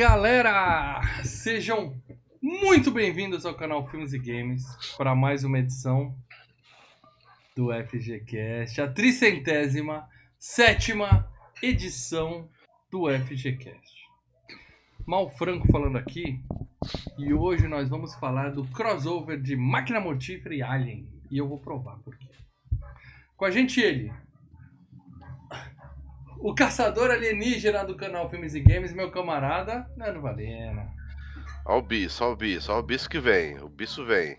Galera! Sejam muito bem-vindos ao canal Filmes e Games para mais uma edição do FGCast, a tricentésima sétima edição do FGCast. Mal Franco falando aqui e hoje nós vamos falar do crossover de Máquina Mortífera e Alien e eu vou provar por quê. Com a gente ele, o caçador alienígena do canal Filmes e Games, meu camarada, Nando Valena. Ó o bicho, ó o bicho, ó o bicho que vem, o bicho vem.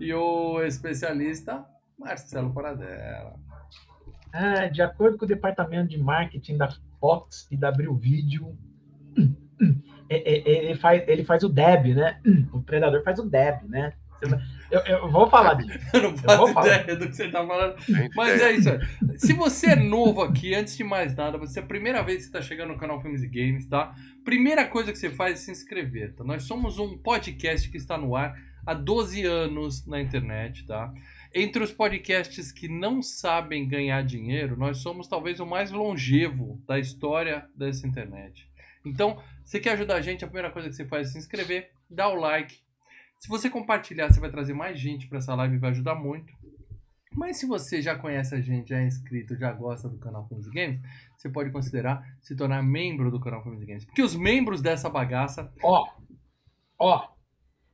E o especialista, Marcelo Paradela. Ah, de acordo com o departamento de marketing da Fox e da Abril Video, é, é, é, ele faz, ele faz o Deb, né? O Predador faz o Deb, né? Eu, eu vou falar disso. Eu não faço eu ideia do que você tá falando. Mas é isso. Se você é novo aqui, antes de mais nada, você é a primeira vez que está chegando no canal Filmes e Games, tá? Primeira coisa que você faz é se inscrever, tá? Nós somos um podcast que está no ar há 12 anos na internet, tá? Entre os podcasts que não sabem ganhar dinheiro, nós somos talvez o mais longevo da história dessa internet. Então, você quer ajudar a gente, a primeira coisa que você faz é se inscrever, dar o like. Se você compartilhar, você vai trazer mais gente para essa live e vai ajudar muito. Mas se você já conhece a gente, já é inscrito, já gosta do canal e Games, você pode considerar se tornar membro do canal e Games. Porque os membros dessa bagaça. Ó, ó,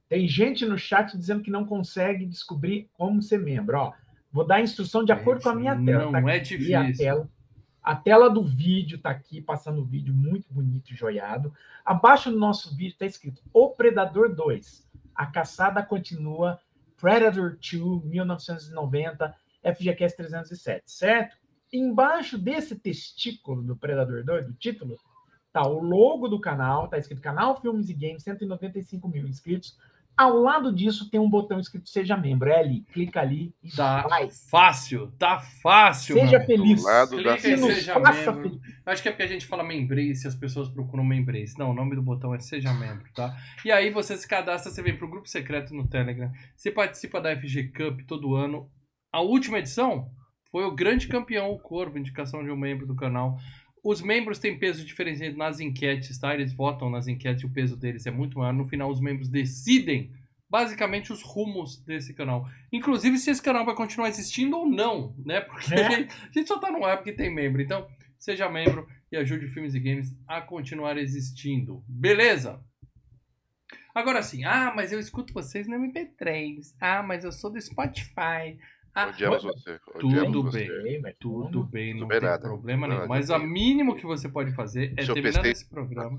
tem gente no chat dizendo que não consegue descobrir como ser membro. Ó, vou dar a instrução de acordo com a minha tela. Não tá é difícil. A tela. A tela do vídeo está aqui, passando o vídeo muito bonito e joiado. Abaixo do nosso vídeo está escrito O Predador 2. A caçada continua. Predator 2, 1990, FGCast 307, certo? Embaixo desse testículo do Predador 2, do título, tá o logo do canal, tá escrito Canal Filmes e Games, 195 mil inscritos. Ao lado disso tem um botão escrito Seja Membro. É ali, clica ali e tá faz. Fácil, tá fácil. Seja feliz. lado Clica da e nos seja faça membro. feliz. Acho que é porque a gente fala membrace e as pessoas procuram membrace. Não, o nome do botão é Seja Membro, tá? E aí você se cadastra, você vem pro grupo secreto no Telegram. Você participa da FG Cup todo ano. A última edição foi o grande campeão, o Corvo, indicação de um membro do canal. Os membros têm peso diferente nas enquetes, tá? Eles votam nas enquetes e o peso deles é muito maior. No final, os membros decidem basicamente os rumos desse canal. Inclusive se esse canal vai continuar existindo ou não, né? Porque É. a, gente, a gente só tá no ar porque tem membro. Então, seja membro e ajude o Filmes e Games a continuar existindo. Beleza? Agora sim, ah, mas eu escuto vocês no MP3. Ah, mas eu sou do Spotify. Ah, Odiamos você. Tudo Odiamos bem. você. Mas tudo bem, não bem tem nada. problema Não, nenhum. eu Mas o mínimo que você pode fazer é Se pensei- esse programa.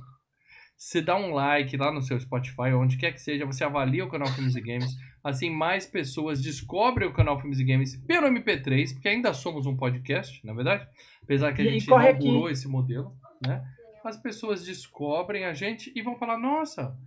Você dá um like lá no seu Spotify, onde quer que seja, você avalia o canal Filmes e Games. Assim, mais pessoas descobrem o canal Filmes e Games pelo MP3, porque ainda somos um podcast, na verdade. Apesar que a E- gente inaugurou aqui. esse modelo, né? As pessoas descobrem a gente e vão falar, nossa,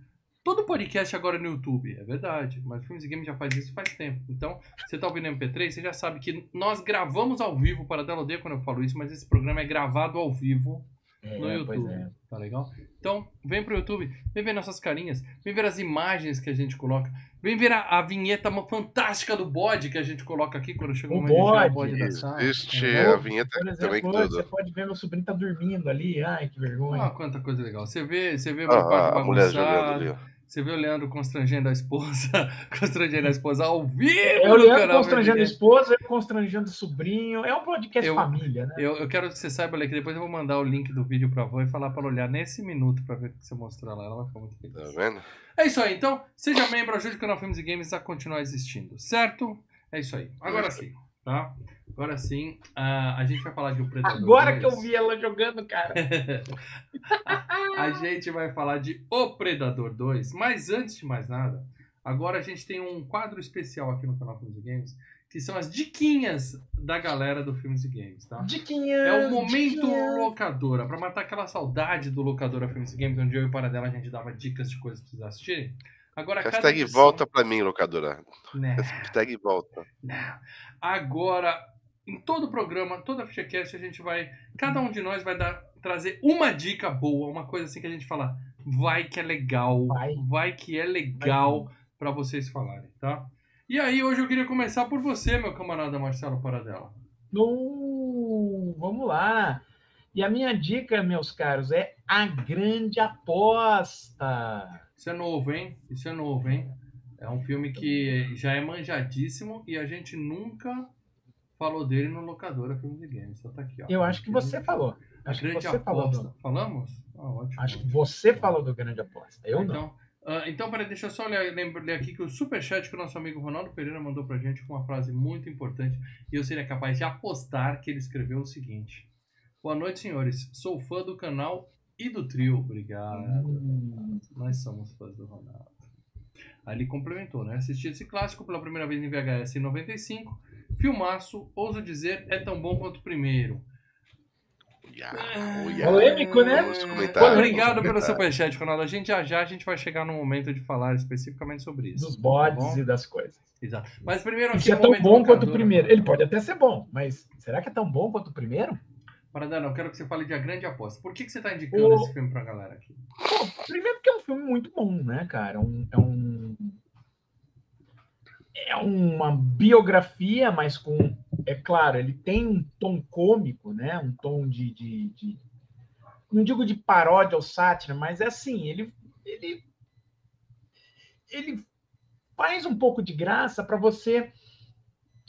todo podcast agora é no YouTube. É verdade, mas o Filmes e Games já faz isso faz tempo. Então, você tá ouvindo MP3, você já sabe que nós gravamos ao vivo, para dela odeia quando eu falo isso, mas esse programa é gravado ao vivo no É, YouTube. pois é. Tá legal? Então, vem pro YouTube, vem ver nossas carinhas, vem ver as imagens que a gente coloca, vem ver a, a vinheta fantástica do bode que a gente coloca aqui quando chega o momento de tirar o bode. bode da sala. Existe É. a vinheta Por também exemplo, que hoje você tudo. pode ver meu sobrinho tá dormindo ali. Ai, que vergonha. Ah, quanta coisa legal. Você vê, você vê meu quarto Ah, a mulher jogando bagunçado, ali. ó. Você vê o Leandro constrangendo a esposa, constrangendo a esposa ao vivo É o Leandro canal constrangendo a esposa, eu constrangendo o sobrinho. É um podcast Eu- família, né? Eu, eu quero que você saiba, Lê, que depois eu vou mandar o link do vídeo pra avó e falar pra ela olhar nesse minuto pra ver o que você mostrou lá. Ela vai ficar muito feliz. Tá vendo? É isso aí, então, seja membro, ajude o canal Filmes e Games a continuar existindo, certo? É isso aí. Agora sim, tá? Agora sim, ah, a gente vai falar de O Predador Agora que eu 2. vi ela jogando, cara. A gente vai falar de O Predador 2, mas antes de mais nada, agora a gente tem um quadro especial aqui no canal Filmes e Games, que são as diquinhas da galera do Filmes e Games, tá? Diquinhas. É o momento diquinhas. locadora, pra matar aquela saudade do locadora Filmes e Games, onde eu e o Paradela a gente dava dicas de coisas pra vocês assistirem. Agora, cada Hashtag edição- volta pra mim, locadora. Né, Hashtag volta. não. Agora, em todo o programa, toda a FichaCast, a gente vai. Cada um de nós vai dar, trazer uma dica boa, uma coisa assim que a gente fala. Vai que é legal. Vai. que é legal pra vocês falarem, tá? E aí, hoje eu queria começar por você, meu camarada Marcelo Paradela. No... Vamos lá. E a minha dica, meus caros, é a grande aposta. Isso é novo, hein? Isso é novo, hein? É um filme que já é manjadíssimo e a gente nunca falou dele no locadora Filmes e Games. Só tá aqui, ó. Eu acho que você falou. Acho que você falou. aposta. do- Falamos? Ah, ótimo. Acho que você falou do grande aposta. Eu não. Então, ah, então peraí, deixa eu só ler, ler aqui que o superchat que o nosso amigo Ronaldo Pereira mandou pra gente com uma frase muito importante e eu seria capaz de apostar que ele escreveu o seguinte. Boa noite, senhores. Sou fã do canal e do trio. Obrigado. Hum, Nós somos fãs do Ronaldo. Aí ele complementou, né? Assisti esse clássico pela primeira vez em VHS em 95. Filmaço, ouso dizer, é tão bom quanto o primeiro. Ah. Polêmico, né? Obrigado pelo superchat, Ronaldo. A gente já já a gente vai chegar no momento de falar especificamente sobre isso. dos tá bodes bom? e das coisas. Exato. Mas primeiro aqui Isso é tão bom quanto o locadora. primeiro. Ele pode até ser bom, mas será que é tão bom quanto o primeiro? Paradana, eu quero que você fale de A Grande Aposta. Por que, que você está indicando O- esse filme pra galera aqui? Pô, primeiro porque é um filme muito bom, né, cara? Um- é um. É uma biografia, mas com. É claro, ele tem um tom cômico, né? Um tom de. de- de- não digo de paródia ou sátira, mas é assim, ele. Ele, ele faz um pouco de graça para você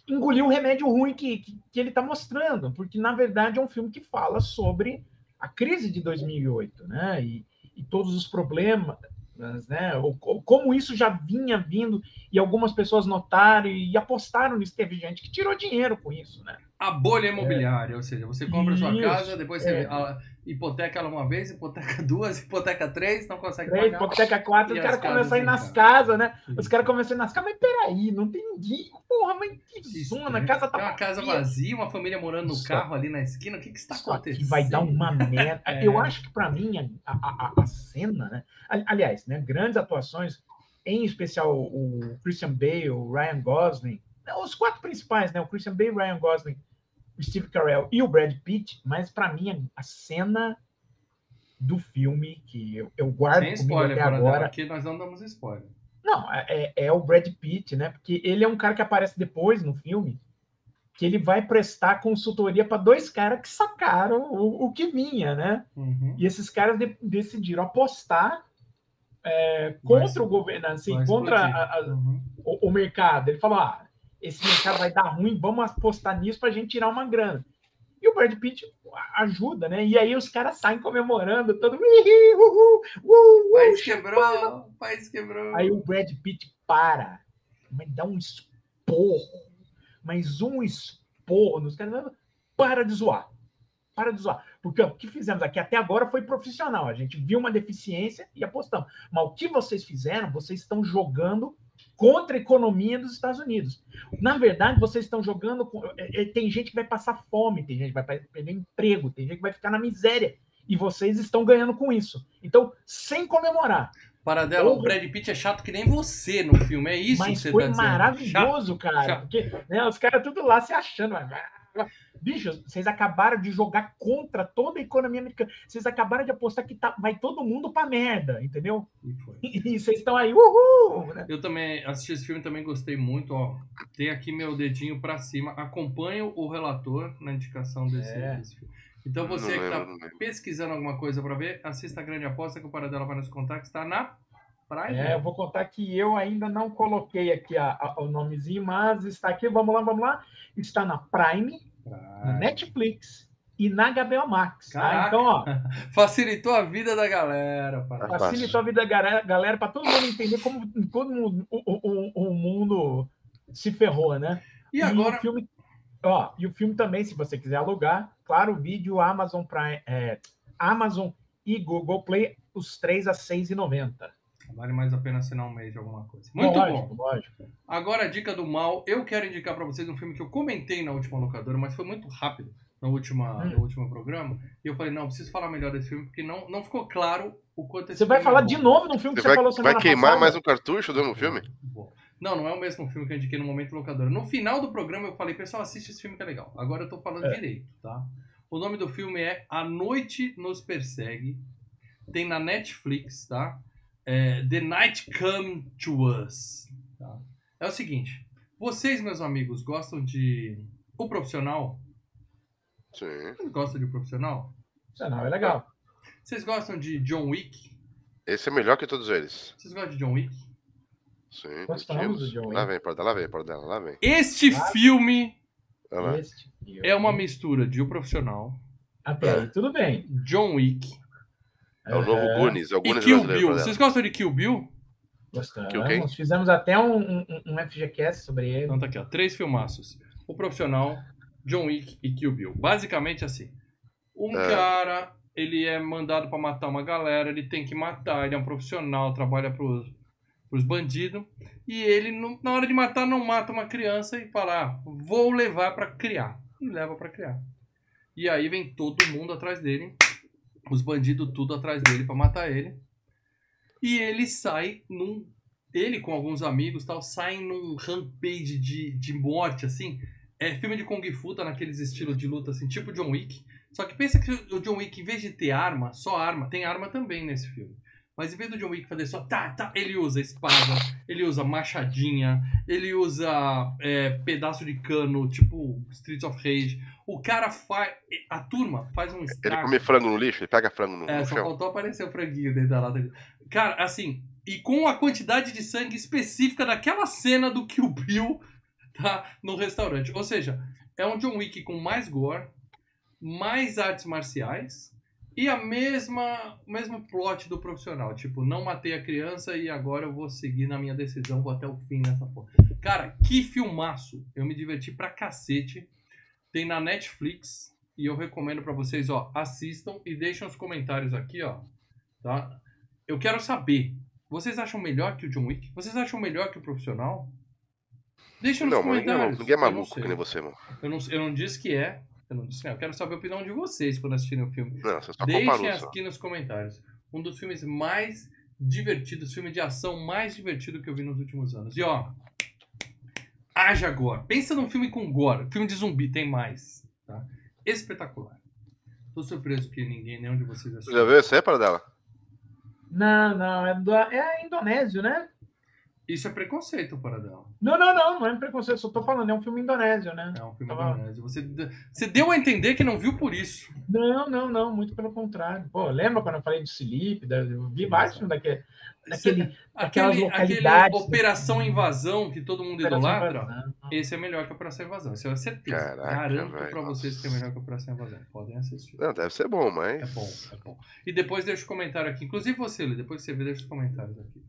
engolir o remédio ruim que, que, que ele está mostrando, porque na verdade é um filme que fala sobre a crise de 2008, né? E, e todos os problemas, né? O- o- como isso já vinha vindo e algumas pessoas notaram e apostaram nisso. Teve gente que tirou dinheiro com isso, né? A bolha imobiliária, ou seja, você compra a sua Isso, casa, depois você é. ah, hipoteca ela uma vez, hipoteca duas, hipoteca três, não consegue Três, pagar. hipoteca quatro, E os as caras começam a ir nas casas, né? Isso. Os caras começam a ir nas casas, mas peraí, não tem ninguém. Porra, mas que Isso, zona, a né? casa tá Tem uma casa vazia. uma família morando no Isso carro ali na esquina. O que que está Isso acontecendo? vai dar uma merda. É. Eu acho que para mim a, a, a- a cena, né? Ali- Aliás, né? Grandes atuações, em especial o Christian Bale, o Ryan Gosling, os quatro principais, né? O Christian Bale, Ryan Gosling, o Steve Carell e o Brad Pitt. Mas para mim a, cena do filme que eu, eu guardo Sem spoiler, até agora. aqui nós não damos spoiler. Não, é, é o Brad Pitt, né? Porque ele é um cara que aparece depois no filme, que ele vai prestar consultoria para dois caras que sacaram o, o que vinha, né? Uhum. E esses caras de- decidiram apostar é, contra Vai- o governo, assim, contra a- a- Uhum. o, o mercado. Ele falou: ah, esse mercado vai dar ruim, vamos apostar nisso para a gente tirar uma grana. E o Brad Pitt ajuda, né? E aí os caras saem comemorando, todo mundo. "Ih, uhul, uh, O país quebrou, o país quebrou. Aí o Brad Pitt para, mas dá um esporro, mas um esporro nos caras. Para de zoar. Para de zoar. Porque ó, o que fizemos aqui até agora foi profissional. A gente viu uma deficiência e apostamos. Mas o que vocês fizeram, vocês estão jogando contra a economia dos Estados Unidos. Na verdade, vocês estão jogando. Com... é, é, Tem gente que vai passar fome, tem gente que vai perder emprego, tem gente que vai ficar na miséria. E vocês estão ganhando com isso. Então, sem comemorar, Paradela, o. Brad Pitt é chato que nem você no filme, é isso que Mas você foi tá dizendo? maravilhoso, cara. chato. Porque né, os caras tudo lá se achando. mas- Bicho, vocês acabaram de jogar contra toda a economia americana. Vocês acabaram de apostar que tá- vai todo mundo pra merda, entendeu? E foi. E vocês estão aí, uhul! né? Eu também assisti esse filme, também gostei muito, ó. Tem aqui meu dedinho pra cima. Acompanho o relator na indicação desse, É. desse filme. Então você Não que tá lembro. pesquisando alguma coisa pra ver, assista a grande aposta que o Paradela vai nos contar, que está na É, eu vou contar que eu ainda não coloquei aqui a- a- o nomezinho, mas está aqui, vamos lá, vamos lá. Está na Prime, na. Netflix e na HBO Max. tá? Então, ó, Facilitou a vida da galera. Fácil. facilitou a vida da galera, galera para todo mundo entender como todo mundo, o, o- o mundo se ferrou, né? E agora, o filme, ó, e o filme também, se você quiser alugar, claro, o vídeo Amazon Prime, é, Amazon e Google Play, os três a R$ 6,90. Vale mais a pena assinar um mês de alguma coisa. Muito lógico, bom. lógico. Agora a dica do mal. Eu quero indicar pra vocês um filme que eu comentei na última locadora, mas foi muito rápido no, última, Hum. no último programa. E eu falei, não, preciso falar melhor desse filme, porque não, não ficou claro o quanto esse Você vai filme falar é de novo no filme que Você você, vai, falou semana vai queimar passada? mais um cartucho do mesmo filme? Não, não é o mesmo filme que eu indiquei no Momento Locadora. No final do programa eu falei, pessoal, assiste esse filme que é legal. Agora eu tô falando É. direito, tá? O nome do filme é A Noite Nos Persegue. Tem na Netflix, tá? É, The Night Come to Us. tá? É o seguinte, vocês, meus amigos, gostam de O Profissional? Sim. Vocês gostam de O Profissional? Não, é legal. Vocês gostam de John Wick? Esse é melhor que todos eles. Vocês gostam de John Wick? Sim, Gostamos do John Lá Wick. vem, porta, lá vem, porta, lá vem. Este Claro. filme lá. Este é uma mistura de O Profissional, Até aí, tudo bem. John Wick É o novo Goonies, é o e Goonies Kill brasileiro. Bill. Vocês gostam de Kill Bill? Gostamos. Quem? Fizemos até um, um, um FGCast sobre ele. Então tá aqui, ó. Três filmaços. O Profissional, John Wick e Kill Bill. Basicamente assim. Um É. cara, ele é mandado pra matar uma galera, ele tem que matar, ele é um profissional, trabalha pros, pros bandidos. E ele, não- na hora de matar, não mata uma criança e fala, ah, vou levar pra criar. E leva pra criar. E aí vem todo mundo atrás dele. Os bandidos tudo atrás dele pra matar ele. E ele sai num. Ele com alguns amigos tal, saem num rampage de, de morte, assim. É filme de Kung Fu, tá naqueles estilos de luta, assim, tipo John Wick. Só que pensa que o John Wick, em vez de ter arma, só arma, tem arma também nesse filme. Mas em vez do John Wick fazer só tá, tá, ele usa espada, ele usa machadinha, ele usa é, pedaço de cano, tipo Streets of Rage. O cara faz. A turma faz um Ele estrago. come frango no lixo, ele pega frango no, É, no só chão. faltou aparecer o franguinho dentro da lata. Cara, assim, e com a quantidade de sangue específica daquela cena do Kill Bill tá, no restaurante. Ou seja, é um John Wick com mais gore, mais artes marciais e a mesma o mesmo plot do profissional. Tipo, não matei a criança e agora eu vou seguir na minha decisão, vou até o fim nessa porra. Cara, que filmaço! Eu me diverti pra cacete. Tem na Netflix e eu recomendo pra vocês, ó, assistam e deixem os comentários aqui, ó, tá? Eu quero saber, vocês acham melhor que o John Wick? Vocês acham melhor que o profissional? Deixa nos Não, é comentários. maluco, ninguém é não maluco que nem você, mano. Eu não, eu não disse que é. Eu não disse que é. Eu quero saber a opinião de vocês quando assistirem o filme. Não, você só Deixem comparou só. aqui nos comentários. Um dos filmes mais divertidos, filme de ação mais divertido que eu vi nos últimos anos. E ó, haja gore. Pensa num filme com gore. Filme de zumbi, tem mais. Tá? Espetacular. Tô surpreso que ninguém, nenhum de vocês Você assistiu. já viu esse aí, para dela? Não, não, é, do, é indonésio, né? Isso é preconceito para dela. Não, não, não, não é preconceito, só tô falando, é um filme indonésio, né? É um filme Tava- indonésio. Você, você deu a entender que não viu por isso. Não, não, não, muito pelo contrário. Pô, lembra quando eu falei de Sleep? Da- Eu vi vários filmes daquele, daquele Aquele, aquele Operação Invasão que todo mundo Operação idolatra. Invasão. Esse é melhor que a Operação Invasão. Isso é certeza. Caraca, Garanto velho, pra vocês que é nossa. melhor que a Operação Invasão. Podem assistir. Não, deve ser bom, É mas. bom, é bom. E depois deixa o comentário aqui. Inclusive você, Lê, depois que você vê, deixa os comentários aqui.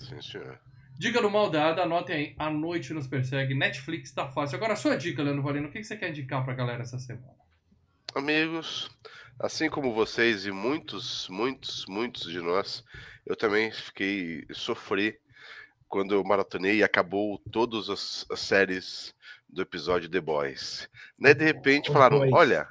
Sim, senhor. Dica do Maldada, anotem aí. A Noite Nos Persegue. Netflix tá fácil. Agora a sua dica, Leandro Valino. O que você quer indicar pra galera essa semana? Amigos, assim como vocês e muitos, muitos, muitos de nós, eu também fiquei sofri quando eu maratonei e acabou todas as, as séries do episódio The Boys. Né, de repente falaram, olha,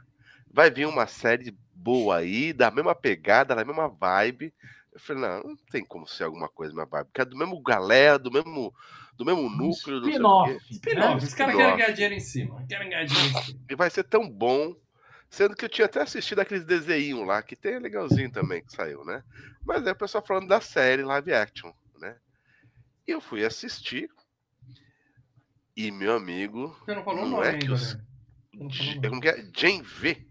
vai vir uma série boa aí, da mesma pegada, da mesma vibe. Eu falei, não, não tem como ser alguma coisa mesma vibe, porque é do mesmo galera, do mesmo, do mesmo núcleo, não sei o quê. Spin-off. Spin-off. né? Os caras querem ganhar dinheiro em cima. Querem ganhar dinheiro em cima. E vai ser tão bom. Sendo que eu tinha até assistido aqueles desenhos lá, que tem legalzinho também que saiu, né? Mas aí o pessoal falando da série live action, né? E eu fui assistir. E meu amigo. Você não falou o Não nome é ainda, que os- né? O G-. Como que é? Gen V.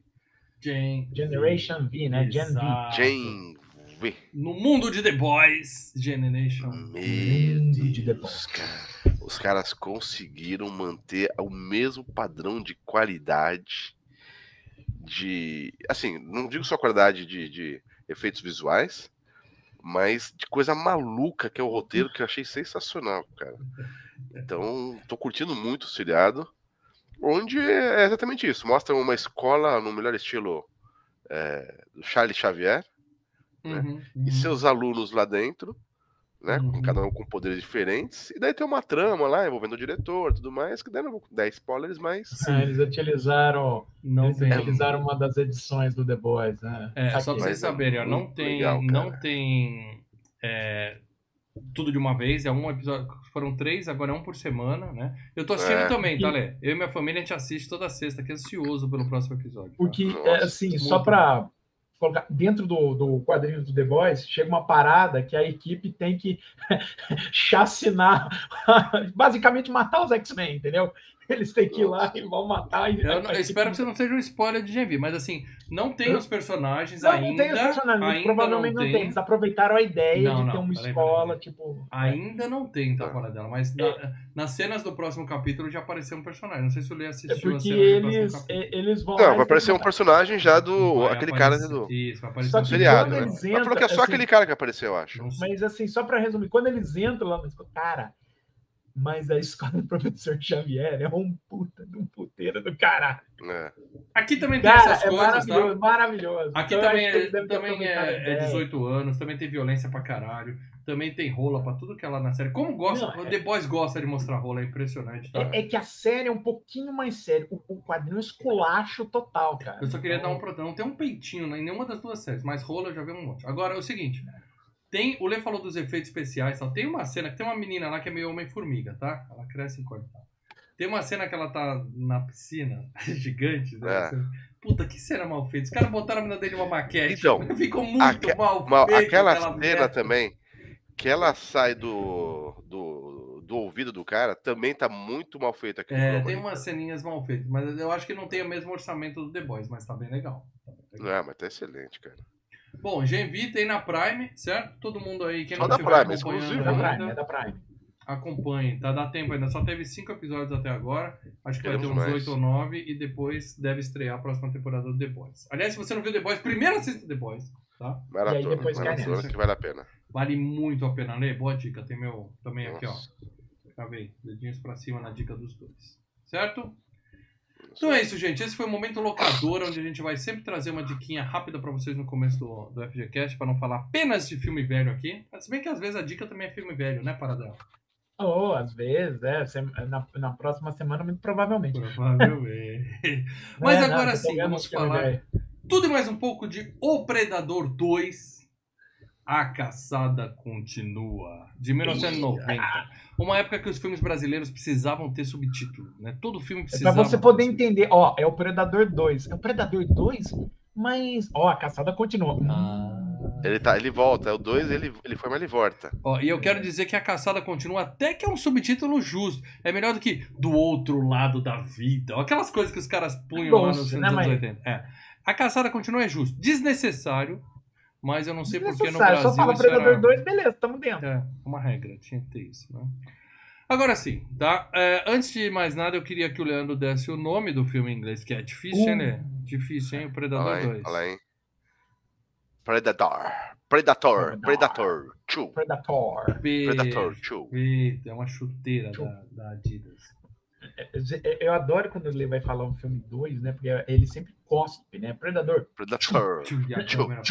Gen- Generation V, né? Gen V. Gen V. No mundo de The Boys Generation. Meu Mundo de The Deus, Boys. cara. Os caras conseguiram manter o mesmo padrão de qualidade. De. Assim, não digo só qualidade de, de efeitos visuais, mas de coisa maluca que é o roteiro que eu achei sensacional, cara. Então, tô curtindo muito o seriado. Onde é exatamente isso. Mostra uma escola no melhor estilo é, do Charles Xavier Uhum, e uhum. seus alunos lá dentro, né? Uhum. Com cada um com poderes diferentes. E daí tem uma trama lá envolvendo o diretor e tudo mais, que daí não vou dar spoilers, mas. Ah, eles utilizaram, Não eles tem. utilizaram uma das edições do The Boys, né? É, só pra vocês saberem, ó, não tem, legal, não tem é, tudo de uma vez, é um episódio, foram três, agora é um por semana, né? Eu tô assistindo É. também, tá, Lê? Eu e minha família, a gente assiste toda sexta, que é ansioso pelo próximo episódio. tá? Nossa, é, assim, muito só para colocar dentro do, do quadrinho do The Boys, chega uma parada que a equipe tem que chacinar, basicamente matar os X-Men, entendeu? Eles têm que ir lá e vão matar. E... Eu, não- eu espero que você não seja um spoiler de Genvi, mas assim, não tem os personagens Não, ainda. não tem os personagens, ainda provavelmente não tem. Eles aproveitaram a ideia Não, de não, ter uma peraí, escola, peraí. tipo. Ainda não tem, tá Ah. fora dela, mas na- nas cenas do próximo capítulo já apareceu um personagem. Não sei se o Lê É assistiu porque do próximo eles, capítulo. eles vão. Não, vai aparecer um personagem já do. Vai aquele cara aparecer- do. Isso, vai aparecer Só um seriado, né? Mas falou que é só entram, aquele cara que apareceu, eu acho. Mas assim, só pra resumir, quando eles entram lá cara, mas a escola do professor Xavier é um puta de um puteiro do caralho. É. Aqui também tem Cara, essas é coisas, maravilhoso, tá? maravilhoso. Aqui Então, também, é, também é, é ideia. 18 anos, também tem violência pra caralho, também tem rola pra tudo que é lá na série. Como gosta, Não, o é- The Boys gosta de mostrar rola, é impressionante, tá? É, é que a série é um pouquinho mais séria. O, o quadrinho é esculacho total, cara. Eu só queria dar um Então, pro- Não tem um peitinho né, em nenhuma das duas séries, mas rola eu já vi um monte. Agora, é o seguinte. Tem, o Lê falou dos efeitos especiais tal. Tem uma cena que tem uma menina lá que é meio Homem-Formiga, tá? Ela cresce e corta. Tem uma cena que ela tá na piscina, gigante, né? É. Puta, que cena mal feita. Os caras botaram a menina dele uma maquete. Então, ficou muito aque- mal feito. aquela cena merda. também, que ela sai do, do, do ouvido do cara, também tá muito mal feita aqui. É, tem umas ceninhas mal feitas, mas eu acho que não tem o mesmo orçamento do The Boys, mas tá bem legal. Tá bem legal. Não, mas tá excelente, cara. Bom, Genvi tem na Prime, certo? Todo mundo aí, quem Só não da Prime, exclusivo, É da né? ainda, Prime, é da Prime. acompanhe, tá? Dá tempo ainda. Só teve cinco episódios até agora. Acho que vai ter Queremos uns mais. oito ou nove e depois deve estrear a próxima temporada do The Boys. Aliás, se você não viu The Boys, primeiro assista The Boys, tá? Maratona, E aí depois cai maratona nessa. que vale a pena. Vale muito a pena ler. Boa dica. Tem meu também aqui, ó. Nossa. Acabei. Dedinhos pra cima na dica dos dois. Certo? Então é isso, gente. Esse foi o momento locador, onde a gente vai sempre trazer uma diquinha rápida pra vocês no começo do, do FGCast, pra não falar apenas de filme velho aqui. Se bem que às vezes a dica também é filme velho, né, Paradão? Ou, às vezes, é, sem- na, na próxima semana, muito provavelmente. Provavelmente. Mas É, agora não, sim, vamos falar tudo e mais um pouco de O Predador 2. A caçada continua. De 1990. Uma época que os filmes brasileiros precisavam ter subtítulo, né? Todo filme É pra precisava. você poder entender, ó, é o Predador 2. É o Predador 2? Mas, ó, a caçada continua. Ah. Ele, tá, ele volta, é o 2, ele, ele foi, mas ele volta. Ó, e eu quero dizer que a caçada continua até que é um subtítulo justo. É melhor do que do outro lado da vida. Ó, Aquelas coisas que os caras punham lá nos né, dos anos mas- 80. É. A caçada continua é justo. Desnecessário, mas eu não sei porque no Brasil Só fala isso Predador era... 2, beleza, tamo dentro. É, uma regra, tinha que ter isso, né? Agora sim, tá? É, antes de mais nada, eu queria que o Leandro desse o nome do filme em inglês, que é difícil, Uh. hein, né? Difícil, hein? O Predador Fala aí, 2. fala aí. Predator. Predator. Predator. Predator 2. Predator. Predator 2. Eita, é uma chuteira da, da Adidas. Eu adoro quando ele vai falar um filme 2, né? Porque ele sempre cospe, né? Predador. Predator. Tchum, e câmera-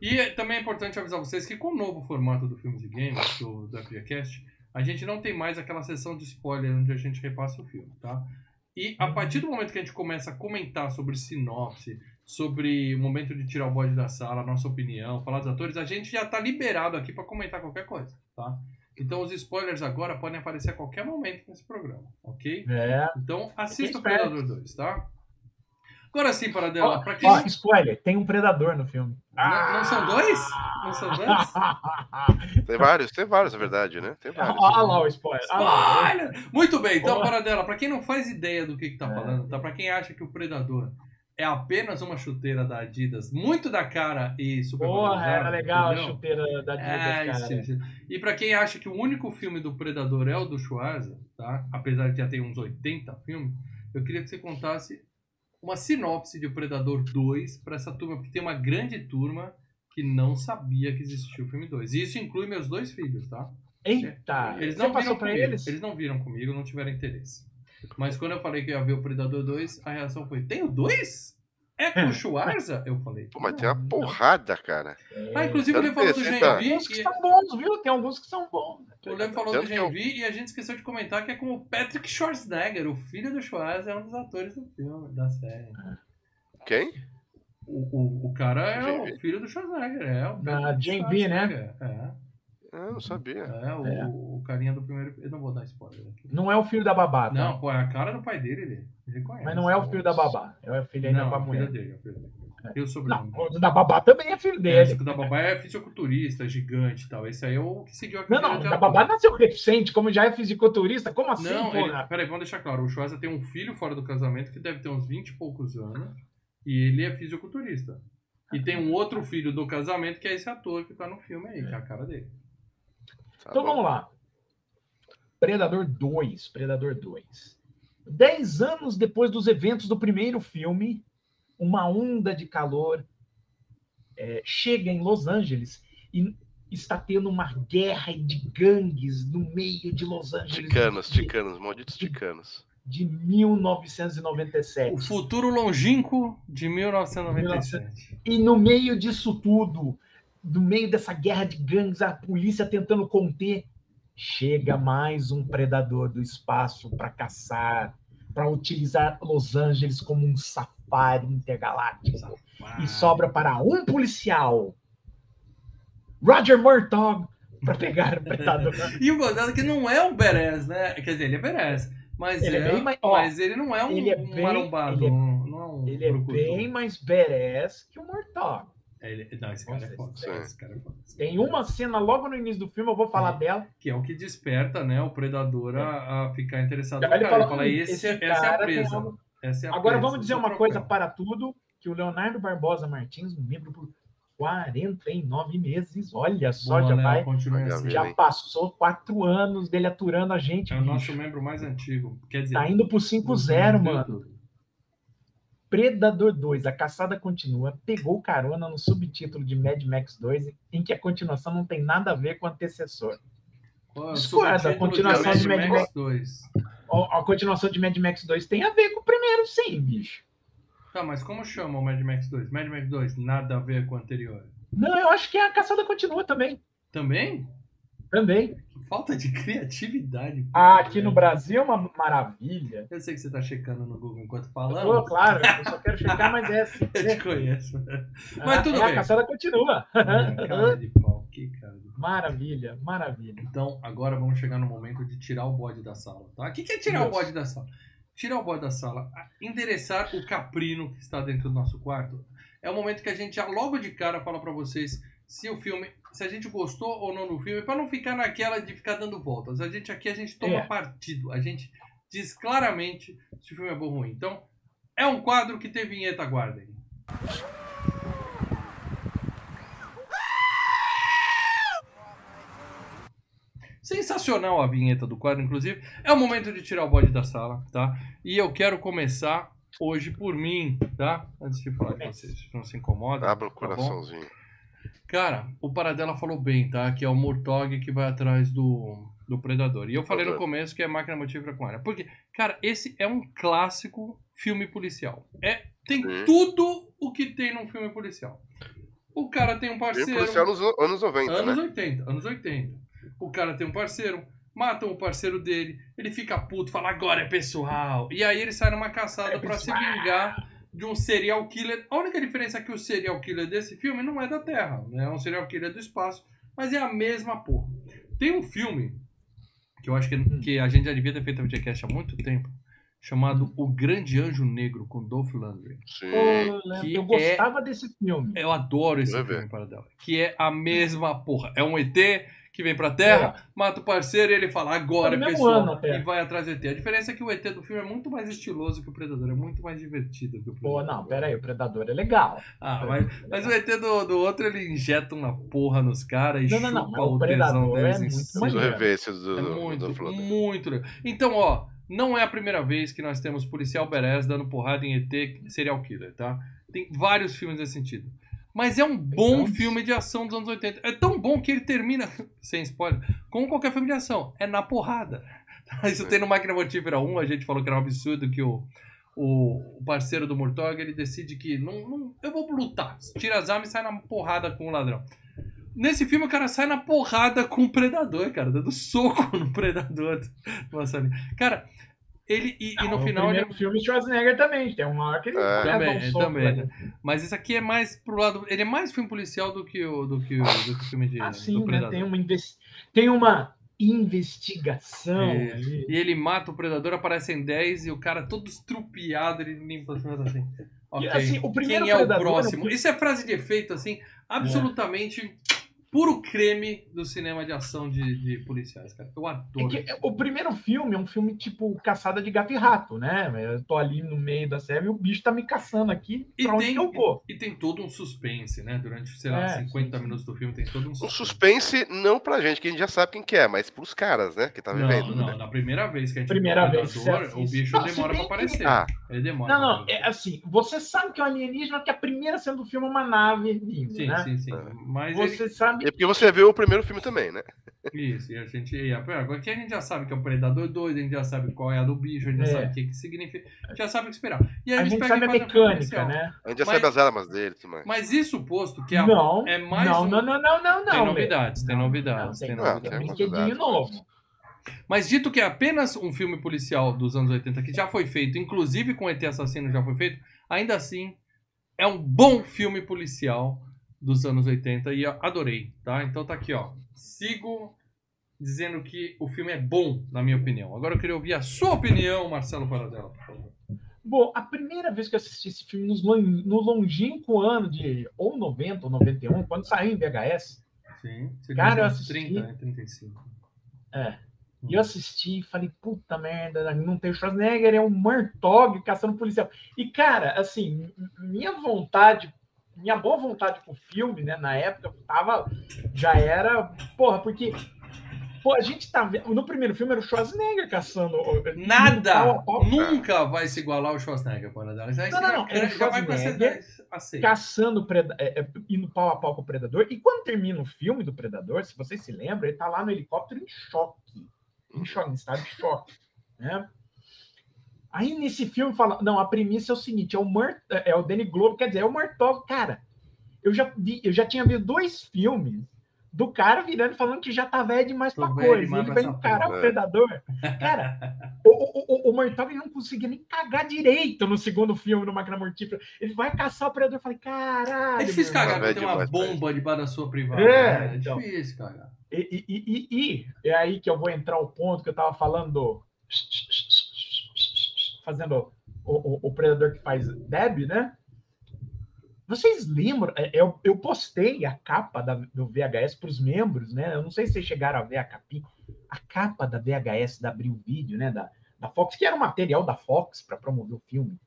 E é- também é importante avisar vocês que com o novo formato do Filmes e Games, do, do FGCast, a gente não tem mais aquela sessão de spoiler onde a gente repassa o filme, tá? E a partir do momento que a gente começa a comentar sobre sinopse, sobre o momento de tirar o bode da sala, nossa opinião, falar dos atores, a gente já tá liberado aqui para comentar qualquer coisa, tá? Então os spoilers agora podem aparecer a qualquer momento nesse programa, ok? É. Então assista o. Predador 2, tá? Agora sim, Paradela, pra quem... ó, spoiler, tem um predador no filme. Não, não são dois? Não são dois? Tem vários, tem vários, na verdade, né? Tem vários. Olha lá o spoiler. Spoiler! Muito bem, então. Paradela, pra quem não faz ideia do que, que tá É. falando, tá? Pra quem acha que o Predador é apenas uma chuteira da Adidas, muito da cara e super Porra, valorizada, era legal a entendeu? chuteira da Adidas, É, cara. sim, sim. E pra quem acha que o único filme do Predador é o do Schwarza, tá? Apesar de já ter uns 80 filmes, eu queria que você contasse uma sinopse de O Predador 2 pra essa turma, porque tem uma grande turma que não sabia que existia o filme 2. E isso inclui meus dois filhos, tá? Eita, Eles não viram pra comigo. eles? não viram comigo, não tiveram interesse. Mas quando eu falei que ia ver o Predador 2, a reação foi: tem o 2? É com o Schwarza? Eu falei. Pô, mas tem uma porrada, cara. Ah, inclusive Eu ele falou do Genvi. tá. Tem uns que e- são bons, viu? Tem alguns que são bons. O Lem falou do que eu- Genvi e a gente esqueceu de comentar que é com o Patrick Schwarzenegger, o filho do Schwarza, é um dos atores do filme, da série. Quem? O, o, o cara é o filho do Schwarzenegger, é. O Da Patrick Genvi, né? É. Ah, não sabia. É, o, É. o carinha do primeiro. Eu não vou dar spoiler aqui. Não é o filho da babá, tá? Não, pô, é a cara do pai dele, ele, ele conhece. Mas não é o filho da babá. É o filho ainda Não, com a é o mulher. filho dele, é o filho dele. E o Não, sobrenome? o da babá também é filho É, dele. esse da babá é fisiculturista, gigante e tal. Esse aí é o que seguiu a Não, não, de da babá nasceu recente, como já é fisiculturista. Como assim, Não, ele, porra? peraí, vamos deixar claro. O Schwarza tem um filho fora do casamento que deve ter uns 20 e poucos anos. E ele é fisiculturista. E tem um outro filho do casamento que é esse ator que tá no filme aí, que é a cara dele. Tá Então bom. vamos lá. Predador 2. Predador 2. Dez anos depois dos eventos do primeiro filme, uma onda de calor é, chega em Los Angeles e está tendo uma guerra de gangues no meio de Los Angeles Ticanos, de, ticanos, malditos ticanos. de 1997. O futuro longínquo de 1997. E no meio disso tudo, no meio dessa guerra de gangues, a polícia tentando conter, chega mais um predador do espaço para caçar, para utilizar Los Angeles como um safari intergaláctico. E sobra para um policial, Roger Murtaugh, para pegar o predador. E o gozado que não é um Beres, né? Quer dizer, ele é Beres. Mas, Ele é é, bem mais- ó, mas ele não é um, ele é um bem- marombado. ele é- um- não é um Ele é bem mais badass que o Murtaugh. É, ele- não, esse cara é foda. Sim. Esse cara é foda. Tem uma cena logo no início do filme, eu vou falar dela. Que é o que desperta, né, o predador a, a ficar interessado no cara. Ele fala, fala, "Hum, esse, esse essa é a cara presa. tem uma- Essa é a Agora presa, vamos dizer esse é uma coisa troféu." para tudo, que o Leonardo Barbosa Martins, membro por 49 meses, olha só, Boa, já Léo, vai, assim. já passou quatro anos dele aturando a gente, É o nosso bicho. membro mais antigo. Quer dizer, Tá indo pro no 5-0, YouTube. mano. Predador 2, a caçada continua, pegou carona no subtítulo de Mad Max 2, em que a continuação não tem nada a ver com o antecessor. Qual é Discorda, a continuação de Mad Mad Max Max. 2. A, a continuação de Mad Max 2 tem a ver com o primeiro, sim, bicho. Tá, mas como chama o Mad Max 2? Mad Max 2, nada a ver com o anterior. Não, eu acho que a caçada continua também. Também? Também. Falta de criatividade. Ah, aqui no Brasil é uma maravilha. Eu sei que você tá checando no Google enquanto falamos. tô, claro, eu só quero checar, mas é assim. Eu te conheço. Ah, Mas tudo é, bem. A caçada continua. É, cara de pau, que cara de pau. Maravilha, maravilha. Então, agora vamos chegar no momento de tirar o bode da sala, tá? O que é tirar o Isso. bode da sala? Tirar o bode da sala, endereçar o caprino que está dentro do nosso quarto, é o momento que a gente já logo de cara fala pra vocês se o filme, se a gente gostou ou não do filme, pra não ficar naquela de ficar dando voltas. A gente aqui a gente toma É. partido, a gente diz claramente se o filme é bom ou ruim. Então, é um quadro que tem vinheta, aguardem. Sensacional a vinheta do quadro, inclusive. É o momento de tirar o bode da sala, tá? E eu quero começar hoje por mim, tá? Antes de falar com vocês, não se incomoda. Abra o tá bom? coraçãozinho. Cara, o Paradela falou bem, tá? Que é o Murtog que vai atrás do, do Predador. E eu falei no começo que é máquina motífera com área. Porque, cara, esse é um clássico filme policial. É, tem Sim. tudo o que tem num filme policial. O cara tem um Filme parceiro. policial nos anos 90, Anos né? 80, anos 80. O cara tem um parceiro, matam o parceiro dele, ele fica puto, fala agora é pessoal. E aí ele sai numa caçada É pra se vingar de um serial killer. A única diferença é que o serial killer desse filme não é da Terra, né? É um serial killer do espaço, mas é a mesma porra. Tem um filme que eu acho que, que a gente já devia ter feito a videocast há muito tempo, chamado O Grande Anjo Negro com Dolph Lundgren. Sim. Que eu é- gostava desse filme. Eu adoro esse Vai filme ver. para dela. Que é a mesma porra. É um ET que vem pra Terra, mata o parceiro e ele fala agora, É pessoal. E vai atrás do ET. A diferença é que o ET do filme é muito mais estiloso que o Predador. É muito mais divertido que o Predador. Pô, não, pera aí, o Predador é legal. Ah, mas, mas o ET do, do outro ele injeta uma porra nos caras e Não, não, não, chupa o o Predador tesão é deles em muito cima. Do, É do, muito, do Flamengo. muito legal. Então, ó, não é a primeira vez que nós temos policial Beres dando porrada em ET serial killer, tá? Tem vários filmes nesse sentido. Mas é um bom Então- filme de ação dos anos 80. É tão bom que ele termina, sem spoiler, como qualquer filme de ação. É na porrada. Isso tem no Máquina Mortífera 1, a gente falou que era um absurdo que o, o parceiro do Murtog, ele decide que não, não, eu vou lutar. Tira as armas e sai na porrada com o ladrão. Nesse filme, o cara sai na porrada com o predador, cara, dando soco no predador. Nossa, cara, Ele, e, e no Não, final O ele. primeiro filme Schwarzenegger também. Tem uma hora que ele É. Também, um é, soco, também, né? Mas esse aqui é mais pro lado. Ele é mais filme policial do que o, do que o, do que o filme de. Assim, do né? Predador. Tem uma, investi- tem uma investigação É. ali. E ele mata o predador, aparecem 10 e o cara todo estrupiado, ele limpa as coisas assim. Ok. assim, o primeiro Quem é o Predador é um próximo? filme- Isso é frase de efeito, assim, absolutamente puro creme do cinema de ação de, de policiais, cara. Eu É adoro. que o primeiro filme é um filme tipo caçada de gato e rato, né? Eu tô ali no meio da série e o bicho tá me caçando aqui E pra onde tem, que eu vou. e tem todo um suspense, né? Durante, sei lá, É, 50 sim, sim. minutos do filme tem todo um Um suspense. suspense não pra gente, que a gente já sabe quem que é, mas pros caras, né? Que tá Não, vivendo. não, né? na primeira vez que a gente Primeira vê o vez você o bicho Não, demora pra que- aparecer. Ah. Ele demora. Não, não, é assim, você sabe que é um alienígena que a primeira cena do filme é uma nave vindo, Sim, né? sim, sim. É. Mas ele- Você sabe é porque você viu o primeiro filme também, né? Isso, e a gente. E agora aqui a gente já sabe que é o Predador 2, a gente já sabe qual é a do bicho, a gente já É. sabe o que, que significa, a gente já sabe o que esperar. E aí a eles gente pegam sabe a mecânica, né? A gente já Mas- sabe as armas dele e tudo mais. Mas isso posto que é, não, é mais não, um- não, não, não, não, tem não. novidades, Lê. tem Não, novidades, não, tem tem Ah, novidades. tem Brinquedinho novidades, novo. Mas dito que é apenas um filme policial dos anos 80 que já foi feito, inclusive com ET Assassino já foi feito, ainda assim é um bom filme policial dos anos 80 e adorei, tá? Então tá aqui, ó. Sigo dizendo que o filme é bom, na minha opinião. Agora eu queria ouvir a sua opinião, Marcelo Paradela, por favor. Bom, a primeira vez que eu assisti esse filme no longínquo ano de ou 90 ou 91, quando saiu em VHS, Sim. Cara, eu assisti. 30, né? 35. É. E eu assisti e falei, puta merda, não tem o Schwarzenegger, é um Murtog caçando policial. E, cara, assim, minha vontade, minha boa vontade pro filme, né, na época, tava, já era, porra, porque, pô, a gente tá vendo, no primeiro filme era o Schwarzenegger caçando. Nada! pau pau, Nunca vai se igualar ao Schwarzenegger, Paradela. Já, Não, não, não, o já vai pra ser Schwarzenegger 10 a 6. caçando, preda- é, é, indo pau a pau com o Predador. E quando termina o filme do Predador, se vocês se lembram, ele tá lá no helicóptero em choque. Em choque, em estado de choque. Né? Aí nesse filme fala, não, a premissa é o seguinte, é o Mur, é o Danny Glover, quer dizer, é o Murtaugh, cara. Eu já vi, eu já tinha visto dois filmes do cara virando e falando que já tá velho demais pra coisa. demais Ele essa encarar porra. o Predador. Cara, o, o, o, o Murtaugh não conseguia nem cagar direito no segundo filme, no Máquina Mortífera. Ele vai caçar o Predador. Eu falei, caralho. É difícil cagar quando tem uma demais bomba debaixo da sua privada. É, né? É então. difícil cagar. E, e, e, e, e é aí que eu vou entrar o ponto que eu tava falando do... Fazendo o, o, o predador que faz Deb, né? Vocês lembram? é, Eu, eu postei a capa da, do VHS para os membros, né? Eu não sei se vocês chegaram a ver a capinha. A capa da VHS da Abril Vídeo, né? Da, da Fox, que era o material da Fox para promover o filme.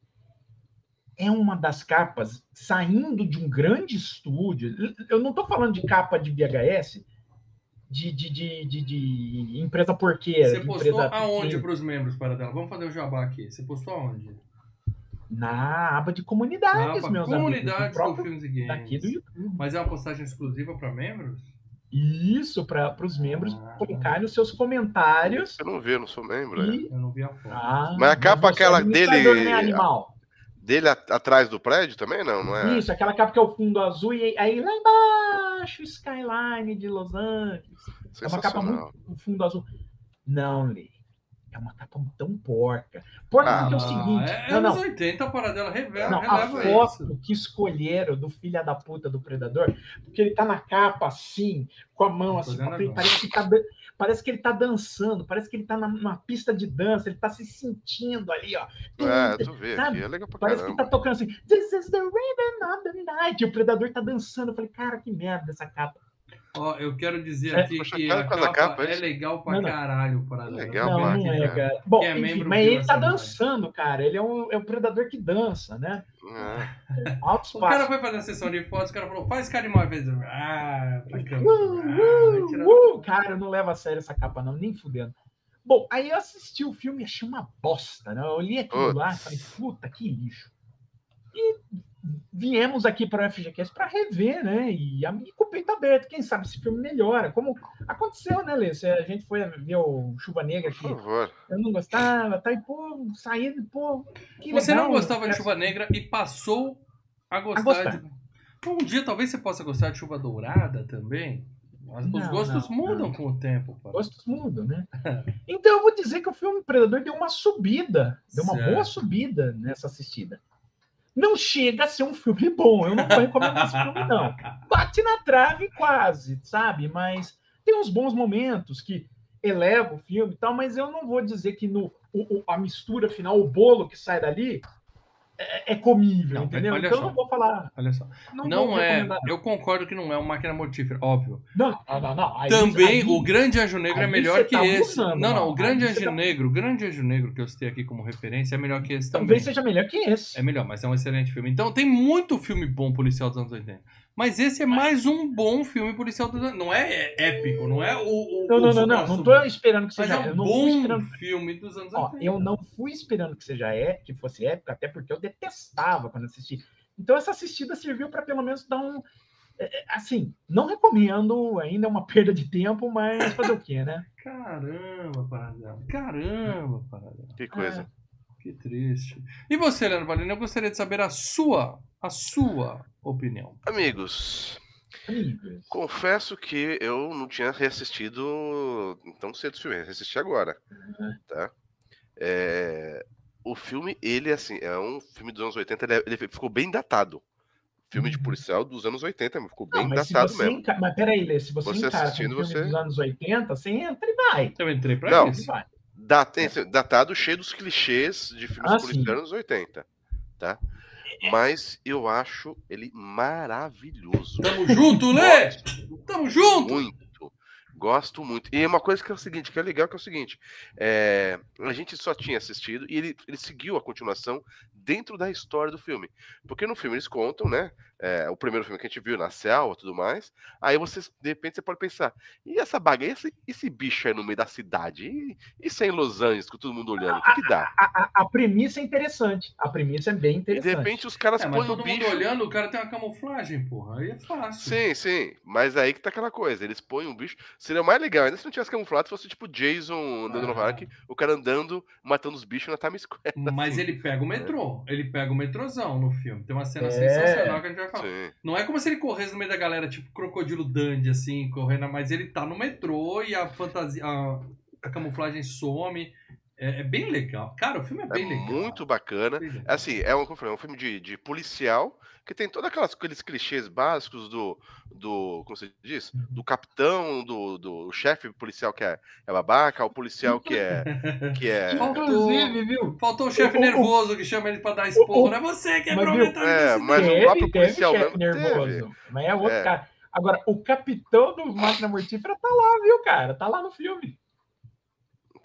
É uma das capas saindo de um grande estúdio. Eu não estou falando de capa de VHS, de, de, de, de, de empresa porqueira. Você postou empresa aonde pequena. pros membros, Paradela? Vamos fazer o jabá aqui. Você postou aonde? Na aba de comunidades, aba meus Comunidades amigos. do do próprio Filmes e Games. daqui do YouTube. Mas é uma postagem exclusiva para membros? Isso, para os membros Ah. colocarem os seus comentários. Eu não vi, eu não sou membro. né? E... Eu não vi a foto. Ah, Mas a capa é aquela dele- Né, animal? Dele atrás do prédio também, não, não é? Isso, aquela capa que é o fundo azul e aí lá embaixo, Skyline de Los Angeles. É uma capa muito o fundo azul. Não, Lê. É uma capa tão porca. Porca Ah, porque é o seguinte. é, é não, não. anos 80, a Paradela revela, Não, a foto isso. que escolheram do filho da puta do Predador, porque ele tá na capa assim, com a mão assim, parece que, tá, parece que ele tá dançando, parece que ele tá numa pista de dança, ele tá se sentindo ali, ó. É, tu vê Sabe? aqui, é legal pra Parece que caramba. tá tocando assim, This is the rhythm of the night. E o Predador tá dançando. Eu falei, cara, que merda essa capa. Ó, eu quero dizer É, aqui que a capa, capa, é é legal pra Não, não. caralho, Paradela. Legal, não, não é, cara. cara. Bom, é enfim, mas ele tá dançando, cara. Ele é, um, é o Predador que dança, né? É. Altos O cara foi fazer a sessão de fotos, o cara falou, faz cara de uma vez. Ah, pra câmera. Uh, Ah, uh, uh. Cara, não levo a sério essa capa, não, nem fudendo. Bom, aí eu assisti o filme e achei uma bosta, né? Eu olhei aquilo lá e falei, puta, que lixo. E viemos aqui para o FGCast para rever, né? E a com o peito aberto, quem sabe esse filme melhora. Como aconteceu, né, Lê? A gente foi ver o Chuva Negra Por aqui. favor. Eu não gostava, tá? E, pô, saindo, pô. Que Você legal, não gostava de né? chuva negra e passou a gostar, gostar. de. Um dia talvez você possa gostar de chuva dourada também. Os não, gostos não, mudam não. com o tempo. Os gostos mudam, né? então eu vou dizer que o filme Predador deu uma subida, deu uma certo. boa subida nessa assistida. Não chega a ser um filme bom, eu não vou recomendar esse filme, não. Bate na trave quase, sabe? Mas tem uns bons momentos que eleva o filme e tal, mas eu não vou dizer que no, o, a mistura final, o bolo que sai dali, é, é comível, não, entendeu? Então só, eu não vou falar. Olha só. Não, não é. Eu concordo que não é uma máquina mortífera, óbvio. Não, não, não. Aí, Também aí, o Grande Anjo Negro é melhor que tá esse. Não, não. O Grande Anjo tá... Negro, o Grande Anjo Negro que eu citei aqui como referência é melhor que esse também. Talvez seja melhor que esse. É melhor, mas é um excelente filme. Então tem muito filme bom policial dos anos 80. Mas esse é mais um bom filme policial do Não é épico, não é o. o não, não, não, não. Não tô esperando que seja. Mas é um bom esperando... filme dos anos 80. eu não fui esperando que seja é, que fosse épico, até porque eu detestava quando assisti. Então essa assistida serviu para pelo menos dar um. É, é, assim, não recomendo, ainda é uma perda de tempo, mas fazer o quê, né? Caramba, Paradela. Caramba, Paradela. Que coisa. É. Que triste. E você, Leandro Valina, eu gostaria de saber a sua, a sua opinião. Amigos, confesso que eu não tinha reassistido tão cedo o filme, reassisti agora, uhum. tá? É, o filme, ele, assim, é um filme dos anos 80, ele, é, ele ficou bem datado. Filme de uhum. policial dos anos 80, ficou bem não, datado mesmo. Enca... Mas peraí, Lê, se você, você encara assistindo, um filme você... dos anos 80, você entra e vai. Eu entrei pra não, isso. Vai. Dat, é. datado cheio dos clichês de filmes ah, policiais anos 80, tá? Mas eu acho ele maravilhoso. Tamo junto, Lê! Tamo junto! Muito. Gosto muito. E uma coisa que é o seguinte, que é legal, que é o seguinte, é, a gente só tinha assistido e ele, ele seguiu a continuação dentro da história do filme. Porque no filme eles contam, né? É, o primeiro filme que a gente viu na selva e tudo mais. Aí você, de repente, você pode pensar, e essa bagaça, esse, esse bicho aí no meio da cidade? E, e sem Los Angeles, com todo mundo olhando, o que, que dá? A, a, a, premissa é interessante. A premissa é bem interessante. E de repente os caras é, põem o bicho. Mundo olhando, o cara tem uma camuflagem, porra. Aí é fácil. Sim, sim. Mas aí que tá aquela coisa. Eles põem um bicho. Seria mais legal, ainda se não tivesse camuflado, fosse tipo Jason andando ah. no parque, o cara andando, matando os bichos na Times Square. Mas assim. ele pega o metrô. Ele pega o metrôzão no filme. Tem uma cena é. sensacional que a gente vai falar. Sim. Não é como se ele corresse no meio da galera, tipo crocodilo dandy, assim, correndo, mas ele tá no metrô e a fantasia. A, a camuflagem some. É, é, bem legal. Cara, o filme é bem é legal. Muito bacana. É assim, é um, é um filme de, de policial que tem todos aqueles clichês básicos do, do como você diz, uhum. do capitão, do, do chefe policial que é, é babaca, o policial que é que é faltou, viu? Faltou o chefe nervoso que chama ele para dar esporro. Não é você que é prometendo É, mas o próprio policial mesmo nervoso. Teve. Mas é outro é. cara. Agora, o capitão do Máquina Mortífera tá lá, viu, cara? Tá lá no filme.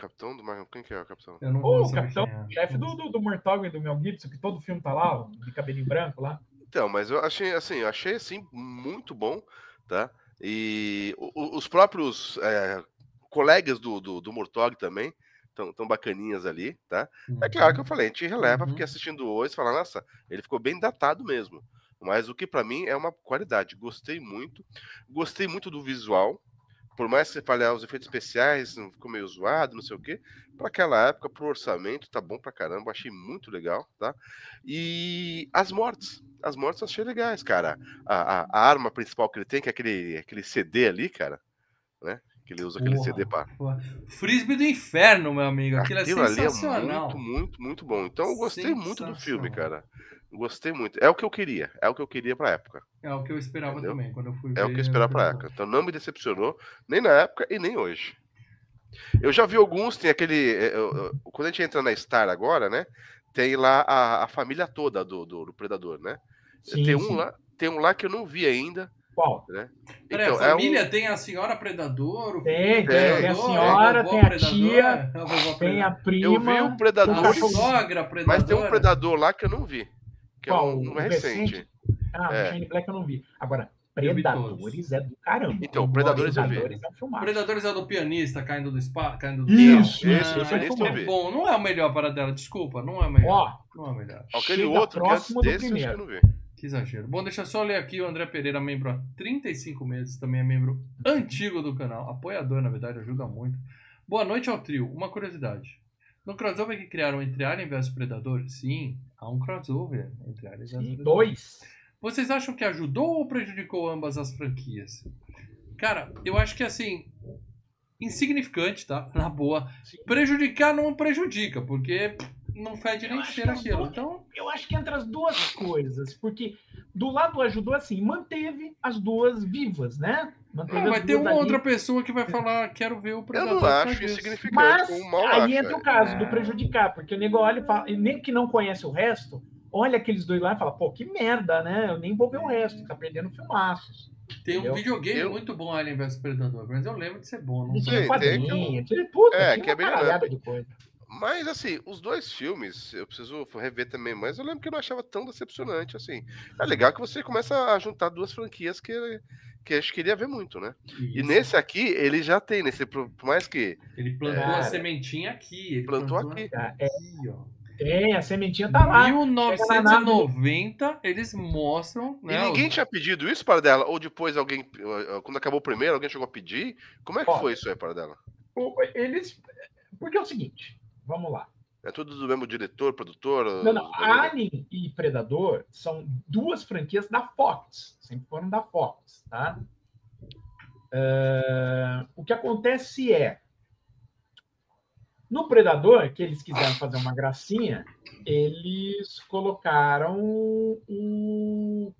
Capitão do Máquina... Quem que é o capitão? Eu não oh, o capitão, é. chefe do, do, do Mortog e do Mel Gibson, que todo filme tá lá, de cabelinho branco lá. Então, mas eu achei assim, eu achei assim muito bom, tá? E os próprios é, colegas do, do, do Murtog também estão tão bacaninhas ali, tá? É claro que eu uhum. falei, a gente releva, uhum. porque assistindo hoje, fala, nossa, ele ficou bem datado mesmo. Mas o que para mim é uma qualidade. Gostei muito. Gostei muito do visual, por mais que você fale, ah, os efeitos especiais ficou meio zoado, não sei o quê, para aquela época, pro orçamento, tá bom pra caramba, achei muito legal, tá? E as mortes, as mortes eu achei legais, cara. A, a, a, arma principal que ele tem, que é aquele, aquele CD ali, cara, né? Que ele usa aquele porra, CD para. Frisbee do inferno, meu amigo. Aquilo, é Aquilo é sensacional. ali é muito, muito, muito bom. Então eu gostei muito do filme, cara. Gostei muito. É o que eu queria. É o que eu queria pra época. É o que eu esperava Entendeu? também, quando eu fui É o que eu esperava pra época. Então não me decepcionou, nem na época e nem hoje. Eu já vi alguns, tem aquele. Eu, eu, quando a gente entra na Star agora, né? Tem lá a, a família toda do, do, do Predador, né? Sim, tem, um sim. lá, tem um lá que eu não vi ainda. Qual? Né? Peraí, então, a família é um... tem a senhora Predador? O tem, tem, tem a senhora, a tem a predador, tia, a tem a prima. Eu vi o Predador. A sogra Predador. Mas tem um Predador lá que eu não vi. Que Qual? é um, um recente. recente. Ah, é. o Shane Black eu não vi. Agora, Predadores é do caramba. Então, Predadores, Predadores é um Predadores é do pianista caindo do spa, caindo do Isso, isso, ah, isso é bom. Não é o melhor para dela, desculpa, não é o melhor. Ó, não é o melhor. Aquele outro que antes desse, acho que eu não vi. Que exagero. Bom, deixa eu só ler aqui o André Pereira, membro há 35 meses, também é membro antigo do canal, apoiador, na verdade, ajuda muito. Boa noite ao trio. Uma curiosidade. No crossover que criaram entre Alien vs Predador, sim, há um crossover entre vs Predador. Dois. Vocês acham que ajudou ou prejudicou ambas as franquias? Cara, eu acho que assim. Insignificante, tá? Na boa. Prejudicar não prejudica, porque não fede nem cheiro aquilo. Duas, então... Eu acho que entre as duas coisas, porque do lado ajudou assim, manteve as duas vivas, né? Manteve ah, vai ter uma ali. outra pessoa que vai falar, quero ver o predador. Eu não acho insignificante. Mas aí entra o caso é. do prejudicar, porque o nego olha e fala, nem que não conhece o resto, olha aqueles dois lá e fala, pô, que merda, né? Eu nem vou ver o resto, tá perdendo filmaços. Tem um videogame eu... muito bom, Alien vs Predador, mas eu lembro de ser bom. Não tinha quadrinho, tinha puta, é, que é bem de coisa. Mas, assim, os dois filmes, eu preciso rever também, mas eu lembro que eu não achava tão decepcionante, assim. É legal que você começa a juntar duas franquias que, que a gente queria ver muito, né? Isso. E nesse aqui, ele já tem, nesse, por mais que... Ele plantou é, a sementinha aqui. Ele plantou, plantou aqui. É, ó. Tem, a sementinha tá lá. 1990, eles mostram. Né, e ninguém tinha pedido isso para dela? Ou depois alguém, quando acabou o primeiro, alguém chegou a pedir? Como é que Ó, foi isso aí para dela? Eles. Porque é o seguinte, Vamos lá. É tudo do mesmo diretor, produtor? Não, não. Alien e Predador são duas franquias da Fox. Sempre foram da Fox, tá? Uh, o que acontece é. No Predador, que eles quiseram fazer uma gracinha, eles colocaram o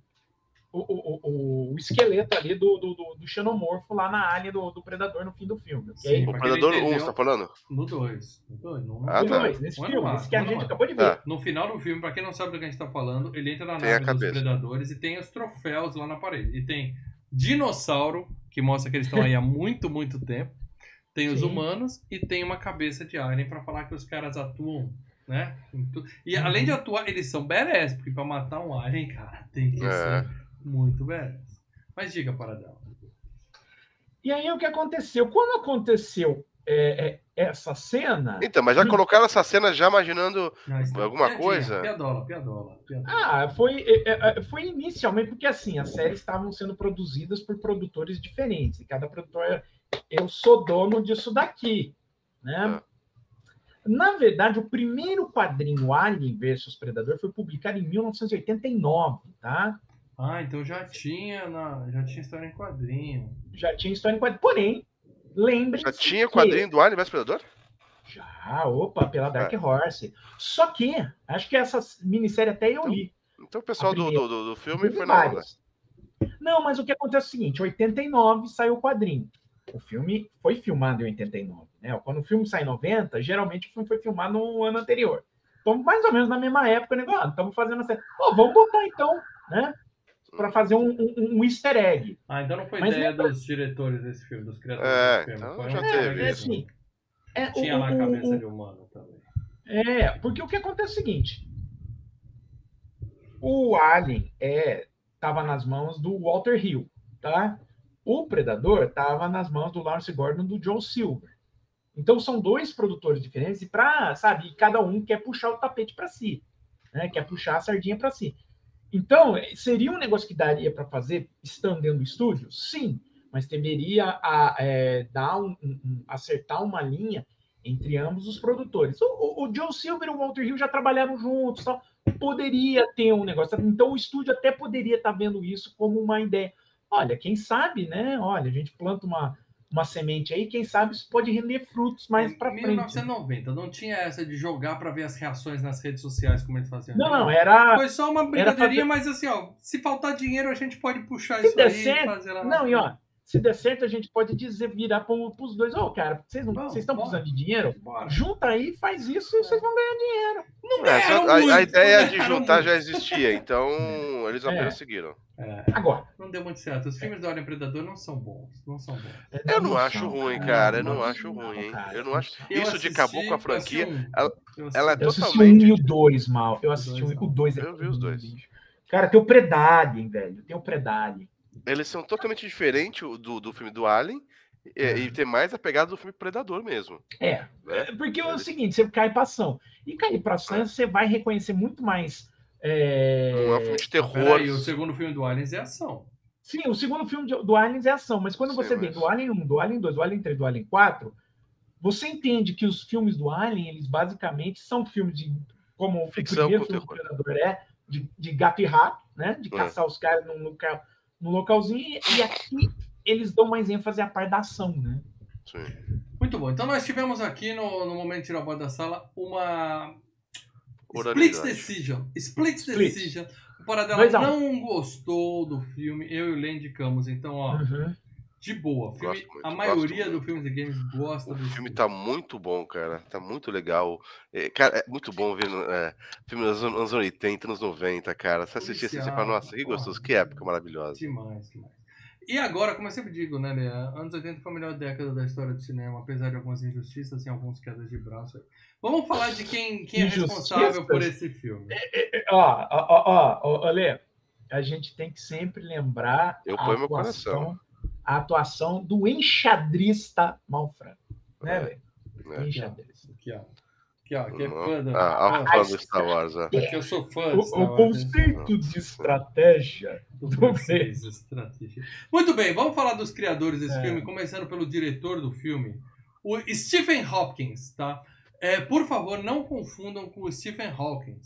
o, o, o, esqueleto ali do, do, do, xenomorfo lá na área do, do Predador no fim do filme. Sim, o Predador 1, você tá falando? No 2. No 2, no ah, tá. nesse filme, lá, esse que a gente acabou de ver. Tá. No final do filme, pra quem não sabe do que a gente tá falando, ele entra na tem nave dos Predadores e tem os troféus lá na parede. E tem dinossauro, que mostra que eles estão aí há muito, muito tempo. Tem os Sim. humanos e tem uma cabeça de alien para falar que os caras atuam né? E além de atuar, eles são badass, porque pra matar um alien, cara, tem que é. ser muito velhas. Mas diga, para dela. E aí o que aconteceu? Quando aconteceu é, é, essa cena. Então, mas já colocaram essa cena já imaginando ah, alguma piadinha, coisa? Piadola, piadola, piadola. Ah, foi, é, é, foi inicialmente, porque assim, as séries estavam sendo produzidas por produtores diferentes, e cada produtor. Eu sou dono disso daqui. Né? Ah. Na verdade, o primeiro quadrinho Alien versus Predador foi publicado em 1989, tá? Ah, então já tinha, na, já tinha história em quadrinho. Já tinha história em quadrinho. Porém, lembre-se. Já tinha quadrinho que... do Alien vs Predador? Já, opa, pela Dark é. Horse. Só que, acho que essa minissérie até eu então, li. Então o pessoal do, do, do, filme foi na onda. Não, mas o que acontece é o seguinte: em 89 saiu o quadrinho. O filme foi filmado em 89. Né? Quando o filme sai em 90, geralmente o filme foi filmado no ano anterior. Então, mais ou menos na mesma época, né? Ah, estamos fazendo a série. Oh, vamos botar então, né? Para fazer um, um, um, easter egg. Ah, então não foi Mas ideia não... dos diretores desse filme, dos criadores é, desse filme. Então já teve é, isso. Assim, é, Tinha o, lá a cabeça de humano também. É, porque o que acontece é o seguinte: o Alien é estava nas mãos do Walter Hill, tá? O Predador estava nas mãos do Lawrence Gordon do Joe Silver. Então são dois produtores diferentes e para, sabe, cada um quer puxar o tapete para si, né? Quer puxar a sardinha para si. Então, seria um negócio que daria para fazer estando dentro do estúdio? Sim, mas deveria a, é, dar um, um, acertar uma linha entre ambos os produtores. O, o, o Joe Silver e o Walter Hill já trabalharam juntos, tal. poderia ter um negócio. Então, o estúdio até poderia estar tá vendo isso como uma ideia. Olha, quem sabe, né? Olha, a gente planta uma, uma semente aí, quem sabe isso pode render frutos mais para frente. 1990, não tinha essa de jogar para ver as reações nas redes sociais como eles faziam. Não, não, era. Foi só uma brincadeirinha, fazer... mas assim, ó, se faltar dinheiro a gente pode puxar se isso aí certo, e fazer lá. Não, e ó, se der certo, a gente pode dizer, virar para os dois, ô, oh, cara, vocês, não, vocês estão precisando de dinheiro? Bora. Junta aí, faz isso e vocês vão ganhar dinheiro. Não é, a, muito, a, ideia de juntar muito. já existia, então eles apenas é. seguiram. É. Agora. Não deu muito certo. Os filmes do Alien Predador não são bons. Não são bons. Eu não, não acho são, ruim, cara. Eu não, não acho ruim, hein? Eu não acho. Eu Isso de acabou com a franquia. Um. Ela, ela, é eu totalmente. Eu assisti um e o dois, mal. Eu assisti um, o dois. É eu vi os dois. Cara, tem o Predalien, velho. Tem o Predalien. Eles são totalmente diferentes do, do filme do Alien. E, e, tem mais a pegada do filme Predador mesmo. É. Né? Porque é o seguinte, você cai pra ação. E cair pra ação, é. você vai reconhecer muito mais. É... Não é um filme de terror. E o segundo filme do Aliens é ação. Sim, o segundo filme do Aliens é ação, mas quando Sim, você mas... vê do Alien 1, do Alien 2, do Alien 3, do Alien 4, você entende que os filmes do Alien, eles basicamente são filmes de. Como Ficção o primeiro filme do Predador é, de, de gato e rato, né? De caçar é. os caras no, no, no localzinho, e aqui eles dão mais ênfase à parte da ação, né? Sim. Muito bom. Então nós tivemos aqui no, no momento de tirar a voz da sala uma Split. Decision. Split, Split. Decision. O Paradela um. não gostou do filme. Eu e o Len indicamos. Então, ó, Uhum. de boa. Filme, muito, a maioria do filme de games gosta O do filme tá muito bom, cara. Tá muito legal. É, cara, é muito bom ver é, filme dos anos anos 80, anos 90, cara. Você assistir assim, você fala, nossa, que gostoso, que época maravilhosa. Demais, demais. E agora, como eu sempre digo, né, Lea? Anos 80 foi a melhor década da história do cinema, apesar de algumas injustiças e alguns quedas de braço aí. Vamos falar de quem, quem é responsável por esse filme. Ó, ó, ó, ó, ó, Lê, a gente tem que sempre lembrar Eu a atuação, a atuação do enxadrista Malfranco, né, velho? É. Enxadrista. Aqui, ó. Aqui, ó. Que é fã da... Ah, a fã do Star Wars, ó. Aqui eu sou fã O, Star o né? conceito de estratégia Do do francês, estratégia. Muito bem, vamos falar dos criadores desse É. filme, começando pelo diretor do filme, o Stephen Hopkins, tá? É, por favor, não confundam com o Stephen Hawking,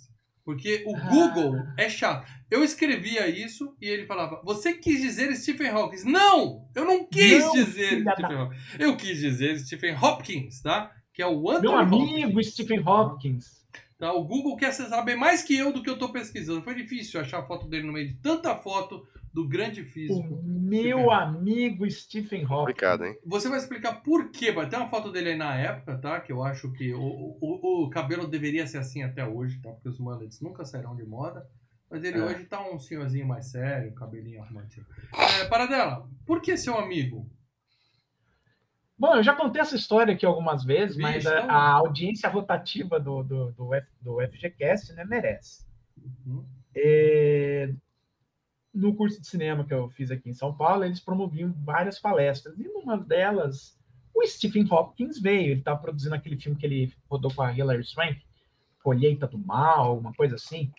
porque o Ah. Google é chato. Eu escrevia isso e ele falava: Você quis dizer Stephen Hawking? Não! Eu não quis Não, dizer Stephen Hawking. Eu quis dizer Stephen Hopkins, tá? Que é o Anthony Meu amigo Hopkins. Stephen Hopkins. Tá? O Google quer saber mais que eu do que eu tô pesquisando. Foi difícil achar a foto dele no meio de tanta foto do grande O físico. meu amigo Stephen Hopkins. Complicado, hein? Você vai explicar por quê. Vai ter uma foto dele aí na época, tá? Que eu acho que o, o, o cabelo deveria ser assim até hoje, tá? Porque os mullets nunca sairão de moda. Mas ele É. hoje tá um senhorzinho mais sério, cabelinho arrumadinho. É, Paradela, por que seu amigo? Bom, eu já contei essa história aqui algumas vezes, mas Vixe, a, então- a audiência rotativa do, do, do, F, do FGCast né, merece. Uhum. É, no curso de cinema que eu fiz aqui em São Paulo, eles promoviam várias palestras, e numa delas o Stephen Hopkins veio. Ele estava produzindo aquele filme que ele rodou com a Hilary Swank, Colheita do Mal, uma coisa assim.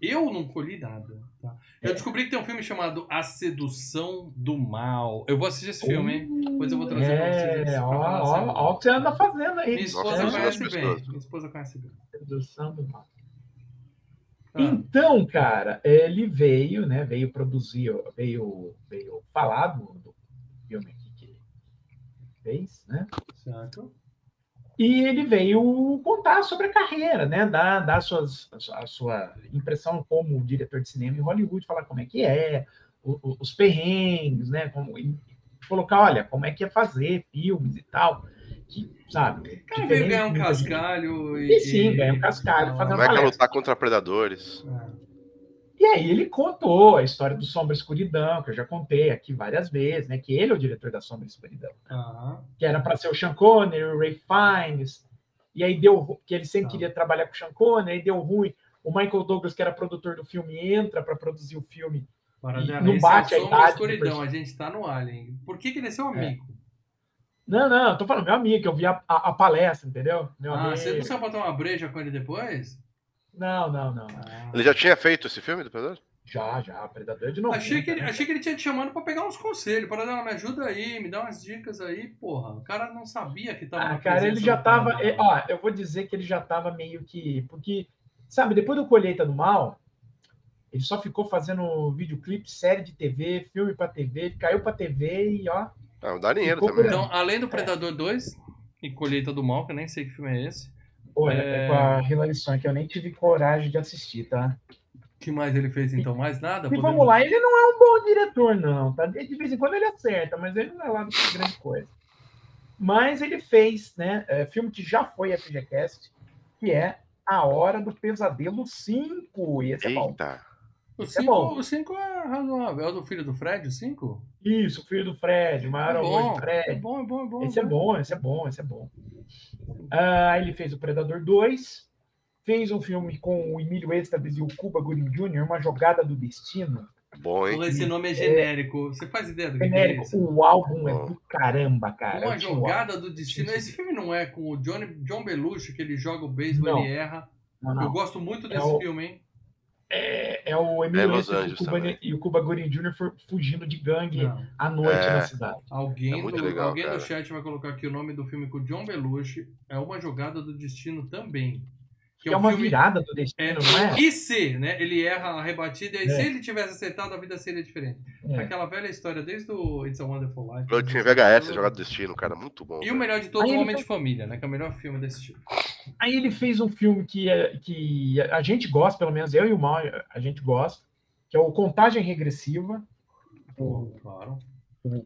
Eu não colhi nada. Tá? Eu descobri que tem um filme chamado A Sedução do Mal. Eu vou assistir esse filme, hein? Depois eu vou trazer pra vocês. É, pra ó, sobre. ó o que você anda fazendo aí. Minha esposa Nossa, conhece bem. Minha esposa conhece bem. Sedução do Mal. Ah, Então, cara, ele veio, né? Veio produzir, veio, veio falar do, do filme aqui que ele fez, né? certo. E ele veio contar sobre a carreira, né? Dar, dar suas, a sua impressão como diretor de cinema em Hollywood, falar como é que é, o- o- os perrengues, né? Como, colocar, olha, como é que é fazer filmes e tal. Que, sabe? O cara veio ganhar um cascalho e. E sim, ganha um cascalho, fazendo Como é que é lutar contra predadores? É. E aí ele contou a história do Sombra e Escuridão, que eu já contei aqui várias vezes, né? Que ele é o diretor da Sombra e Escuridão. Aham. Que era para ser o Sean Connery, o Ray Fiennes. E aí deu que ele sempre Tá. queria trabalhar com o Sean Connery, aí deu ruim. O Michael Douglas, que era produtor do filme, entra para produzir o filme. Não bate é a da idade escuridão, a gente tá no Alien. Por que, que ele é seu amigo? Não, não, eu tô falando, meu amigo, que eu vi a, a- a palestra, entendeu? Meu ah, amigo. você não pra tomar uma breja com ele depois? Não, não, não. Ah. Ele já tinha feito esse filme do predador? Já, já, Predador de novo. Achei que, ele, achei que ele tinha te chamando pra pegar uns conselhos. Paradela, me ajuda aí, me dá umas dicas aí, porra. O cara não sabia que tava Ah, cara, ele já tava. Paradela. é, Ó, eu vou dizer que ele já tava meio que. Porque, sabe, depois do Colheita do Mal, ele só ficou fazendo videoclipe, série de TV, filme pra TV, ele caiu pra TV e ó. Ah, dá dinheiro também. por- Então, além do Predador 2 e Colheita do Mal, que eu nem sei que filme é esse, Pô, É. é... com a Hilary Swank, eu nem tive coragem de assistir, tá? que mais ele fez então? Mais nada? E Podemos- vamos lá, ele não é um bom diretor, não, tá? De vez em quando ele acerta, mas ele não é lá de grande coisa. Mas ele fez, né, é, filme que já foi FGCast, que é A Hora do Pesadelo 5. E esse é bom. O Esse é 5 bom. o cinco é razoável. É o do filho do Fred, o 5? Isso, filho do Fred, o maior É amor bom, de é Fred. bom, é bom, é bom. Esse é bom, esse é bom, esse é bom. Ah, ele fez o Predador 2, fez um filme com o Emílio Esteves e o Cuba Gooding Jr., Uma Jogada do Destino. Bom, hein? Esse nome é genérico. Você faz ideia do que, que é Genérico, isso? o álbum é do caramba, cara. Uma Eu o álbum. jogada do destino. Esse filme não é com o Johnny, John Belushi, que ele joga o beisebol e erra. Não, Eu não. gosto muito É desse o- filme, hein? É, é o É Emílio Esteves e e o Cuba Gooding Jr. fu- fugindo de gangue Não. à noite É. na cidade. Alguém, É muito do, legal, alguém chat vai colocar aqui o nome do filme com o John Belushi. É uma jogada do destino também. Que, é, é uma filme... virada do destino, é, não é? E se, né? Ele erra a rebatida, e é. se ele tivesse acertado, a vida seria diferente. É. Aquela velha história desde o It's a Wonderful Life. Eu tinha VHS jogado Destino, cara, muito bom. E o melhor de todos, o Homem de Família, né? Que é o melhor filme desse tipo. Aí ele fez um filme que, é, que a gente gosta, pelo menos eu e o Mal, a gente gosta, que é o Contagem Regressiva. Oh, claro. O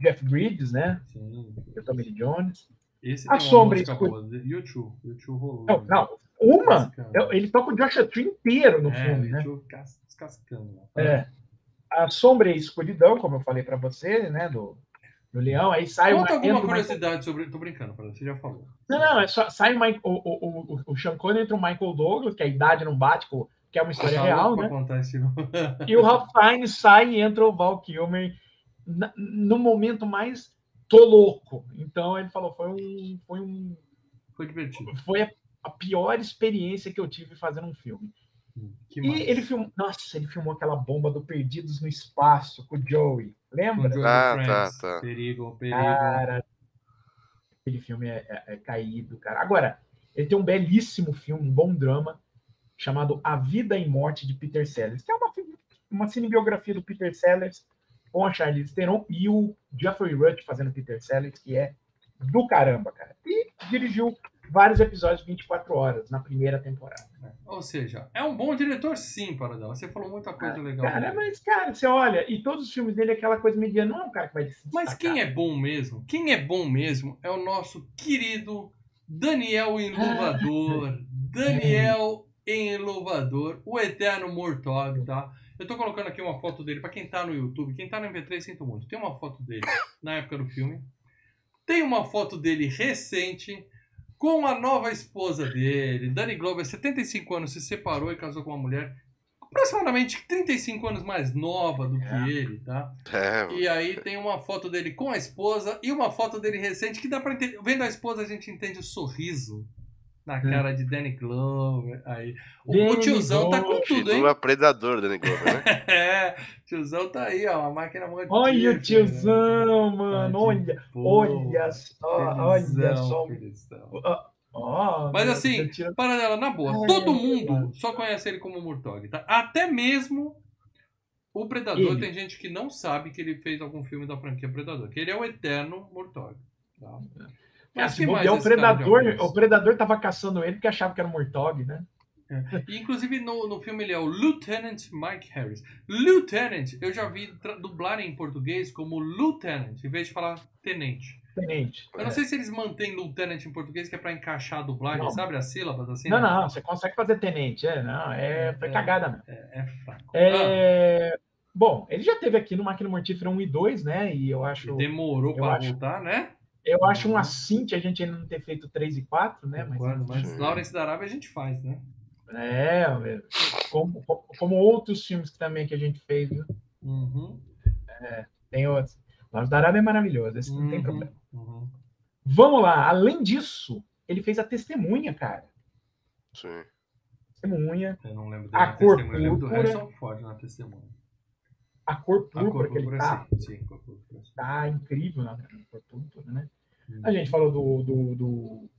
Jeff Bridges, né? Sim. O Tommy Jones. Esse a sombra escura. YouTube, YouTube rolou. Não, não, uma, ele toca o Joshua Tree inteiro no é, filme, né? Descascando. É. A Sombra e a Escuridão, como eu falei para você, né? Do, do Leão, aí sai Conta uma, alguma curiosidade Michael... sobre. Tô brincando, você já falou. Não, não, é só sai o, o, o, o, o Sean Connery entre o Michael Douglas, que a idade não bate, que é uma história tá real, né? e o Ralph Fiennes sai e entra o Val Kilmer no momento mais tô louco. Então ele falou, foi um. Foi um. Foi divertido. Foi a pior experiência que eu tive fazendo um filme. Hum, e ele filmou, nossa, ele filmou aquela bomba do Perdidos no Espaço com o Joey, lembra? Com ah, tá, tá. Perigo, perigo. Cara, aquele filme é, é, é, caído, cara. Agora, ele tem um belíssimo filme, um bom drama, chamado A Vida e Morte de Peter Sellers, que é uma, uma cinebiografia do Peter Sellers com a Charlize Theron e o Jeffrey Rush fazendo Peter Sellers, que é do caramba, cara. E dirigiu vários episódios 24 horas na primeira temporada. Ou seja, é um bom diretor, sim, para dela. Você falou muita coisa ah, legal. Cara, mas, cara, você olha, e todos os filmes dele é aquela coisa mediana, não é um cara que vai se Mas quem é bom mesmo? Quem é bom mesmo é o nosso querido Daniel Enluvador. Daniel Enluvador, o eterno Mortog, tá? Eu tô colocando aqui uma foto dele para quem tá no YouTube. Quem tá no MP3, sinto muito. Tem uma foto dele na época do filme. Tem uma foto dele recente com a nova esposa dele. Danny Glover, 75 anos, se separou e casou com uma mulher aproximadamente 35 anos mais nova do que é. ele, tá? É, e aí tem uma foto dele com a esposa e uma foto dele recente que dá pra entender. Vendo a esposa, a gente entende o sorriso na hum. cara de Danny Glover. Aí. O, o tiozão tá com tudo, hein? O predador, Danny Glover, né? é, tiozão tá aí, ó. A máquina muito Olha o tiozão, né? mano. Olha, olha só, olha só. Oh, Mas assim, tira... Paradela, na boa, Ai, todo mundo só conhece ele como Murtog, tá? Até mesmo o Predador, ele. tem gente que não sabe que ele fez algum filme da franquia Predador, que ele é o eterno Murtog. Tá? É. Mas se bobear, o predador, o predador tava caçando ele porque achava que era um Mortog, né? É. E, inclusive no, no filme ele é o Lieutenant Mike Harris. Lieutenant, eu já vi dublar em português como Lieutenant, em vez de falar tenente. Tenente. Eu não é. sei se eles mantêm Lieutenant em português, que é para encaixar a dublagem, não. sabe as sílabas assim? Não, né? não, você consegue fazer tenente, é, não, é, foi é, cagada mesmo. É, é fraco. É... Ah. Bom, ele já teve aqui no Máquina Mortífera 1 e 2, né? E eu acho. Demorou para voltar, né? Eu acho um assinte a gente ainda não ter feito 3 e 4, né? Mas, mas Lawrence da Arábia a gente faz, né? É, como, como outros filmes que também que a gente fez, viu? Uhum. É, tem outros. Lawrence da Arábia é maravilhoso, esse não tem uhum. problema. Uhum. Vamos lá, além disso, ele fez a testemunha, cara. Sim. Testemunha. Eu não lembro a cor testemunha. Eu lembro do Harrison Ford na testemunha. A cor púrpura que ele tá. Sim, sim, cor púrpura. Tá incrível na cor púrpura, né? Hum. A gente falou do, do, do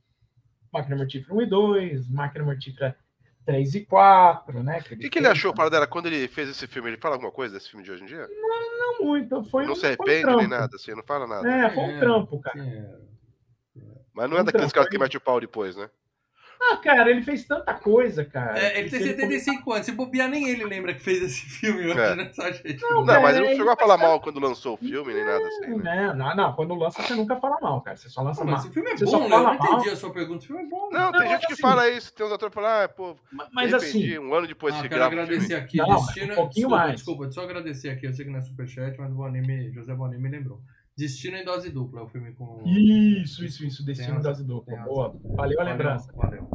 Máquina Mortífera 1 e 2, Máquina Mortífera 3 e 4, né? O que, que, que, ele achou, Paradela, quando ele fez esse filme? Ele fala alguma coisa desse filme de hoje em dia? Não, não muito. Foi não um, se arrepende um nem nada, assim, não fala nada. É, foi um é, trampo, cara. É. Mas não é daqueles caras que mete o pau depois, né? Ah, cara, ele fez tanta coisa, cara. É, ele tem 75 ele... anos. Se bobear, nem ele lembra que fez esse filme hoje, é. né? Só gente. Não, não mas ele não chegou a falar mal quando lançou o filme, nem nada assim. Né? Não, não, quando lança, você nunca fala mal, cara. Você só lança não, mal. Mas o filme é você bom, né? Eu não entendi a sua pergunta. O filme é bom. Não, né? tem gente que assim, fala isso. Tem uns atores que falam, ah, pô, mas assim, um ano depois ah, se grava. Quero agradecer aqui, não, Destino. Um pouquinho desculpa, mais. Desculpa, só agradecer aqui. Eu sei que não é superchat, mas o Bonet, José Bonet me lembrou. Destino em dose dupla é o filme com. Isso, isso, isso. Destino em dose dupla. Boa. Valeu a lembrança. Valeu.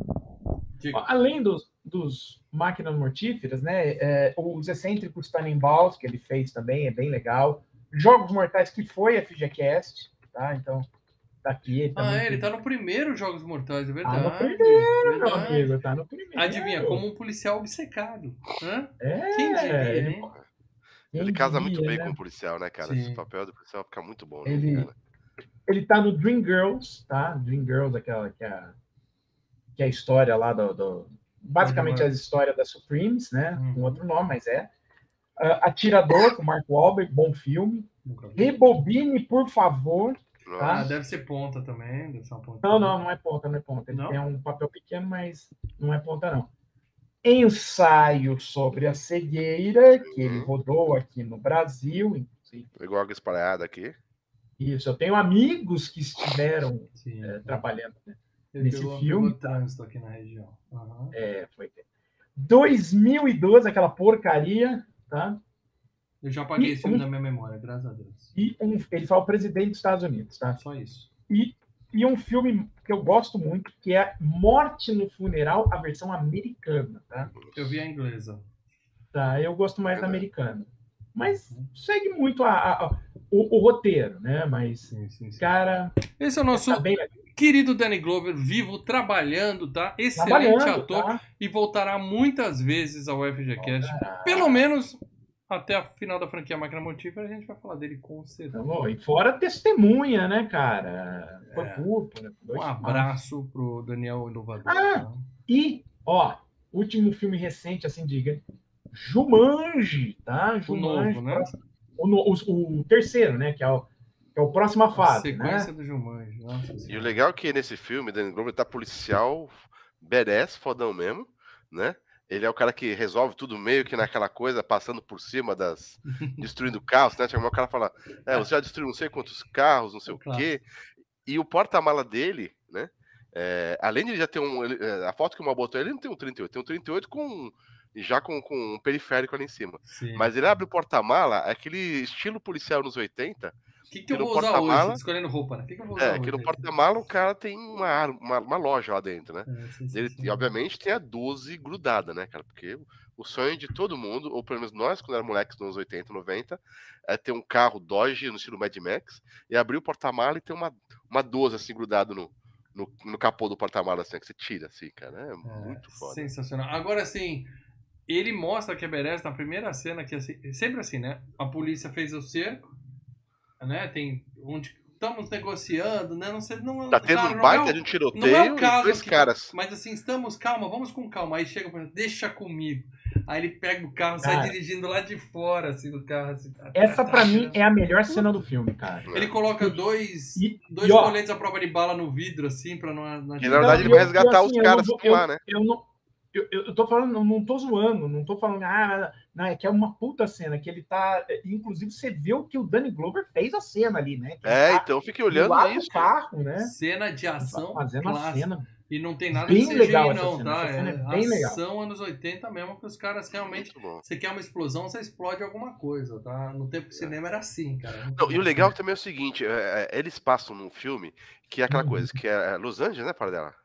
Além dos, dos máquinas mortíferas, né? É, os excêntricos Tannenbaums, que ele fez também, é bem legal. Jogos Mortais, que foi a FGCast, tá? Então, tá aqui. Ah, é, ele tá no primeiro Jogos Mortais, é verdade. Tá no primeiro, verdade. meu amigo, tá no primeiro. Adivinha, como um policial obcecado. Hã? É, Quem diria, ele, ele casa muito bem né? com o policial, né, cara? Sim. Esse papel do policial fica muito bom, né, ele, cara? Ele tá no Dream Girls, tá? Dream Girls, aquela que é a que é a história lá do. do basicamente, a história da Supremes, né? Uhum. Com outro nome, mas é. Uh, Atirador, com Mark Wahlberg, bom filme. Rebobine, por favor. Ah, Nossa. deve ser ponta também. Deve ser uma ponta. Não, não, não é ponta, não é ponta. Ele Não? tem um papel pequeno, mas não é ponta, não. Ensaio sobre a cegueira, que ele Uhum. rodou aqui no Brasil. inclusive. Igual a espalhada aqui. Isso, eu tenho amigos que estiveram Sim. é, trabalhando. né? Nesse filme, trânsito aqui na região. Aham. É, foi. 2012, aquela porcaria, tá? Eu já apaguei E esse filme um- da minha memória, graças a Deus. E um, ele fala o presidente dos Estados Unidos, tá? Só isso. E, e um filme que eu gosto muito, que é Morte no Funeral, a versão americana, tá? Eu vi a inglesa. Tá, eu gosto mais da americana. Mas segue muito a, a- a- o, o roteiro, né? Mas, Sim, sim, sim. cara, Esse é o nosso tá bem querido Danny Glover, vivo, trabalhando, tá? Excelente trabalhando, ator tá? e voltará muitas vezes ao FGCast. Voltará. Pelo menos até a final da franquia Máquina Mortífera, a gente vai falar dele com certeza. Então, e fora testemunha, né, cara? Foi É. púrpura. Um abraço pro Daniel Inovador. Ah! tá? E, ó, último filme recente, assim, diga. Jumanji, tá? O Jumanji. novo, né? O, no- o- o terceiro, né? Que é o, que é o próxima A fase, né? sequência do Jumanji. Nossa E o legal é que nesse filme, Danny Glover tá policial, badass, fodão mesmo, né? Ele é o cara que resolve tudo meio que naquela coisa, passando por cima das. destruindo carros, né? Chega o cara fala: É, você já destruiu não sei quantos carros, não sei o Claro. quê. E o porta-mala dele, né? é, além de ele já ter um. ele- é, a foto que o Mal botou, ele não tem um 38, tem um 38 com. Já com, com um periférico ali em cima. Sim. Mas ele abre o porta-mala, é aquele estilo policial nos 80. O que, que eu vou usar hoje? Escolhendo roupa, né? O que, que eu vou usar É, hoje? que no porta-mala o cara tem uma, uma, uma loja lá dentro, né? É, sim, sim, Ele, sim. e obviamente tem a 12 grudada, né, cara? Porque o- sonho de todo mundo, ou pelo menos nós, quando éramos moleques nos anos 80, 90, é ter um carro Dodge no estilo Mad Max e abrir o porta-mala e ter uma, uma 12 assim grudado no, no, no capô do porta-mala, assim, que você tira, assim, cara. É, É, muito foda. Sensacional. Agora, assim, ele mostra que a Beres na primeira cena, que assim, sempre assim, né? A polícia fez o cerco, né? Tem onde estamos negociando, né? Não sei, não, Tá tendo cara, um baita é o- de um não tiroteio é o e caso dois que- caras. Mas assim, estamos, calma, vamos com calma. Aí chega, deixa comigo. Aí ele pega o carro, sai Cara. dirigindo lá de fora, assim, do carro. Assim, Essa, pra mim, é a melhor cena do filme, cara. Ele coloca dois, E, dois e, ó, coletes à prova de bala no vidro, assim, pra não. não E na verdade Não, ele vai eu- resgatar eu, os assim, eu caras que estão lá, vou- né? eu não. Eu, eu, tô falando, não, tô zoando, não tô falando, ah, não, é que é uma puta cena, que ele tá. Inclusive, você vê o que o Danny Glover fez a cena ali, né? Que É, tá então fique do olhando isso. carro, né? Cena de ação Fazendo a cena. E não tem nada Bem de CGI, legal não, cena, tá? é é bem legal. ação anos 80 mesmo, que os caras realmente. Você quer uma explosão, você explode alguma coisa, tá? No tempo que cinema era assim, cara. Não, e o legal também é o seguinte, é, é, eles passam num filme que é aquela Uhum. coisa, que é é Los Angeles, né, para dela?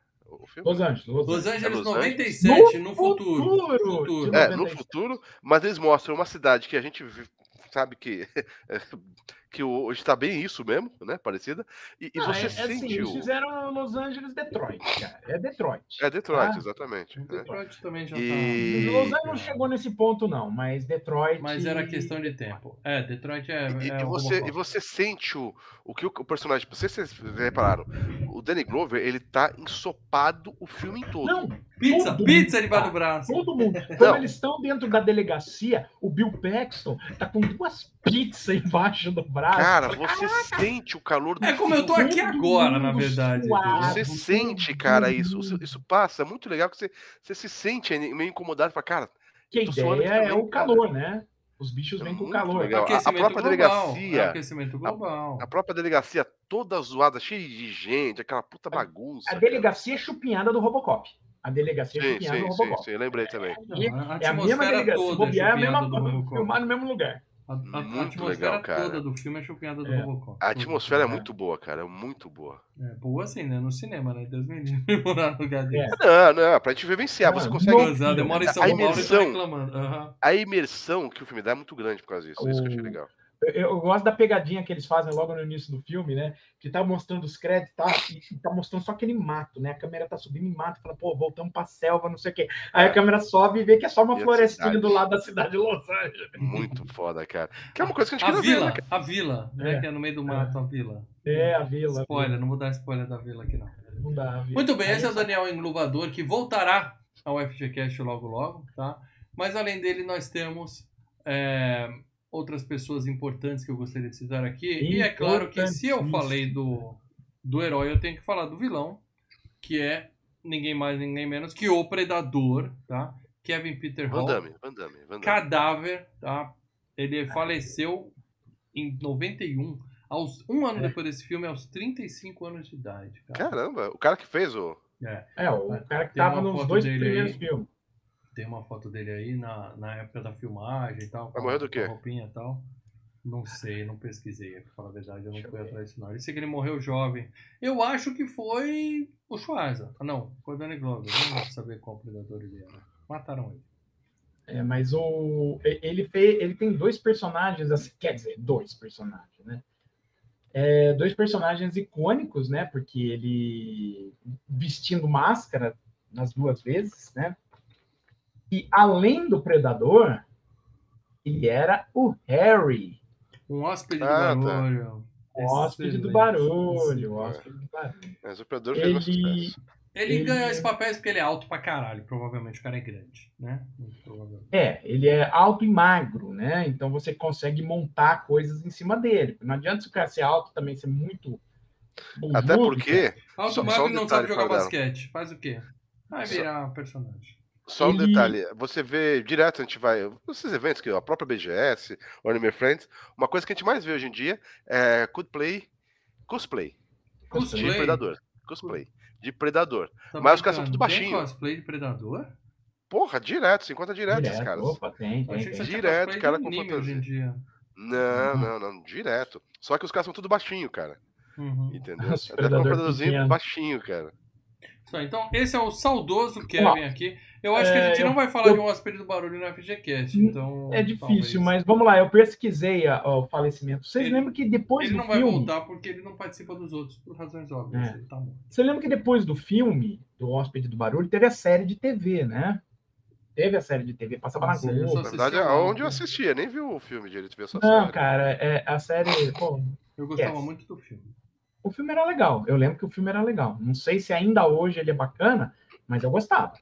O filme? Los Angeles. Los Los Angeles. Angeles É Los Angeles? 97, no, futuro. futuro, Futuro. É, no 97. futuro, mas eles mostram uma cidade que a gente sabe que que hoje está bem isso mesmo, né, parecida. E, e você é, é assim, sentiu eles fizeram Los Angeles Detroit, cara. É Detroit. É Detroit, Ah. exatamente. né? Detroit também já E- tá. Los Angeles não chegou nesse ponto, não, mas Detroit. Mas era questão de tempo. É, Detroit é. E, é e você, e você sente o, o que o, o personagem. Vocês, vocês repararam? O Danny Glover, ele tá ensopado o filme todo. Não, Pizza, todo pizza mundo debaixo tá. do braço. todo mundo. Quando Não. eles estão dentro da delegacia, o Bill Paxton tá com duas pizzas embaixo do braço. Cara, você sente o calor do É como eu tô aqui agora, na verdade. suado. Você sente, cara, isso, isso, passa. É muito legal que você, você se sente meio incomodado. Fala, cara, Que a ideia é também, o cara. calor, né? Os bichos É vêm com calor. legal. a- a própria global. delegacia- É aquecimento global. a própria delegacia toda zoada, cheia de gente, aquela puta bagunça. A cara. delegacia é chupinhada do Robocop. A delegacia é Sim, chupinhada do sim, sim, Robocop. sim, eu lembrei também. A É a mesma delegacia. Toda bobear, é a mesma do Robocop. filmar no mesmo lugar. A, a- a atmosfera legal, cara. toda do filme é chupinhada do É. Robocop. A atmosfera é muito boa, cara, é muito boa. É, boa assim, né? No cinema, né? Deus me livre morar no lugar desse. Não, não, pra gente vivenciar, você Não, consegue. moro em São A Paulo e imersão. reclamando. Aham. A imersão que o filme dá é muito grande por causa disso. Isso que eu achei O- legal. Eu, gosto da pegadinha que eles fazem logo no início do filme, né? Que tá mostrando os créditos tá, e tá mostrando só aquele mato, né? A câmera tá subindo em mato, fala, pô, voltamos pra selva, não sei o quê. Aí a câmera sobe e vê que é só uma E a florestinha do lado da cidade de Los Angeles. Muito foda, cara. Que é uma coisa que a gente A queria ver, vila, né, cara? a vila, né? É. Que é no meio do mato, a vila. É, a vila. Spoiler, não vou dar spoiler da vila aqui, não. Não dá. viu? Muito bem, Aí esse é o só- Daniel Engluvador, que voltará ao FGCast logo logo, tá? Mas além dele, nós temos é, outras pessoas importantes que eu gostaria de citar aqui. E é claro que se eu falei do, do herói, eu tenho que falar do vilão, que é ninguém mais, ninguém menos que o Predador, tá? Kevin Peter Van Hall. Damme, Van Damme, Van Damme. Cadáver, tá? Ele faleceu em 91, aos, um ano É. depois desse filme, aos 35 anos de idade. cara. Caramba, o cara que fez o. É. É, o cara que Tem tava nos dois primeiros aí. filmes. Tem uma foto dele aí na, na época da filmagem e tal. Vai com morrer a- do quê? roupinha e tal. Não sei, não pesquisei, pra falar a verdade, eu não Deixa fui atrás disso não. Eu sei que ele morreu jovem. Eu acho que foi o Schwarza. Ah, não, foi o Danny Glover. Não dá pra saber qual predador ele era. Mataram ele. É, mas o ele fez, ele tem dois personagens, assim, quer dizer, dois personagens, né? É, dois personagens icônicos, né? Porque ele vestindo máscara nas duas vezes, né? E além do Predador, ele era o Harry, Um hóspede Ah, do tá. barulho. o hóspede do barulho, hóspede do barulho. Mas o Predador fez Ele- sucesso. Ele, Ele- ganhou esse papel porque ele é alto pra caralho. Provavelmente o cara é grande, né? É, ele é alto e magro, né? Então você consegue montar coisas em cima dele. Não adianta se o cara ser alto também ser muito. Até porque, Alto Só- magro só um não sabe jogar basquete. Faz o quê? Vai Só- virar personagem. Só um Ele- detalhe, você vê direto, a gente vai. Esses eventos que a própria BGS, o Anime Friends, uma coisa que a gente mais vê hoje em dia é cosplay, cosplay de Cosplay. Predador. Cosplay. De Predador. Tá Mas os caras são tudo Tem baixinho. cosplay de predador? Porra, direto, se encontra direto, esses Direto, caras. Opa, tem, tem, tem. Direto, cara de com fantasia. hoje em dia. Não, Uhum. não, não, direto. Só que os caras são tudo baixinho, cara. Uhum. Entendeu? Os Até predador o predadorzinho pequeno. baixinho, cara. Só, então, esse é o saudoso Kevin aqui. Eu acho que a É, gente eu- não vai falar eu- de um hóspede do barulho no FGCast, então... É difícil, talvez. mas vamos lá, eu pesquisei a- o falecimento. Vocês Ele- lembram que depois Ele do não vai filme. voltar porque ele não participa dos outros, por razões óbvias. É. Ele tá morto. Você lembra que depois do filme, do Hóspede do Barulho, teve a série de TV, né? Teve a série de TV, passava na eu só Globo. Na verdade, é assistia onde eu assistia, nem vi o filme direito, vi só a Não, série. cara, é, a série. Pô, Eu gostava Yes. muito do filme. O filme era legal. Eu lembro que o filme era legal. Não sei se ainda hoje ele é bacana, mas eu gostava.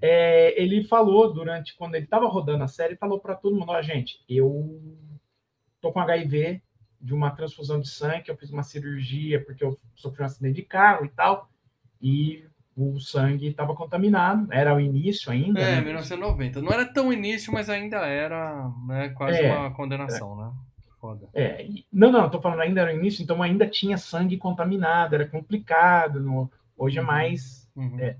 É, ele falou durante, quando ele estava rodando a série, falou para todo mundo: ó, gente, eu tô com HIV de uma transfusão de sangue, eu fiz uma cirurgia porque eu sofri um acidente de carro e tal, e o sangue estava contaminado, era o início ainda. É, né? 1990. Não era tão início, mas ainda era né, quase É. uma condenação, né? Foda. É, não, não, tô falando ainda era o início, então ainda tinha sangue contaminado, era complicado, no- hoje é Uhum. mais. Uhum. É.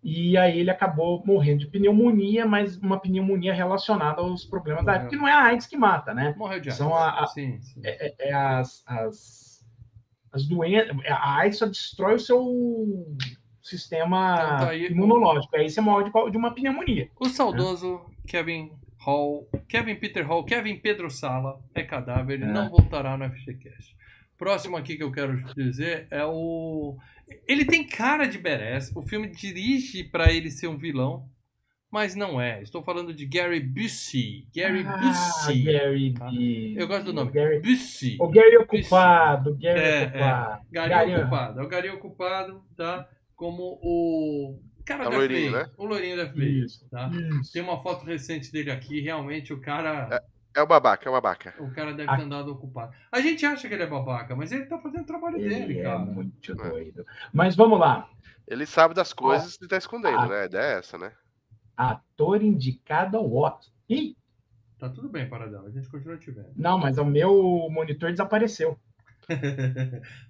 E aí ele acabou morrendo de pneumonia, mas uma pneumonia relacionada aos problemas da Uhum. época, que não é a AIDS que mata, né? Morreu de AIDS. São a- a- Sim, sim. É, é as, as, as doenças. A AIDS só destrói o seu sistema Então tá aí imunológico. Aí você morre de, de uma pneumonia. O saudoso Kevin Hall, Kevin Peter Hall, Kevin Pedro Sala é cadáver, ele É. não voltará no FGCast. Próximo aqui que eu quero dizer é o. Ele tem cara de badass, o filme dirige pra ele ser um vilão, mas não é. Estou falando de Gary Busey. Gary ah, Busey. Gary tá? Eu gosto do nome. Gary, Busey. o Gary ocupado, Gary É, ocupado. Gary Gary- ocupado. É o Gary ocupado, tá? Como o cara É da o loirinho, FBI. né? O loirinho da FBI. Isso, Tá? isso. Tem uma foto recente dele aqui, realmente o cara, É o babaca, é o babaca. o cara deve Ah. ter andado ocupado. A gente acha que ele é babaca, mas ele tá fazendo o trabalho Ele dele, é cara. muito doido. Mas vamos lá. Ele sabe das coisas e tá escondendo, Ah. né? A ideia é essa, né? Ator indicado ao Oscar. Ih, Tá tudo bem, Paradela, a gente continua te vendo. não, mas o meu monitor desapareceu.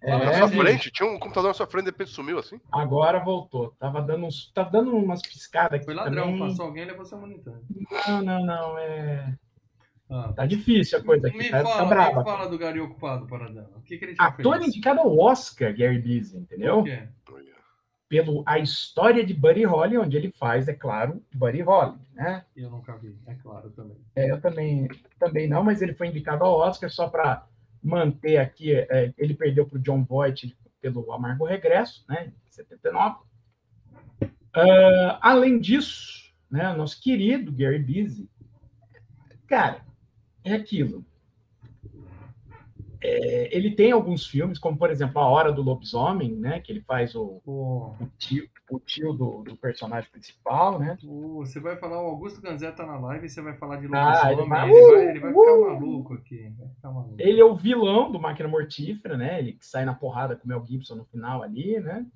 Fala Na É, sua gente. frente, tinha um computador na sua frente e depois sumiu assim. Agora voltou. Tava dando uns, tá dando umas piscadas aqui Foi ladrão, também. passou alguém e levou seu monitor. Não, não, não. É... Ah. Tá difícil a coisa aqui. Me tá, tá fala, brava. me fala do Gary ocupado, Paradela. O que, que ele tinha Ator indicado ao Oscar, Gary Busey, entendeu? Por quê? Pelo A História de Buddy Holly, onde ele faz, é claro, Buddy Holly, né? Eu nunca vi, é claro também. É, eu também, também não, mas ele foi indicado ao Oscar só para manter aqui. é, ele perdeu para o John Voight pelo Amargo Regresso, né? Em 79. Ah, além disso, né, nosso querido Gary Busey, cara, é aquilo. É, é, ele tem alguns filmes, como por exemplo A Hora do Lobisomem, né? Que ele faz o, Pô, o tio, o tio do, do personagem principal, né? pô, você vai falar, o Augusto Ganzé tá na live e você vai falar de Ah, ele lobisomem. vai- ele, vai, ele vai ficar Uh, maluco aqui. Vai ficar maluco. Ele é o vilão do Máquina Mortífera, né? Ele que sai na porrada com o Mel Gibson no final ali, né?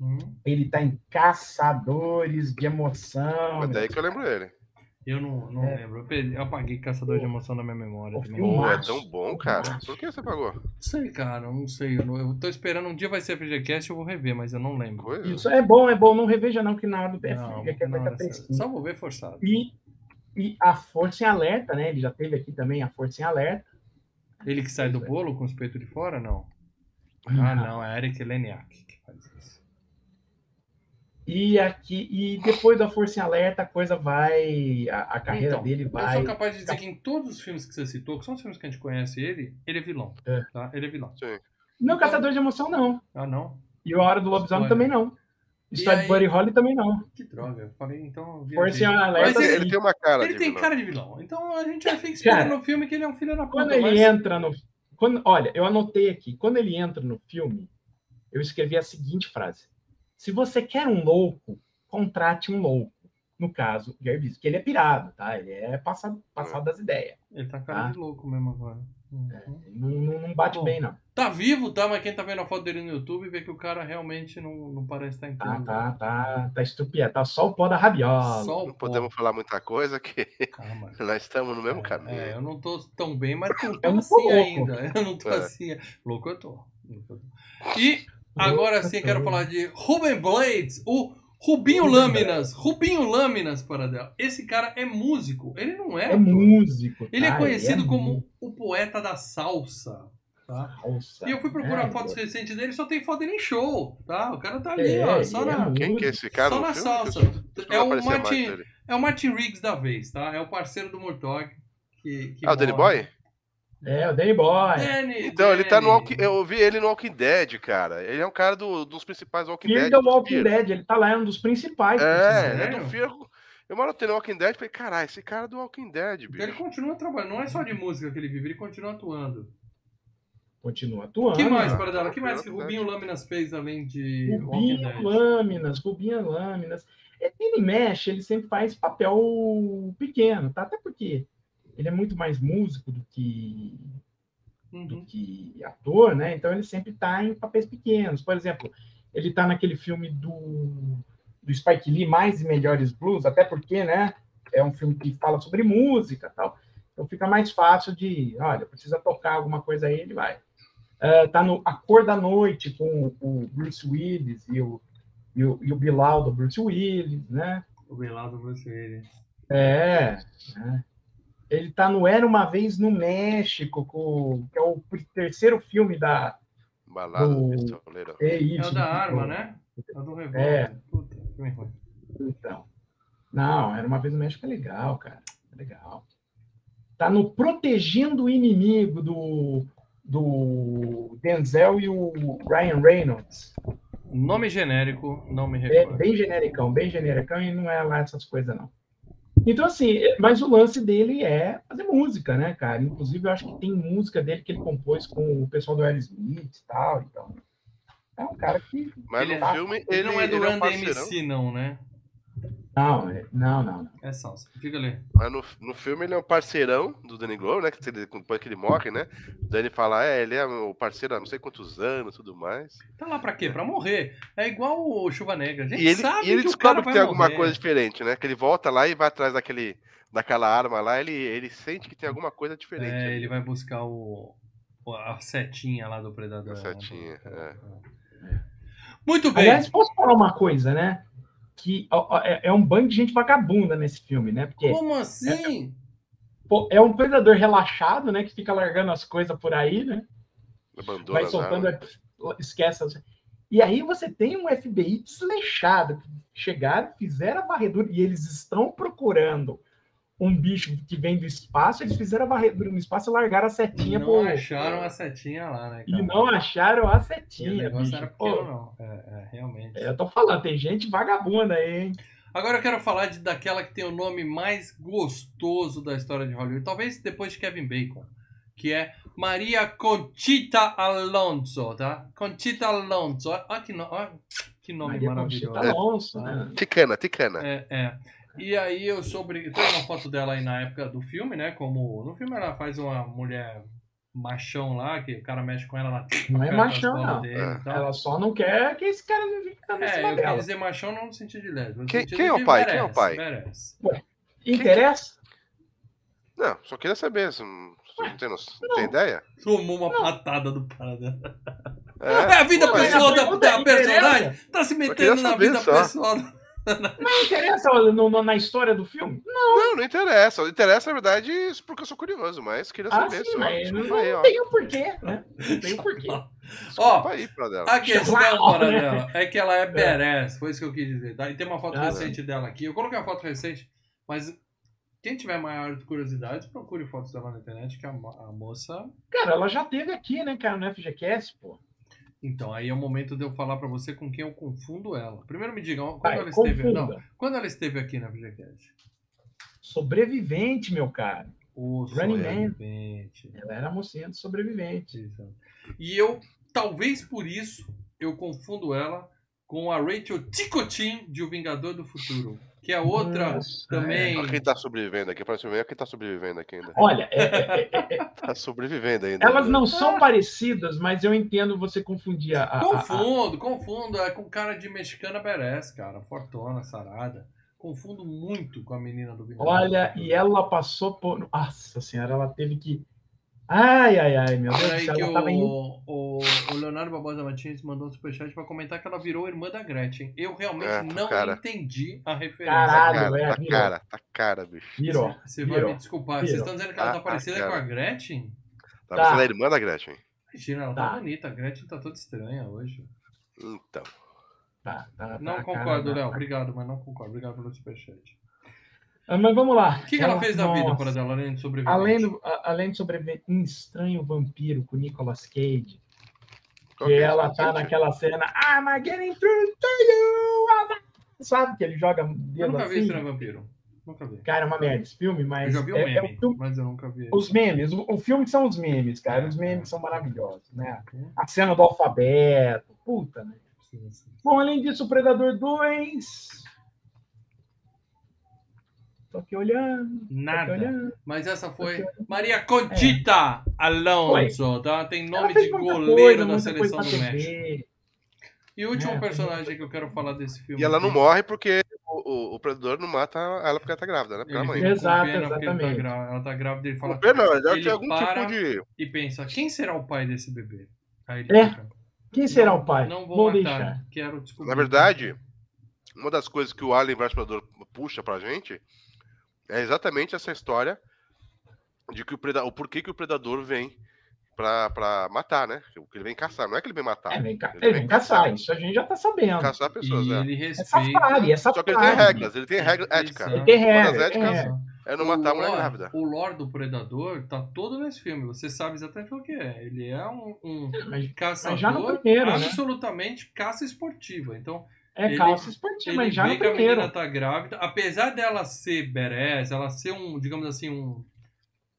Hum, Ele tá em Caçadores de Emoção. Mas daí que eu lembro ele. Eu não, não É. lembro. Eu, perdi- eu apaguei Caçador de Emoção da minha memória O também. filme- Pô, é tão bom, cara. Por que você pagou? Não sei, cara, eu não sei. Eu, não- eu tô esperando, um dia vai ser FGCast, eu vou rever, mas eu não lembro. Coisa. Isso é bom, é bom. Não reveja não, que na hora do vai essa- fresquinho. só vou ver forçado. E, e a Força em Alerta, né? Ele já teve aqui também a Força em Alerta. Ele que sai do bolo com os peitos de fora, não? Ah, não, é Eric Leniak que faz isso. E aqui e depois da Força em Alerta, a coisa vai. A, a carreira Então, dele Eu vai. sou capaz de dizer que em todos os filmes que você citou, que são os filmes que a gente conhece ele, ele é vilão. É. Tá? Ele é vilão. Sim. Não, Caçador de Emoção, não. Ah, não? E o A Hora do Lobisomem também não. História de Buddy Holly também não. Que droga. Eu falei, então. eu Força em. Alerta. Mas Ele, ele, tem uma cara ele de tem vilão. cara de vilão. Então a gente já fica esperando no filme que ele é um filho da puta. Quando ele mas- entra no. Quando, olha, eu anotei aqui. Quando ele entra no filme, eu escrevi a seguinte frase: Se você quer um louco, contrate um louco. No caso, Jervis, que ele é pirado, tá? Ele é passado, passado das ideias. Ele tá cara Ah. de louco mesmo agora. Uhum. Ele Não, não, bate Bom. bem, não. Tá vivo, tá? Mas quem tá vendo a foto dele no YouTube vê que o cara realmente não, não parece estar Tá, inteiro. tá, tá, tá estrupiado. Tá só o pó da rabiola. Não pó. podemos falar muita coisa que Calma. nós estamos no mesmo É, caminho. é, eu não tô tão bem, mas não tô Eu não assim tô louco. ainda. Eu não tô É. assim. Louco eu tô. Louco eu tô. E agora sim quero falar de Ruben Blades, o Rubinho Ruben Lâminas. Rubinho Lâminas, para dela. Esse cara é músico. Ele não é. É músico. Ele é conhecido é como o poeta da salsa. Tá? Nossa, E eu fui procurar é, fotos recentes dele, só tem foto dele em show, tá? O cara tá ali, É, ó, só é na. Quem que é esse cara? só na filme? salsa. É o Martin, é o Martin Riggs da vez, tá? É o parceiro do Murtaugh. Que, que Ah, o Danny. Boy? É, o Danny Boy. Danny, Então, ele tá no Danny. Walking... Eu vi ele no Walking Dead, cara. Ele é um cara do- dos principais Walking Dead. do do Walking Fear. Dead, ele tá lá, é um dos principais. É, ele é do Fear. Eu marotei no Walking Dead e falei, caralho, esse cara é do Walking Dead, Então ele bicho. continua trabalhando, não é só de música que ele vive, ele continua atuando. Continua O atuando. que mais, né? para dela? O que mais que. Rubinho Lâminas fez além de Walking Rubinho Dead? Lâminas, Rubinho Lâminas. É, Ele mexe, ele sempre faz papel pequeno, tá? Até porque ele é muito mais músico do que, do Uhum. que ator, né? Então ele sempre tá em papéis pequenos. Por exemplo, ele tá naquele filme do, do Spike Lee, Mais e Melhores Blues, até porque, né? É um filme que fala sobre música e tal. Então fica mais fácil de, olha, precisa tocar alguma coisa aí, ele vai. Ah, tá no A Cor da Noite com o Bruce Willis e o, e o, e o Bilal do Bruce Willis, né? O Belado Bruce Willis. É, né? Ele tá no Era Uma Vez no México, com, que é o terceiro filme da... Balada do Do- pistoleiro. É, É isso, o da do- arma, né? É o do revólver. É. Puta, filme ruim. Então. Não, Era Uma Vez no México é legal, cara. É legal. Tá no Protegendo o Inimigo do, do Denzel e o Ryan Reynolds. Nome genérico, não me É recordo. bem genericão, bem genericão e não é lá essas coisas, não. Então, assim, mas o lance dele é fazer música, né, cara? Inclusive, eu acho que tem música dele que ele compôs com o pessoal do Aerosmith e tal. Então, é um cara que. Mas Ele no é- filme, Ele, ele, não é do é Run. DMC, não, né? Não, é- não, não. não. É salsa. Fica ali. Mas no, no filme ele é um parceirão do Danny Glover, né? Que ele- depois que ele morre, né? O Danny fala, é, ele é meu parceiro há não sei quantos anos e tudo mais. Tá lá pra quê? Pra morrer. É igual o Chuva Negra. A gente E ele, sabe e ele que o cara descobre que tem alguma morrer. coisa diferente, né? Que ele volta lá e vai atrás daquele, daquela arma lá, ele, ele sente que tem alguma coisa diferente. É, ali. ele vai buscar o, o- a setinha lá do Predador. A setinha, né? é. Muito bem. Aliás, posso falar uma coisa, né? Que é é um bando de gente vagabunda nesse filme, né? Porque Como assim? pô, é um predador relaxado, né? Que fica largando as coisas por aí, né? Abandona vai soltando, esquece. as- E aí você tem um FBI desleixado, que chegaram, fizeram a varredura, e eles estão procurando um bicho que vem do espaço, eles fizeram a varredura no espaço e largaram a E setinha não pro... acharam a setinha lá, né? E cara? não acharam a E o setinha, negócio bicho. era Pô, pequeno, não. É, é, realmente. é, eu tô falando, tem gente vagabunda aí, hein? Agora eu quero falar de, daquela que tem o nome mais gostoso da história de Hollywood. Talvez depois de Kevin Bacon. que é Maria Conchita Alonso, tá? Conchita Alonso. Olha que, no... Olha que nome Maria maravilhoso. Conchita Alonso, né? Ticana, ticana. É, é. E aí eu sobre. Tem uma foto dela aí na época do filme, né? Como. No filme ela faz uma mulher machão lá, que o cara mexe com ela na. Não é machão, não. dele tal. Ela só não quer que esse cara não fique dando em É, cima eu dela. dizer machão não no sentido de lésbica. no Quem- sentido quem é o pai? Quem é o merece, pai? merece. Interessa? Não, só queria saber. se- se Não tem, não tem ideia? Tomou uma patada do cara dela. É É. a vida Não, pessoal da, da personagem. interessa? Tá se metendo na saber vida só. pessoal. Não interessa no- no- na história do filme? Não, não interessa. Interessa, na verdade, isso porque eu sou curioso, mas queria Ah, saber sim, só. mas não, aí, ó. tem um porquê, né? Não tem um porquê. Desculpa aí, dela. A questão, para né? dela, é que ela é badass, foi isso que eu quis dizer. Tá? E tem uma foto Ah, recente dela aqui. Eu coloquei a foto recente, mas quem tiver maiores curiosidades, procure fotos dela na internet, que a, a moça. Cara, ela já teve aqui, né, cara, no FGCast, pô. Então, aí é o momento de eu falar pra você com quem eu confundo ela. Primeiro me diga, quando Vai, ela esteve. confunda. Não, quando ela esteve aqui na VGCast? Sobrevivente, meu cara. O Running Man. sobrevivente. Ela era a mocinha do sobrevivente. E eu, talvez por isso, eu confundo ela com a Rachel Ticotin de O Vingador do Futuro. Que é outra Nossa, também. Olha Quem tá sobrevivendo aqui, parece ver quem tá sobrevivendo aqui ainda. Olha, é- é- é- Tá sobrevivendo ainda. elas não são parecidas, mas eu entendo você confundir a. a- a- Confundo, confundo. É com cara de mexicana Beres, cara. Fortona, sarada. Confundo muito com a menina do Vingador. Olha, e ela passou por. Nossa senhora, ela teve que. Ai, ai, ai, meu Deus do céu. que Ela tava em... o, o, o Leonardo Barbosa Martins mandou um superchat pra comentar que ela virou irmã da Gretchen. Eu realmente É, tá não cara. entendi a referência. Caralho, Tá cara, é, tá virou. cara, tá cara, bicho. Virou. Você vai virou, me desculpar. virou. Vocês estão dizendo que ela tá Ah, parecida cara. com a Gretchen? Tá, Tá. Você é irmã da Gretchen. Imagina, ela tá. Tá. bonita. A Gretchen tá toda estranha hoje. Então. Tá, tá, Não tá, concordo, cara, Léo. tá. Obrigado, mas não concordo. Obrigado pelo superchat. Ah, Mas vamos lá. O que, que ela, fez da vida para dela, além de sobreviver? Além, do, a- além de sobreviver, um estranho vampiro com Nicolas Cage. Qual Que é ela tá naquela cena. I'm getting through to you. I'm-" Sabe que ele joga o Eu dedo nunca vi assim? Estranho Vampiro. Nunca vi. Cara, é uma merda esse filme, Eu mas. já vi o é, é meme, o filme- mas eu nunca vi. os memes. O, o filme são os memes, cara. Os memes são maravilhosos, né? Hum. A cena do alfabeto. Puta, né? Sim, sim. Bom, além disso, o Predador 2. Tô aqui olhando. Tô aqui Nada. olhando. Mas essa foi Maria Conchita Alonso, tá? Tem Ela nome de goleiro coisa, da muita seleção do México. E o último É, personagem que eu quero falar desse filme. E ela não morre porque o, o, o predador não mata ela porque ela tá grávida, né? Ela é mãe. Exato, pena tá exatamente. grá- ela tá grávida e ele fala. Não, ela ele tem algum para- tipo de. E pensa, quem será o pai desse bebê? Aí ele É. fica, Quem será não, o pai? Não vou, Vou matar, deixar. quero descobrir. Na verdade, uma das coisas que o Alien vs Predador puxa pra gente é exatamente essa história de que o, preda... o porquê que o predador vem pra, pra matar, né? Que ele vem caçar, não é que ele vem matar. É, vem, ca... Ele ele vem vem caçar, isso a gente já tá sabendo. Caçar pessoas, e né? ele É respeita. safari, é Só que ele tem regras, ele tem regra ética. Exato. Ele tem Uma das regra. éticas é. é não matar a mulher lore- grávida. O lore do Predador tá todo nesse filme. Você sabe exatamente o que é. Ele é um, um Mas caçador já no primeiro, né? absolutamente caça esportiva. Então, é Ele- calça esportiva, ele mas já vê no que a menina primeiro. tá grávida. Apesar dela ser berés, ela ser um, digamos assim, um,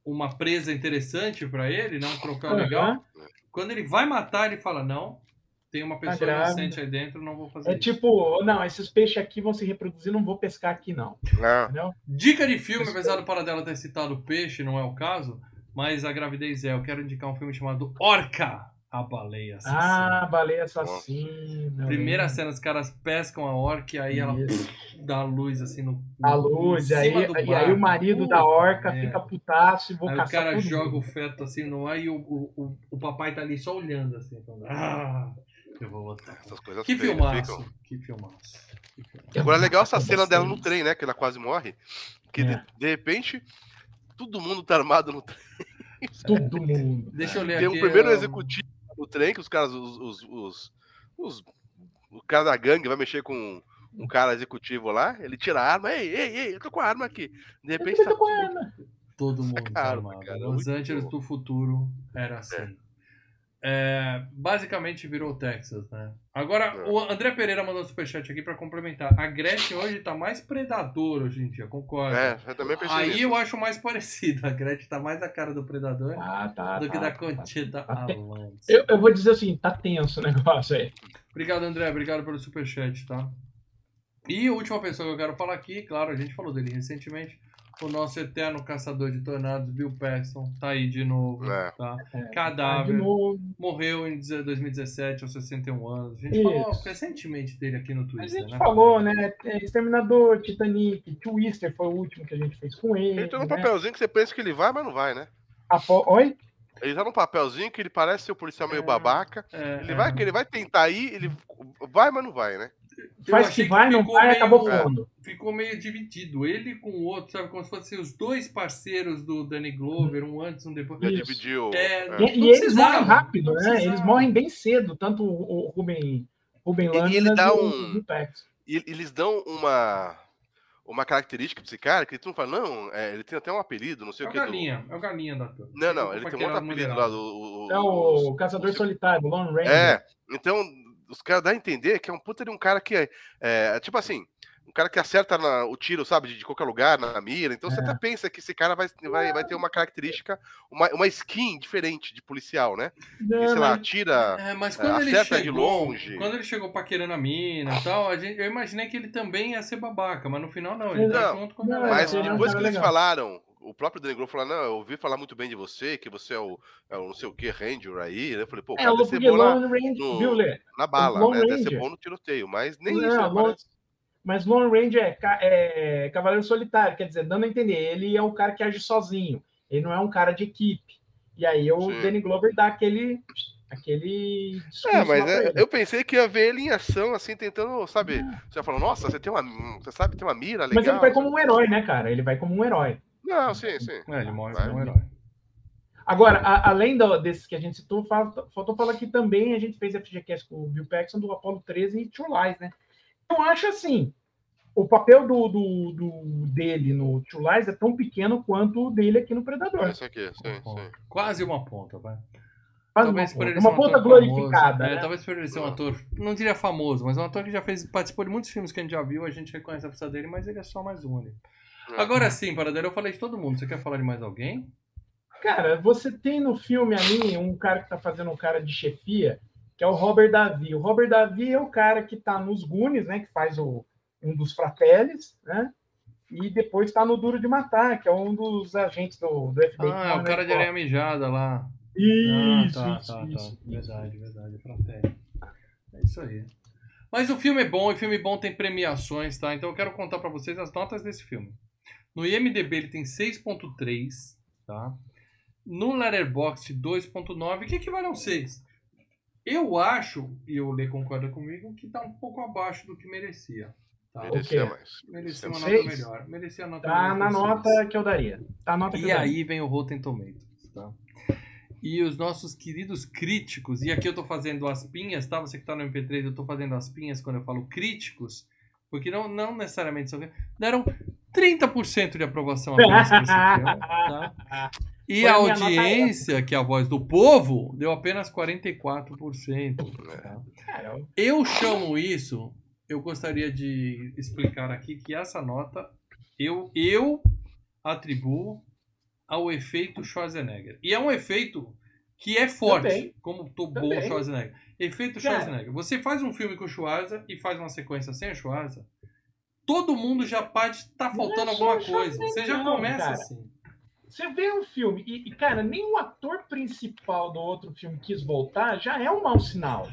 uma presa interessante pra ele, né? um troféu legal. Quando ele vai matar, ele fala, não, tem uma pessoa grávida. inocente aí dentro, não vou fazer É isso. tipo, não, esses peixes aqui vão se reproduzir, não vou pescar aqui, não. Não. Dica de filme, apesar do Paradela ter citado o peixe, não é o caso, mas a gravidez é. Eu quero indicar um filme chamado Orca, a baleia assassina. Ah, baleia assassina. Primeira cena, os caras pescam a orca e aí ela Isso. dá a luz assim no. A luz, e aí, e aí o marido da orca merda. fica putaço e vou Aí o caçar cara todo joga o feto assim no ar e o, o, o, o papai tá ali só olhando assim. Falando, ah, eu vou botar. Essas coisas Que filmaço. Que filmaço. Que filmaço. Agora é legal essa cena dela no trem, né? Que ela quase morre. Que de, É. de repente, todo mundo tá armado no trem. Todo mundo. Deixa eu ler Tem aqui. o primeiro ó, executivo no trem, que os caras, os, os, os, os- o cara da gangue vai mexer com um cara executivo lá, ele tira a arma, ei, ei, ei, eu tô com a arma aqui. De repente tá Fica com tudo- ela. Todo mundo tá Sacaram, armado. cara, Los muito Angeles bom. do futuro era assim. É, basicamente virou Texas, né? Agora, É. o André Pereira mandou um superchat aqui pra complementar. A Gretchen hoje tá mais predador hoje em dia, concordo. É, eu também pensei Aí nisso. eu acho mais parecido. A Gretchen tá mais a cara do predador Ah, tá. do que tá, da tá. Conchita Tá Alonso. Eu, eu vou dizer assim, tá tenso o negócio aí. Obrigado, André. Obrigado pelo superchat, tá? E a última pessoa que eu quero falar aqui, claro, a gente falou dele recentemente, o nosso eterno caçador de tornados, Bill Paxton, tá aí de novo, É. tá? É, De Cadáver, novo. morreu em 2017 aos 61 anos. A gente Isso. falou recentemente dele aqui no A Twitter, gente né? falou, né? é, Exterminador, Titanic, Twister foi o último que a gente fez com ele. Ele tá num né? papelzinho que você pensa que ele vai, mas não vai, né? Apo- Oi? Ele tá num papelzinho que ele parece ser o policial meio babaca. É, Ele é. vai, que ele vai tentar ir, ele vai, mas não vai, né? Eu Faz que vai, não ficou vai, meio- acabou É. fundo. Ficou meio dividido. Ele com o outro, sabe? Como se fossem os dois parceiros do Danny Glover, um antes, um depois. Já dividiu. É, é. E, Não e eles morrem rápido, não né? precisava. Eles morrem bem cedo, tanto o, o Ruben, Ruben E- e ele Landa dá e o- um- o Pax. E eles dão uma uma característica pra esse cara que tu não fala, não, é, ele tem até um apelido, não sei É o o que. do- Galinha, é o Galinha da turma. Não, não, ele tem um outro apelido lá do. o- É o Caçador os- Solitário, o Lone Ranger. É, então os caras dão a entender que é um puta de um cara que é, é, tipo assim, um cara que acerta na- o tiro, sabe, de, de qualquer lugar, na, mira. Então você É. até pensa que esse cara vai, vai, vai ter uma característica, uma, uma skin diferente de policial, né? Não, Que, sei lá, atira. É, mas quando ele acerta de chegou, longe. quando ele chegou paquerando a mina e tal, a gente, eu imaginei que ele também ia ser babaca, mas no final não, ele tá Não, junto com a. Mas ele é um depois que cara eles falaram, o próprio Danny Glover falou, não, eu ouvi falar muito bem de você, que você é o, é o não sei o que, Ranger aí, né? Eu falei, pô, É, cara deve ser bom na, Ranger, no- viu, Lê? na bala, Lone né? Deve ser Ranger. bom no tiroteio, mas nem Não, isso Lone- aparece. Mas Lone Ranger é, ca- é Cavaleiro Solitário, quer dizer, dando a entender, ele é o cara que age sozinho, ele não é um cara de equipe. E aí o Sim. Danny Glover dá aquele, aquele É, mas é, eu pensei que ia ver ele em ação, assim, tentando, sabe? Você falou, nossa, você tem uma. Você sabe ter uma mira legal. Mas ele vai como um herói, né, cara? Ele vai como um herói. Não, sim, sim. É, ele morre Vai. como um herói. Agora, a- além do- desses que a gente citou, falta- faltou falar que também a gente fez FGCast com o Bill Paxton do Apollo 13 e True Lies, né? Eu acho assim, o papel do, do- do- dele no True Lies é tão pequeno quanto o dele aqui no Predador. Isso aqui, sim, sim. Quase uma ponta, vai. Uma Talvez por ponta, ele uma ser um ponta ator glorificada. famoso. É, né? talvez por ele ser um ator, não diria famoso, mas um ator que já fez, participou de muitos filmes que a gente já viu, a gente reconhece a força dele, mas ele é só mais um ali. É. Agora sim, Paradeiro, eu falei de todo mundo. Você quer falar de mais alguém? Cara, você tem no filme ali um cara que tá fazendo um cara de chefia, que é o Robert Davi. O Robert Davi é o cara que tá nos Goonies, né? Que faz o, um dos fratellis, né? E depois tá no Duro de Matar, que é um dos agentes do, do FBI. Ah, é o cara de areia mijada lá. Isso, ah, tá, isso, tá, isso, tá. Verdade, verdade, Fratelli. É isso aí. Mas o filme é bom, e filme bom tem premiações, tá? Então eu quero contar pra vocês as notas desse filme. No IMDB ele tem 6.3, tá? No Letterboxd 2.9, que equivale a um 6. Eu acho, e o Lê concorda comigo, que tá um pouco abaixo do que merecia. Tá? Merecia mais. Merecia uma Seis? nota melhor. Merecia a nota Tá melhor na nota seis. que eu daria. Tá a nota que eu E daria. aí vem o Rotten Tomatoes, tá? E os nossos queridos críticos, e aqui eu tô fazendo as pinhas, tá? Você que tá no MP3, eu tô fazendo as pinhas quando eu falo críticos, porque não, não necessariamente são deram 30% de aprovação apenas pra esse filme, tá? E Foi a audiência, que é a voz do povo, deu apenas 44%. Tá? Eu chamo isso, eu gostaria de explicar aqui que essa nota eu, eu atribuo ao efeito Schwarzenegger. E é um efeito que é forte, Também. como tô bom Também. Schwarzenegger. Efeito Cara. Schwarzenegger. Você faz um filme com o Schwarza e faz uma sequência sem o Schwarza, todo mundo já pode estar Não é faltando só alguma coisa. Você já começa cara. assim. Você vê um filme e, e, cara, nem o ator principal do outro filme quis voltar, já é um mau sinal.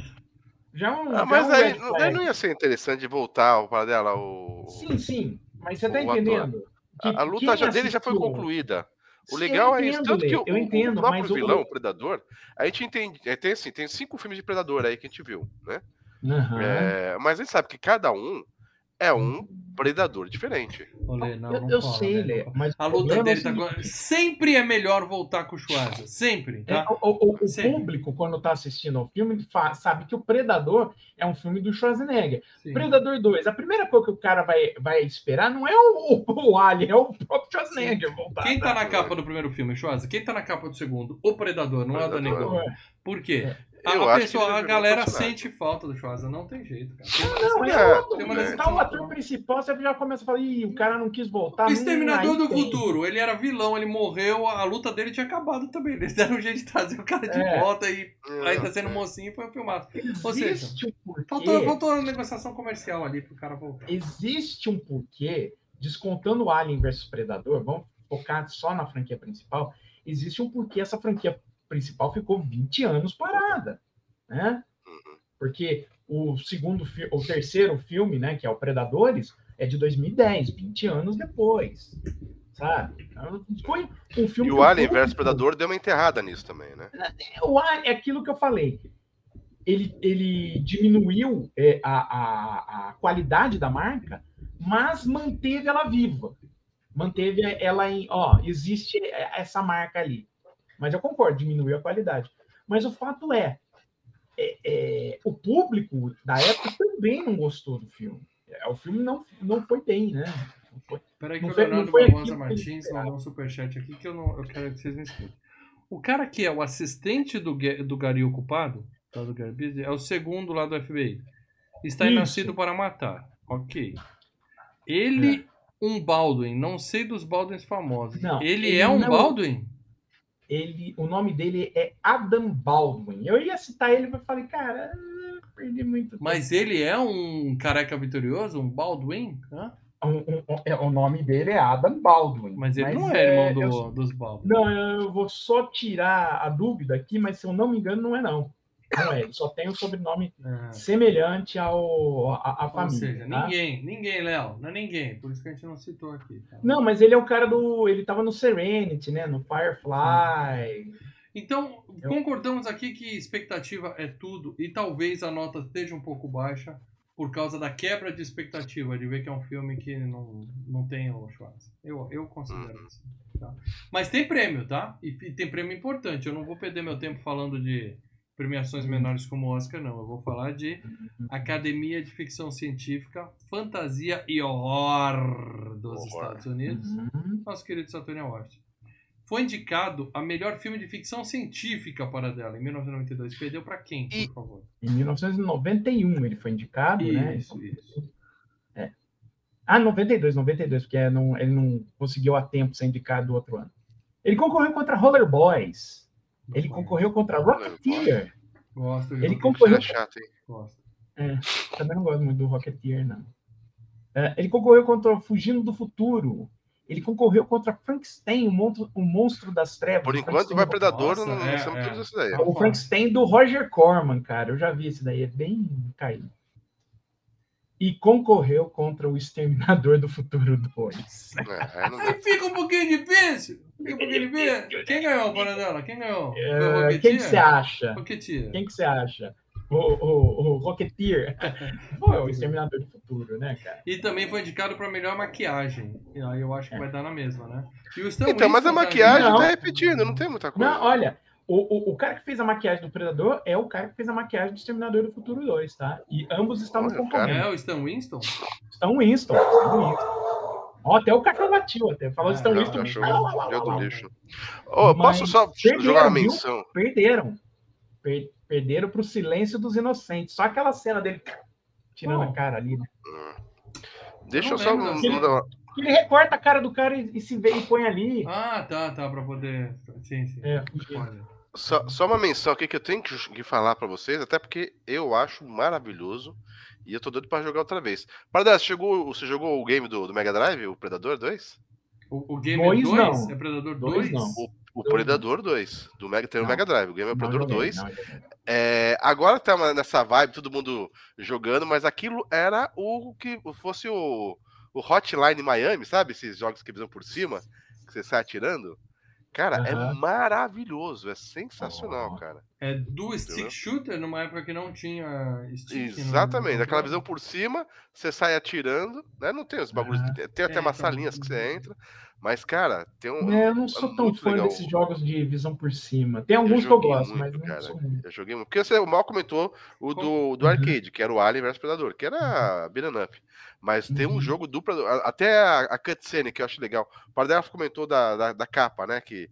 Já é um. Ah, mas é um aí, não- aí não ia ser interessante voltar para dela. O, Sim, sim. Mas você tá entendendo? que a, a luta já, dele já foi concluída. O legal eu é isso. entendo, Tanto que o, eu entendo, o próprio mas vilão, o Predador, a gente entende. é, tem assim, tem cinco filmes de Predador aí que a gente viu, né? Aham. É, mas a gente sabe que cada um é um predador diferente. Olê, não, eu não eu fala, sei, né? Lê, mas A luta é dele tá. agora- Sempre é melhor voltar com o Schwarza. Sempre, é, tá? o, o- o Sempre. público, quando está assistindo ao filme, sabe que o Predador é um filme do Schwarzenegger. Sim. Predador 2, a primeira coisa que o cara vai, vai esperar não é o, o, o Alien, é o próprio Schwarzenegger voltar. Quem tá na É. capa do primeiro filme, Schwarza? Quem tá na capa do segundo? O Predador, não é o Danny Predador. Glover. Por quê? A, Eu a acho pessoa, a galera sente falta do Schwarza. Não tem jeito, cara. Não, é, É, outro. tem uma tá o ator principal, você já começa a falar, ih, o cara não quis voltar. O Exterminador do tem. Futuro, ele era vilão, ele morreu, a luta dele tinha acabado também. Eles deram um jeito de trazer o cara de É. volta e aí tá É. sendo mocinho e foi filmado. Ou seja, Existe um porquê. Faltou, faltou a negociação comercial ali pro cara voltar. existe um porquê, descontando o Alien versus Predador, vamos focar só na franquia principal, existe um porquê essa franquia principal ficou 20 anos parada, né? Porque o segundo, o terceiro filme, né, que é o Predadores, é de 2010, 20 anos depois, sabe? Então, Foi um filme E o Alien vs Predador deu uma enterrada nisso também, né? o Alien, é aquilo que eu falei. Ele, ele diminuiu é, a, a, a qualidade da marca, mas manteve ela viva. Manteve ela em. Ó, existe essa marca ali. Mas eu concordo, diminuiu a qualidade. Mas o fato é, é, é, o público da época também não gostou do filme. É, O filme não, não foi bem, né? Não foi- Peraí que o Leonardo Barbosa Martins mandou um superchat aqui que eu, não, eu quero que vocês me expliquem. O cara que é o assistente do, do Gary ocupado, tá, do Gary é o segundo lá do FBI. Está Isso. nascido para matar. Ok. Ele, um Baldwin, não sei dos Baldwins famosos. Não, ele, ele é um não- Baldwin? Ele, o nome dele é Adam Baldwin. Eu ia citar ele, mas falei, cara, perdi muito tempo. Mas ele é um careca vitorioso? Um Baldwin? Hã? Um- um- um- é, o nome dele é Adam Baldwin. Mas ele não é irmão do, eu- dos Baldwin. não, eu vou só tirar a dúvida aqui, mas se eu não me engano, não é não. Não é, ele só tem o sobrenome Ah. semelhante ao a, a Ou família. seja, tá? ninguém, ninguém, Léo, não é ninguém, por isso que a gente não citou aqui. tá? Não, mas ele é o cara do. Ele tava no Serenity, né? No Firefly. Então, Eu- concordamos aqui que expectativa é tudo e talvez a nota esteja um pouco baixa por causa da quebra de expectativa, de ver que é um filme que não, não tem o Schwarz. Eu, eu considero isso. Tá? Mas tem prêmio, tá? E, e tem prêmio importante. Eu não vou perder meu tempo falando de premiações menores como o Oscar, não. Eu vou falar de Academia de Ficção Científica, Fantasia e Horror dos Horror. Estados Unidos Uhum. nosso querido Saturn Award. Foi indicado a melhor filme de ficção científica para dela, em 1992. Perdeu para quem, por E- favor? Em 1991 ele foi indicado, né? Isso, isso. Ah, 92, 92, porque é, não, ele não conseguiu a tempo ser indicado do outro ano. Ele concorreu contra Roller Boys. Ele concorreu contra Rocketeer. Gosto Ele concorreu- É chato, hein? gosto. Também não gosto muito do Rocketeer, não. É, ele concorreu contra Fugindo do Futuro. Ele concorreu contra Frankenstein, o monstro, o monstro das trevas. Por enquanto vai do- Predador, Nossa, não, é, é. todos isso daí. O Frankenstein do Roger Corman, cara. Eu já vi esse daí, é bem caído. E concorreu contra o Exterminador do Futuro 2. É, aí não dá. Aí fica um pouquinho difícil. Fica um pouquinho difícil. Quem ganhou, Paradela? Quem ganhou? Rocketeer? quem que você acha? Rocketeer. Quem que você acha? O, o, o Rocketeer. Pô, é o Exterminador do Futuro, né, cara? E também foi indicado para melhor maquiagem. E aí eu acho que vai dar na mesma, né? E Então, mas a maquiagem Não. tá repetindo, não tem muita coisa. Não, olha, o, o, o cara que fez a maquiagem do Predador é o cara que fez a maquiagem do Exterminador do Futuro 2, tá? E ambos estavam Olha, concorrendo. É, o Stan Winston? Estão Winston. Stan Winston. Ó, até o cachorro latiu, até. Falou Ah, Stan não, Winston. cachorro deu do lixo. Ô, Mas posso só jogar uma viu? menção? Perderam. Per- perderam pro silêncio dos inocentes. Só aquela cena dele tirando Oh. a cara ali, né? Deixa Eu eu só. não Ele recorta a cara do cara e, e se vê e põe ali. Ah, tá, tá, pra poder. Sim, sim. É, Olha. Só, só uma menção aqui que eu tenho que, que falar pra vocês, até porque eu acho maravilhoso e eu tô doido pra jogar outra vez. Paradela, você jogou, você jogou o game do, do Mega Drive, o Predador 2? O, o Gamer Dois 2? não. É Predador Dois 2? não. O, o Dois. Predador 2, do Mega, tem o Não. Mega Drive, o game é o Predador joguei, 2. não joguei. É, agora tá nessa vibe, todo mundo jogando, mas aquilo era o que fosse o, o Hotline Miami, sabe? Esses jogos que vão por cima, que você sai atirando. Cara, é maravilhoso, é sensacional, Oh. cara. É do stick Entendeu? shooter numa época que não tinha stick. Exatamente, no aquela visão por cima, você sai atirando, né? Não tem os bagulhos, Aham. tem- tem até É, umas então. salinhas que você entra, mas, cara, tem um. É, eu não sou tão fã legal. desses jogos de visão por cima. Tem alguns que eu gosto, muito, mas não cara. sou muito. Eu joguei muito. Porque você, o Mal comentou o do, do Uhum. arcade, que era o Alien vs Predador, que era beat'em up. Mas tem um Uhum. jogo duplo, a- até a, a cutscene que eu acho legal. O Paradela comentou da, da, da capa, né? Que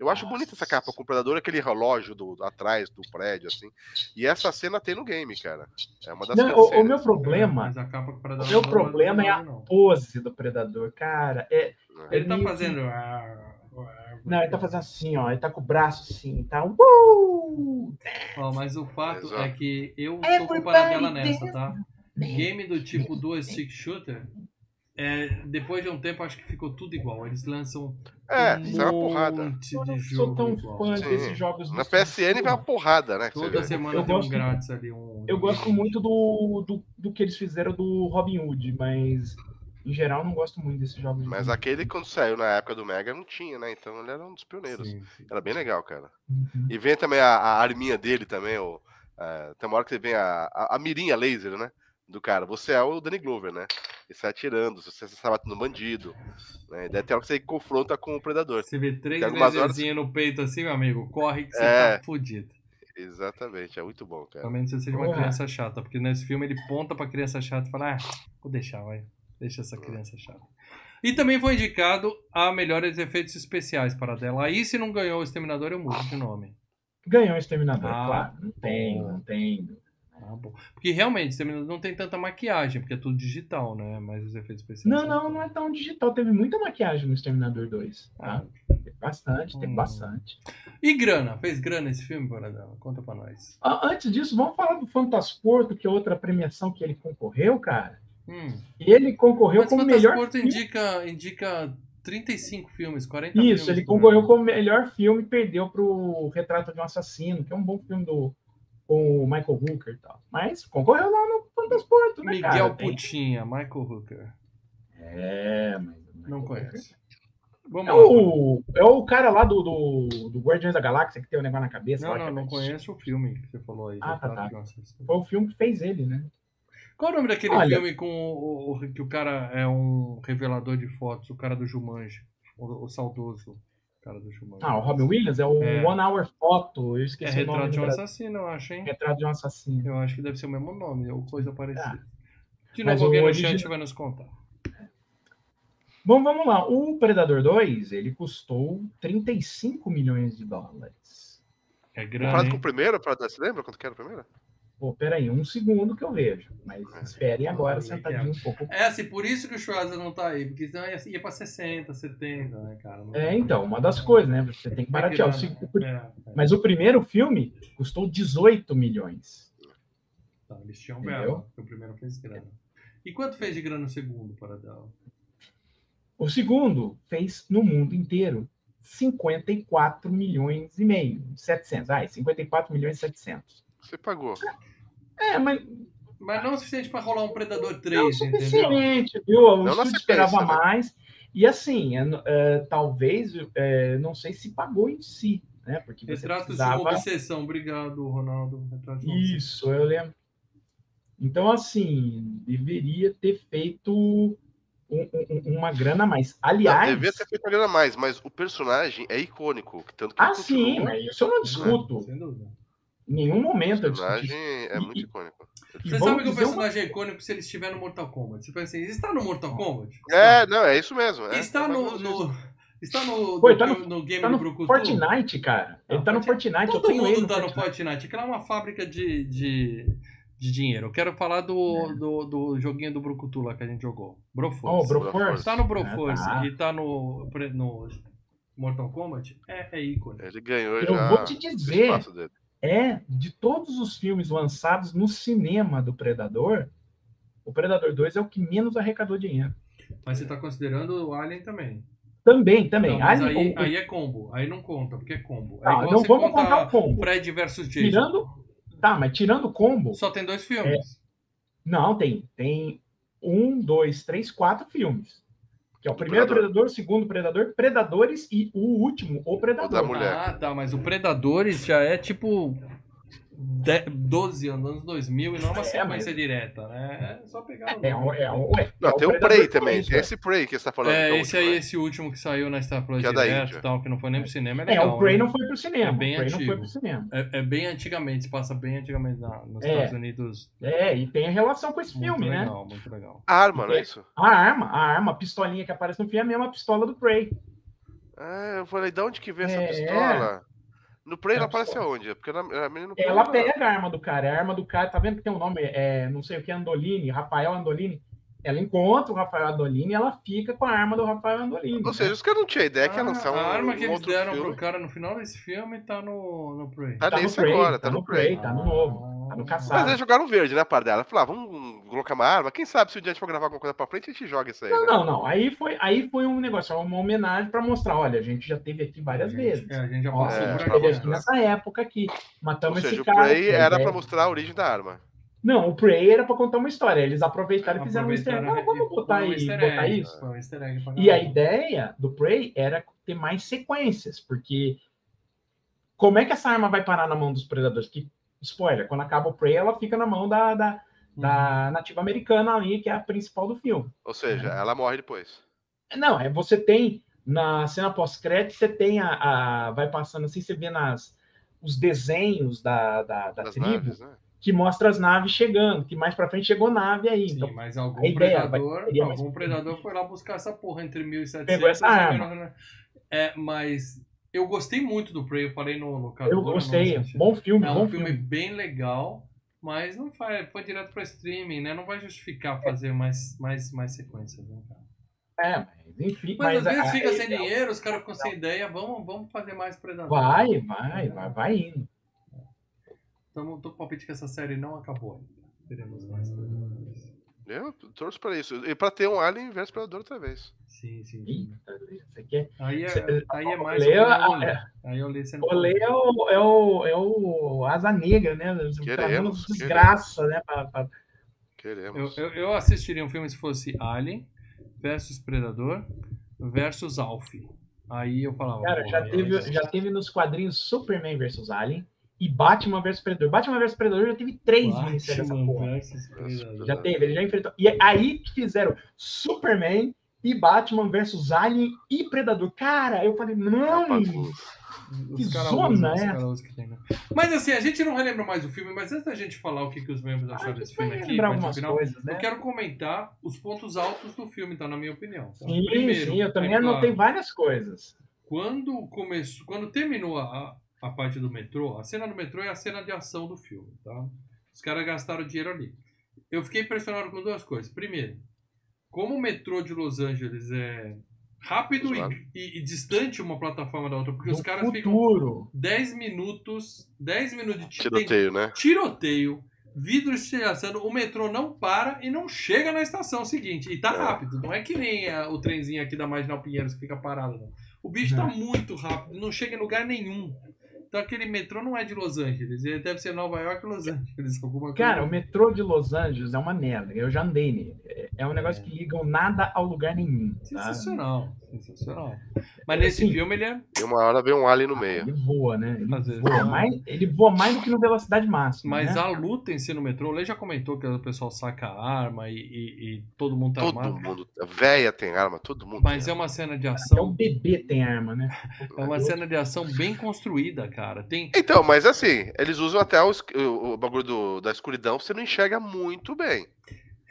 eu acho bonita essa capa com o Predador, aquele relógio do, atrás do prédio, assim. E essa cena tem no game, cara. É uma das Não, o, o meu problema, Mas a capa para dar o meu problema é a pose do predador, cara. É, Ele tá fazendo. Não, ele tá fazendo assim, ó. Ele tá com o braço assim, tá? Uh! Ó, mas o fato Exato. é que eu tô Everybody com paradela nessa, tá? Game do tipo dual stick shooter, é, depois de um tempo acho que ficou tudo igual. Eles lançam É, um isso é uma porrada. monte Eu de não jogo sou tão igual. fã Sim. desses jogos. Na PSN vai uma porrada, né? Toda semana Eu tem um gosto- grátis ali. Um, Eu gosto muito do, do, do que eles fizeram do Robin Hood, mas em geral eu não gosto muito desses jogos. de Mas aquele, quando saiu na época do Mega, não tinha, né? Então ele era um dos pioneiros. Sim, sim. Era bem legal, cara. Uhum. E vem também a, a arminha dele também, o, é, tem uma hora que vem a, a, a mirinha laser, né? Do cara. Você é o Danny Glover, né? E sai atirando, você sai batendo bandido. Né? E daí tem hora que você confronta com o predador. Você vê três algumas horas- laserzinhas no peito assim, meu amigo, corre que você É. tá fudido. Exatamente, é muito bom, cara. Pelo menos você seja uma criança chata, porque nesse filme ele ponta pra criança chata e fala, ah, vou deixar, vai. Deixa essa criança chata. E também foi indicado a melhores efeitos especiais para dela. Aí se não ganhou o Exterminador, eu mudo de nome. Ganhou o Exterminador, Ah, claro. Não tem, não tem. Ah, bom. Porque realmente, Exterminador não tem tanta maquiagem, porque é tudo digital, né? Mas os efeitos especiais. Não, não, não é tão digital. Teve muita maquiagem no Exterminador 2. Ah. Tá? Teve bastante, teve Hum. bastante. E grana? Fez grana esse filme, Boradão? Conta pra nós. Ah, Antes disso, vamos falar do Fantasporto, que é outra premiação que ele concorreu, cara. Hum. E ele concorreu Mas como melhor Fantasporto filme. indica, indica 35 filmes, 40 Isso, filmes. ele concorreu como melhor filme e perdeu pro Retrato de um Assassino, que é um bom filme do com o Michael Hooker e tal. Mas concorreu lá no Fantasporto, né, cara? Miguel Tem- Putinha, Michael Hooker. É, mas... Não conheço. Hooker- Vamos É lá. o, é o cara lá do, do, do Guardiões da Galáxia que tem o negócio na cabeça. Não, lá, não, que é não conheço o filme que você falou aí. Ah, tá, tá. um. Foi o filme que fez ele, né? Qual o nome daquele Olha- filme com o, o- que o cara é um revelador de fotos, o cara do Jumanji, o, o saudoso cara do Jumanji. Ah, o Robin Williams é o É. One Hour Photo. Eu é esqueci o nome Retrato de do um. Assassino, eu acho, hein? Retrato de um Assassino. Eu acho que deve ser o mesmo nome, ou coisa parecida. De Mas novo, alguém o no origi- chat vai nos contar. Bom, vamos lá. O Predador 2, ele custou 35 milhões de dólares. É grande, Comparado com o primeiro, você lembra quanto que era o primeiro? Pô, peraí, um segundo que eu vejo. Mas esperem agora sentadinho um pouco. É assim, por isso que o Schwarzer não tá aí, porque senão ia, ia pra 60, 70, né, cara? Não- É, então, uma das coisas, né? Você tem que baratear. O seg- né? É, é. Mas o primeiro filme custou 18 milhões. Tá, eles tinham porque o primeiro fez grana. E quanto fez de grana o segundo, para dela? O segundo fez no mundo inteiro 54 milhões e meio, 700. Ai, 54 milhões e 700. Você pagou. É, mas Mas não o suficiente pra rolar um Predador não é 3, o entendeu? suficiente, viu? O Não estúdio esperava né? mais. E assim, é, é, talvez, é, não sei se pagou em si, né? Porque você Retratos de precisava... uma obsessão. Obrigado, Ronaldo. De. Isso, eu lembro. Então, assim, deveria ter feito um- um- uma grana a mais. Não, Aliás, devia ter feito uma grana a mais, mas o personagem é icônico. Tanto que ah, sim, mas isso eu não discuto. Sem dúvida. Em nenhum momento eu personagem discuti. é muito e- icônico. E Você vamos sabe que o dizer uma- personagem é icônico se ele estiver no Mortal Kombat. Você pensa assim, está no Mortal Kombat? É, não, é isso mesmo. É, Está é no, no- Está no, Pô, no, tá no- no game Tá do no Brucutu? Fortnite, cara. Ele Ah, tá no Fortnite, eu Todo tenho ele mundo no tá no Fortnite. Fortnite. Aquilo é uma fábrica de, de, de dinheiro. Eu quero falar do, do, do joguinho do Brucutu lá que a gente jogou. Oh, Broforce. Broforce. Tá no Broforce Ah, tá. e tá no, no Mortal Kombat, é, é ícone. Ele ganhou Eu já. vou te dizer. É, de todos os filmes lançados no cinema do Predador, o Predador 2 é o que menos arrecadou dinheiro. Mas você tá considerando o Alien também. Também, também. Não, Alien- aí, o- aí é combo. Aí não conta, porque é combo. É igual então vamos contar contar o combo. Fred versus Jason. Tirando. Tá, mas tirando o combo, Só tem dois filmes. não, tem. Tem um, dois, três, quatro filmes. Que é o primeiro Predador. Predador, o segundo Predador, Predadores e o último, o Predador. O da mulher. Ah, tá, mas o Predadores já é tipo 12 anos, anos 2000, e não é uma é, sequência é, mas... direta, né? É só pegar. É, é, é, é, não, tem o Prey também, tem esse Prey que você tá falando. É, é esse aí, né? esse último que saiu na Star Plus que é direto, tal, que não foi nem pro cinema. É, legal, é o Prey né? não foi pro cinema. É bem o Prey antigo. não foi pro cinema. É, é, bem antigamente, se passa bem antigamente na, nos Estados Unidos. É, e tem a relação com esse muito filme, legal, né? Muito legal, muito legal. A arma, não é isso? A arma, a arma, a pistolinha que aparece no filme é a mesma pistola do Prey. Ah, eu falei, de onde que vem essa pistola? No Prey ela aparece aonde? Porque na, na, no ela pega a arma do cara, a arma do cara, tá vendo que tem um nome, é, não sei o que, Andolini, Rafael Andolini. Ela encontra o Rafael Andolini e ela fica com a arma do Rafael Andolini. Ou seja, os caras não tinham ideia que ia lançar um. A arma que um eles deram filme. pro cara no final desse filme tá no, no Prey. Tá, tá nesse Prey, agora, tá, tá no Prey. Tá no novo. Mas eles jogaram verde, né, par dela? Falaram, ah, vamos colocar uma arma. Quem sabe se o dia a gente for gravar alguma coisa pra frente, a gente joga isso aí. Não, né? não, não. Aí foi, aí foi um negócio, uma homenagem pra mostrar: olha, a gente já teve aqui várias gente, vezes. É, a gente já passou é, aqui. Nessa época aqui. Matamos Ou seja, esse cara. O Prey era pra mostrar a origem da arma. Não, o Prey era pra contar uma história. Eles aproveitaram e fizeram um easter egg. Ah, vamos botar, aí, botar isso. Um e a ideia do Prey era ter mais sequências, porque como é que essa arma vai parar na mão dos predadores? Que, spoiler, quando acaba o Prey, ela fica na mão da, da, da uhum. nativa americana ali, que é a principal do filme. Ou seja, é. ela morre depois. Não, é você tem na cena pós-crédito, você tem a, a, vai passando assim, você vê nas os desenhos da, da, da tribo. Naves, né? que mostra as naves chegando, que mais para frente chegou nave aí. Sim, então, mas algum predador, vai, algum predador foi lá buscar essa porra entre 1700 Pegou essa arma. É, mas eu gostei muito do Prey, eu falei no, no caso. Eu gostei, bom filme, é um bom filme. filme bem legal, mas não foi, foi direto para streaming, né? Não vai justificar fazer mais, mais, mais sequências, né, cara? É, mas enfim. Mas, mas às vezes a, fica a, sem a, dinheiro, os caras ficam sem ideia, vamos, vamos fazer mais predador. Vai, vai, vai, vai indo. Então, tô com palpite que essa série não acabou ainda. Teremos mais predadores. Eu torço pra isso. E pra ter um Alien vs Predador outra vez. Sim, sim. aqui é... Aí, é, aí é mais. Lê, um é, aí eu li o Lê é o, é, o, é o Asa Negra, né? Queremos. Desgraça, queremos. né? Pra, pra... Queremos. Eu, eu, eu, assistiria um filme se fosse Alien versus Predador versus Alf. Aí eu falava. Cara, já teve, já teve nos quadrinhos Superman versus Alien e Batman vs Predador. Batman vs Predador já teve três minisséries dessa porra. Já teve, ele já enfrentou. E aí que fizeram Superman e Batman versus Alien e Predador. Cara, eu falei, não! Que zona é né? Mas assim, a gente não relembra mais o filme, mas antes da gente falar o que, que os membros acharam desse filme aqui, final, coisas, né? eu quero comentar os pontos altos do filme, tá? Na minha opinião. Tá? Sim, Primeiro, sim, eu também é anotei claro, várias coisas. Quando começou, quando terminou a, a parte do metrô, a cena do metrô é a cena de ação do filme, tá? Os caras gastaram dinheiro ali. Eu fiquei impressionado com duas coisas. Primeiro, como o metrô de Los Angeles é rápido e, e, e, distante uma plataforma da outra, porque no os caras ficam 10 minutos, 10 minutos de tiroteio, né? Tiroteio, vidro estilhaçando, o metrô não para e não chega na estação seguinte. E tá é. rápido, não é que nem a, o trenzinho aqui da Marginal Pinheiros que fica parado, não. O bicho tá muito rápido, não chega em lugar nenhum. Então aquele metrô não é de Los Angeles, ele deve ser Nova York Los Angeles, alguma Cara, coisa. o metrô de Los Angeles é uma merda. Eu já andei nele. É um negócio é. que ligam nada ao lugar nenhum. Tá? Sensacional. Mas nesse assim, filme ele é. E uma hora vem um alien no meio. Ele voa, né? Ele, voa, mais, ele voa mais do que no velocidade máxima. Mas né? a luta em si no metrô, o Lê já comentou que o pessoal saca a arma e, e, e todo mundo tá todo armado. Todo mundo. A véia tem arma, todo mundo. Mas é uma cena de ação. Até o bebê tem arma, né? É uma cena de ação bem construída, cara. Tem. Então, mas assim, eles usam até o, o, o bagulho do, da escuridão, você não enxerga muito bem.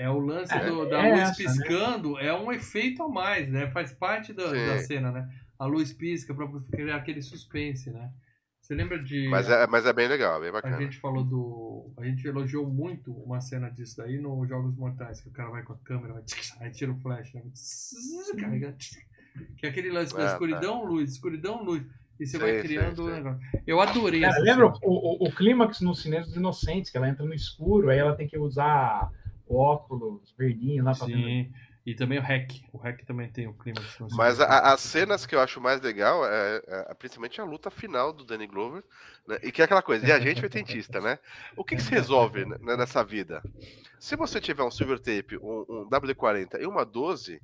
É o lance do, da é luz essa, né? piscando, né? é um efeito a mais, né? Faz parte da, da cena, né? A luz pisca para criar aquele suspense, né? Você lembra de. Mas é, mas é bem legal, bem bacana. A gente falou do. A gente elogiou muito uma cena disso daí nos Jogos Mortais, que o cara vai com a câmera, vai, aí tira o flash, né? Carrega, que é aquele lance da é, escuridão, tá. luz, escuridão, luz. E você vai criando. Eu adorei Cara, Lembra o, o, o, clímax no Cinema dos Inocentes, que ela entra no escuro, aí ela tem que usar óculos verdinho lá pra Sim. E também o hack. O hack também tem o clima. Mas a, as cenas que eu acho mais legal é, é, principalmente a luta final do Danny Glover. Né? E que é aquela coisa, e a gente é tentista, né? O que, que se resolve né, nessa vida? Se você tiver um silver tape, um, um W40 e uma 12,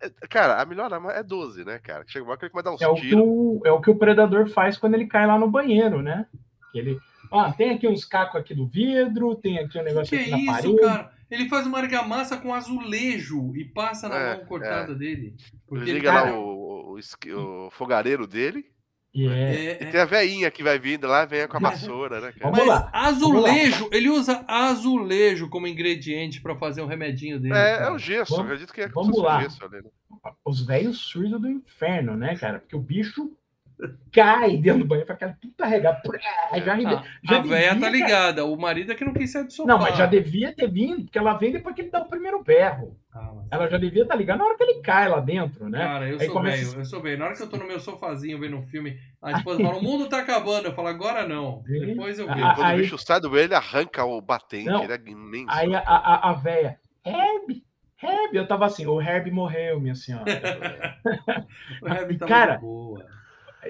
É, cara, a melhor arma é 12, né, cara? Chega uma hora que ele vai dar uns É o, que o, é o que o predador faz quando ele cai lá no banheiro, né? Que ele. Ah, tem aqui uns cacos aqui do vidro, tem aqui um negócio que aqui é na isso, parede. cara? Ele faz uma argamassa com azulejo e passa na É, mão cortada dele. Porque Ele ele liga cara, lá o, o, o fogareiro dele. E é. é- E é- tem a veinha que vai vindo lá, vem com a vassoura, né, cara? Vamos Mas lá, azulejo, ele usa azulejo como ingrediente pra fazer o remedinho dele. É, é cara. o gesso, Vamos- acredito que é vamos como lá. o gesso ali, né? Os velhos surdos do inferno, né, cara? Porque o bicho cai dentro do banheiro, faz aquela puta regada. Já, Ah, já a véia devia, tá cara. ligada, o marido é que não quis sair do sofá. Não, mas já devia ter vindo, porque ela vem depois que ele dá o primeiro berro. Ah, mas- Ela já devia estar ligada na hora que ele cai lá dentro, né? Cara, eu Aí sou começa- eu sou velho. Na hora que eu tô no meu sofazinho vendo um filme, a esposa fala, o mundo tá acabando. Eu falo, agora não. Depois eu Ah, vejo. Quando aí- o bicho sai do meio, ele arranca o batente, Não. ele é imenso. Aí a, a, a véia, Herb, Herb, eu tava assim, o Herb morreu, minha senhora. O Heavy tá Cara, muito boa.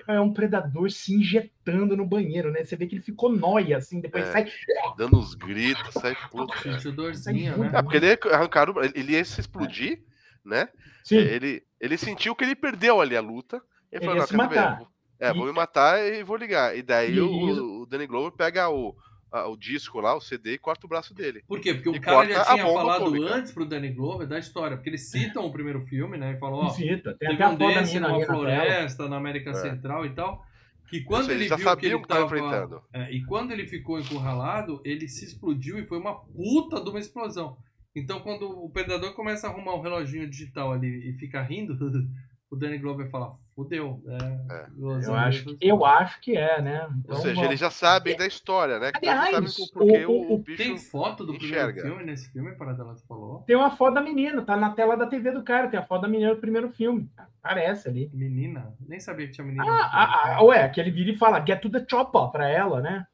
É um predador se injetando no banheiro, né? Você vê que ele ficou nóia, assim, depois É. sai. Dando uns gritos, sai puto. Sentiu dorzinha, né? É, porque ele arrancaram, ele ia se explodir, né? Sim, Ele, ele sentiu que ele perdeu ali a luta. Ele, Ele falou, ia não, se matar. Vou- É, E- vou me matar e vou ligar. E daí E- o, o Danny Glover pega o, a- o disco lá, o CD, e corta o braço dele. Por quê? Porque o E cara já tinha falado atômica. antes pro Danny Glover da história, porque eles citam o primeiro filme, né? E falam, ó, visita. Tem até um desse numa ali na floresta na América É. Central e tal. Que quando Isso, ele já viu que sabiam ele o que tava tava... enfrentando. É, e quando ele ficou encurralado, ele se explodiu e foi uma puta de uma explosão. Então, quando o predador começa a arrumar um reloginho digital ali e fica rindo, o Danny Glover fala: fudeu. É, É. Eu acho, que, eu acho que é, né? Ou Então, seja, vamos- eles já sabem da história, né? Que eles Aliás, sabem o porquê o- o, o- bicho. Tem foto do enxerga. primeiro filme nesse filme, para ela falou. Tem uma foto da menina, tá na tela da TV do cara, tem a foto da menina do primeiro filme. Aparece ali. Menina? Nem sabia que tinha menina. Ah, ah, ah, ué, que ele vira e fala, get to the chopper pra ela, né?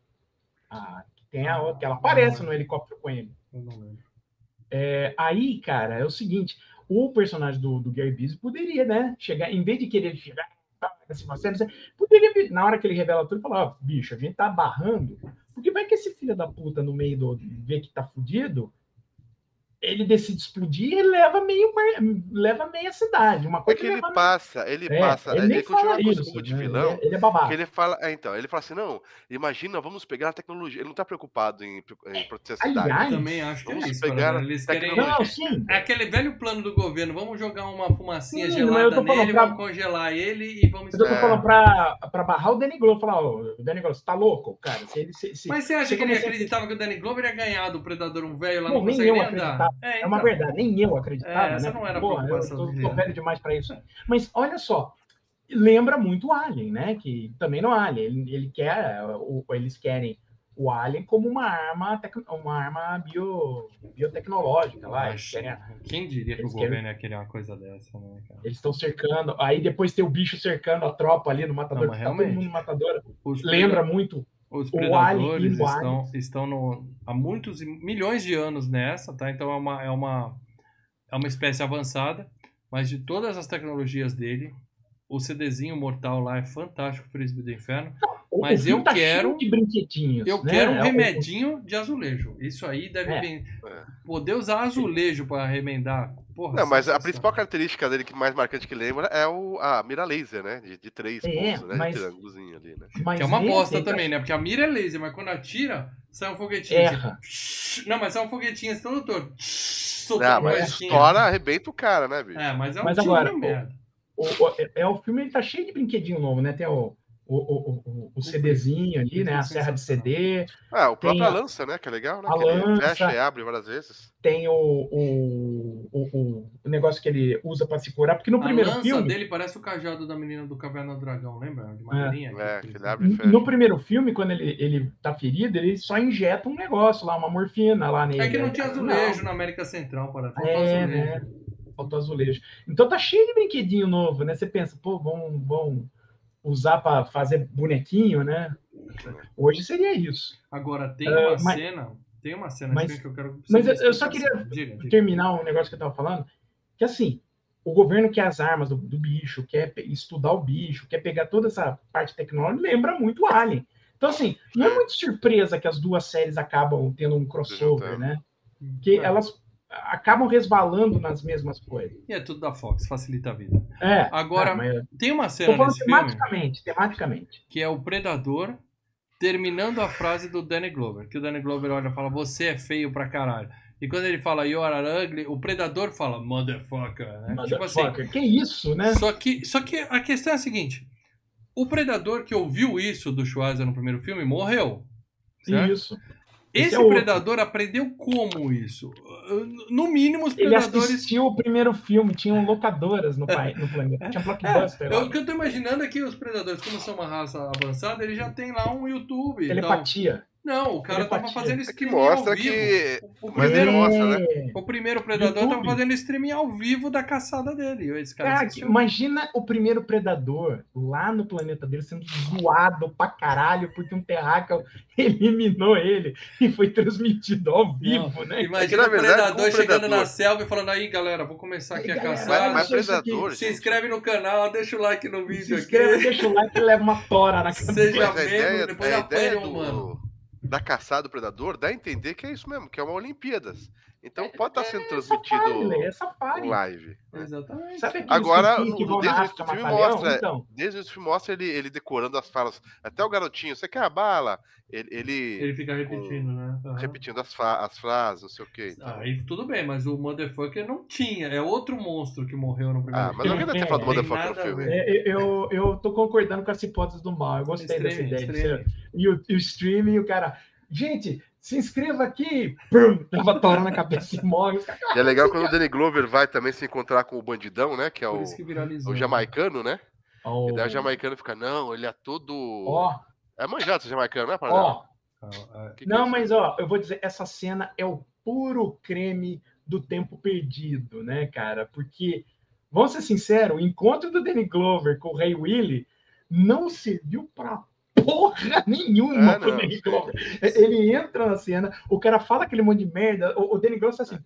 Ah, que tem a outra, que ela aparece no helicóptero com ele. Eu não lembro. É, aí, cara, é o seguinte, o personagem do, do Gary Busey poderia, né, chegar, em vez de querer chegar, assim, você, poderia, na hora que ele revela tudo, falar, ó, bicho, a gente tá barrando, porque vai que esse filho da puta no meio do, vê que tá fudido, ele decide explodir e leva meio, leva meia cidade, uma É coisa que ele leva- passa, ele É, passa, ele ele, nem continua isso, de né? vilão. ele, é- ele é babaca. Ele fala, é, então, ele fala assim, não, imagina, vamos pegar a tecnologia. Ele não tá preocupado em, em proteger a cidade. Aliás, Eu também acho que é isso. pegar cara. a Eles querem. Não, sim, É aquele velho plano do governo, vamos jogar uma fumacinha Sim, gelada nele, pra- vamos congelar ele e vamos eu tô É. falando pra, pra barrar o Danny Glover, falar, ó, o Danny Glover, você tá louco, cara? Se ele, se, se- Mas você acha se que ele acreditava que o Danny Glover ia ganhar do Predador um velho lá, não, Não, nem consegue nem andar? É, É uma então. verdade, nem eu acreditava, É, essa né? não era a Porra, eu tô, tô velho demais pra isso. Mas olha só, lembra muito o Alien, né? Que também no Alien, ele, ele quer, o, eles querem o Alien como uma arma, tec- uma arma bio, biotecnológica lá. Eles querem Quem diria que o querem- governo ia querer uma coisa dessa, né, cara? eles estão cercando, aí depois tem o bicho cercando a tropa ali no matador, Não, tá todo realmente. mundo no matador. Os Lembra muito. Os predadores estão, estão no, há muitos milhões de anos nessa, tá? Então é uma, é uma, é uma espécie avançada, mas de todas as tecnologias dele, o CDzinho mortal lá é fantástico, Frisbee do Inferno. O- Mas eu tá quero- cheio de brinquedinhos. Eu né? quero um É remedinho de azulejo. Isso aí deve É. bem- É. poder usar azulejo para remendar. Porra, Não, mas a principal característica dele que mais marcante que lembra é o, a mira laser, né? De, de três É, pontos, né? mas- De triângulozinho ali, né? Mas Que é uma bosta tá- também, né? Porque a mira é laser, mas quando atira, sai um foguetinho. Erra. assim. Não, mas sai um foguetinho assim, todo torto. Não, mas estoura, arrebenta o cara, né, bicho? É, mas é um Mas tiro agora, merda. O, o- é, o filme ele tá cheio de brinquedinho novo, né? Tem o, o, o, o, o CDzinho ali, né? A serra de CD, Ah, o próprio a- lança, né? Que é legal, né? a lança. fecha e abre várias vezes. tem o, o, o, o- o negócio que ele usa pra se curar, porque no a primeiro lança filme. dele parece o cajado da menina do Caverna do Dragão, lembra? De madeirinha. É, aquele- que ele abre e. No primeiro filme, quando ele, ele tá ferido, ele só injeta um negócio lá, uma morfina lá nele. É que não tinha azulejo Não. na América Central, para É, né? Faltou azulejo. Então tá cheio de brinquedinho novo, né? Você pensa, pô, vão, vão usar pra fazer bonequinho, né? Hoje seria isso. Agora, tem É, uma mas- cena. Tem uma cena mas- que eu quero. mas eu- eu só queria Diga, diga. terminar um negócio que eu tava falando, que assim, o governo quer as armas do, do bicho, quer estudar o bicho, quer pegar toda essa parte tecnológica, lembra muito o Alien. Então, assim, não é muito surpresa que as duas séries acabam tendo um crossover, né? Porque É. elas, acabam resvalando nas mesmas coisas. E é tudo da Fox, facilita a vida. É. Agora, mas... tem uma cena nesse tematicamente, filme tematicamente. que é o Predador terminando a frase do Danny Glover, que o Danny Glover olha e fala, você é feio pra caralho. E quando ele fala You are ugly, o predador fala Motherfucker. Né? Motherfucker. Tipo assim, que isso, né? Só que, só que a questão é a seguinte: o predador que ouviu isso do Schwarzer no primeiro filme morreu. Certo? Isso. Esse, é predador aprendeu como isso? No mínimo, os predadores. Ele assistiu o primeiro filme, tinham locadoras no, pai, no planeta. Tinha blockbuster. É, o que eu tô imaginando é que os predadores, como são uma raça avançada, eles já tem lá um YouTube. Telepatia. Não, o cara tava fazendo é streaming é mostra ao vivo. Que... O, o primeiro, mostra, né? o primeiro Predador YouTube. tava fazendo streaming ao vivo da caçada dele. Esse cara, imagina o primeiro Predador lá no planeta dele sendo zoado pra caralho porque um terráqueo eliminou ele e foi transmitido ao vivo, Não, né? Imagina é que, o verdade, Predador chegando predador... na selva e falando aí, galera, vou começar aqui a caçar. Mas, predador, se inscreve no canal, deixa o like no vídeo se aqui. Se inscreve, deixa o like e leva uma tora na cabeça. Seja membro, depois apanha mano da caçada do predador dá a entender que é isso mesmo, que é uma Olimpíadas. Então é, pode estar tá sendo é, transmitido é safari, live. Né? Exatamente. Sabe Agora, no, desde o filme mostra, então? desde o filme mostra ele, ele decorando as falas. Até o garotinho, você quer a bala? Ele, ele, ele fica repetindo, com, né? Uhum. Repetindo as, as frases, não sei o quê. Então. Aí tudo bem, mas o Motherfucker não tinha. É outro monstro que morreu no primeiro ah, mas alguém deve ter falado do Motherfucker no filme. É, eu, eu tô concordando com as hipóteses do mal. Eu gostei dessa ideia. E o, o streaming, o cara gente, se inscreva aqui. Pum, leva tora na cabeça e morre. E é legal quando o Danny Glover vai também se encontrar com o bandidão, né? Que é o, que o jamaicano, né? Oh. E daí o jamaicano fica, não, ele é todo. Ó. Oh. É manjado jamaicano, né, Ó. Oh. não, é mas ó, eu vou dizer, essa cena é o puro creme do tempo perdido, né, cara? Porque, vamos ser sinceros, o encontro do Danny Glover com o Rei Willie não serviu para porra nenhuma é, pro Danny Glover. Ele entra na cena, o cara fala aquele monte de merda, o, o Danny Glover tá assim.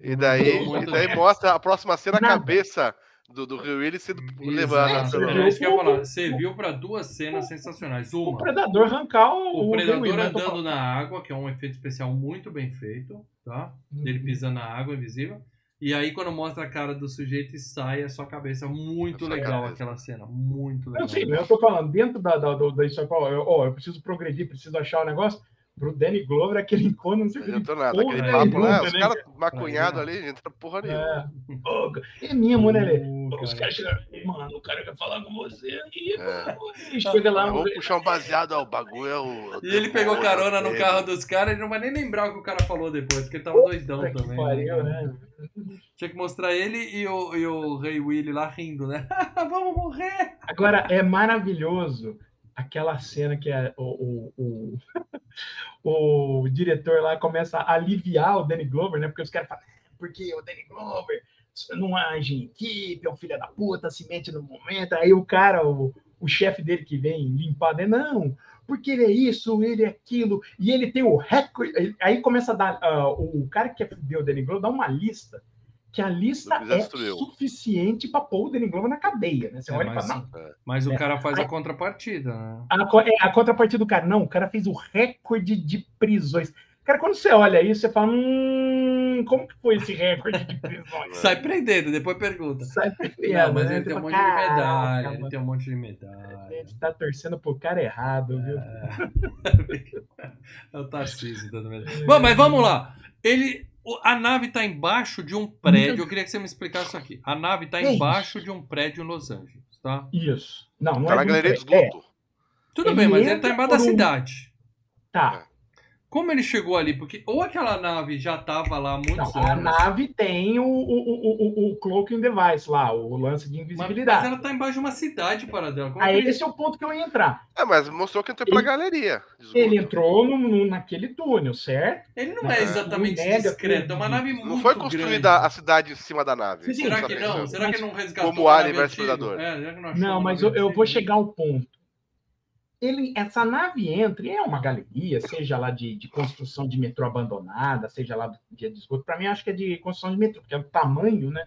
E daí, e daí mostra a próxima cena Nada. a cabeça do, do Rio Willis sendo levado. É, isso que eu ia falar. Serviu para duas cenas sensacionais. Uma, o Predador arrancar o. O Predador andando na água, que é um efeito especial muito bem feito, tá? Ele uhum. pisando na água invisível. E aí, quando mostra a cara do sujeito e sai a sua cabeça. Muito legal cabeça. aquela cena. Muito legal. Eu, sim, eu tô falando, dentro da, da, da história, eu, oh, eu preciso progredir, preciso achar o negócio. Pro Danny Glover, aquele encontro, não sei o que. Não tô nada, aquele papo lá, né? os caras macunhados ali, não entra porra nenhuma. É, é minha, mano, né? Os caras chegam, mano, o cara quer falar com você. E, é. mano, chega lá. Vamos puxar um baseado, ó, o bagulho é o. E ele pegou carona no carro dos caras, ele não vai nem lembrar o que o cara falou depois, porque ele tava doidão também. Pariu, né? Tinha que mostrar ele e o, e o Rei Willy lá rindo, né? Vamos morrer! Agora, é maravilhoso aquela cena que é o, o, o, o, diretor lá começa a aliviar o Danny Glover, né? Porque os caras falam, é, porque o Danny Glover não age em equipe, é um filho da puta, se mete no momento. Aí o cara, o, o chefe dele que vem limpar, né? Não, porque ele é isso, ele é aquilo, e ele tem o recorde. Aí começa a dar. Uh, o cara que deu o Danny Glover dá uma lista que a lista é suficiente para pôr o Danny Glover na cadeia, né? Você é, olha mas, fala, é. mas o é. cara faz a, a contrapartida, né? A, é, a contrapartida do cara, não, o cara fez o recorde de prisões. Cara, quando você olha isso, você fala, hum, como que foi esse recorde de prisões? Sai prendendo, depois pergunta. Sai prendendo. Não, mas né? ele tem um monte de medalha, ele tem um monte de medalha. Gente tá torcendo pro cara errado, viu? É, é o Tarcísio dando medalha. Bom, mas vamos lá. Ele a nave está embaixo de um prédio. Eu queria que você me explicasse isso aqui. A nave está embaixo de um prédio em Los Angeles, tá? Isso. Não, não tá é na galeria de É. Tudo ele bem, mas ele está embaixo da cidade. Tá. Como ele chegou ali? Porque ou aquela nave já estava lá há muitos não, anos. A nave tem o, o, o, o, o cloaking device lá, o lance de invisibilidade. Mas, mas ela está embaixo de uma cidade para dela. Como Aí ele... esse é o ponto que eu ia entrar. É, mas mostrou que entrou ele, para a galeria. Ele entrou no, no, naquele túnel, certo? Ele não é exatamente discreto, é uma nave muito Não foi construída grande. a cidade em cima da nave. Sim, será que não? Será mas, que não resgatou Como Alien vs Predador. É, não, não mas eu, eu vou chegar ao ponto ele, essa nave entra, e é uma galeria, seja lá de, de construção de metrô abandonada, seja lá de, de esgoto. Para mim, acho que é de construção de metrô, porque é o tamanho, né?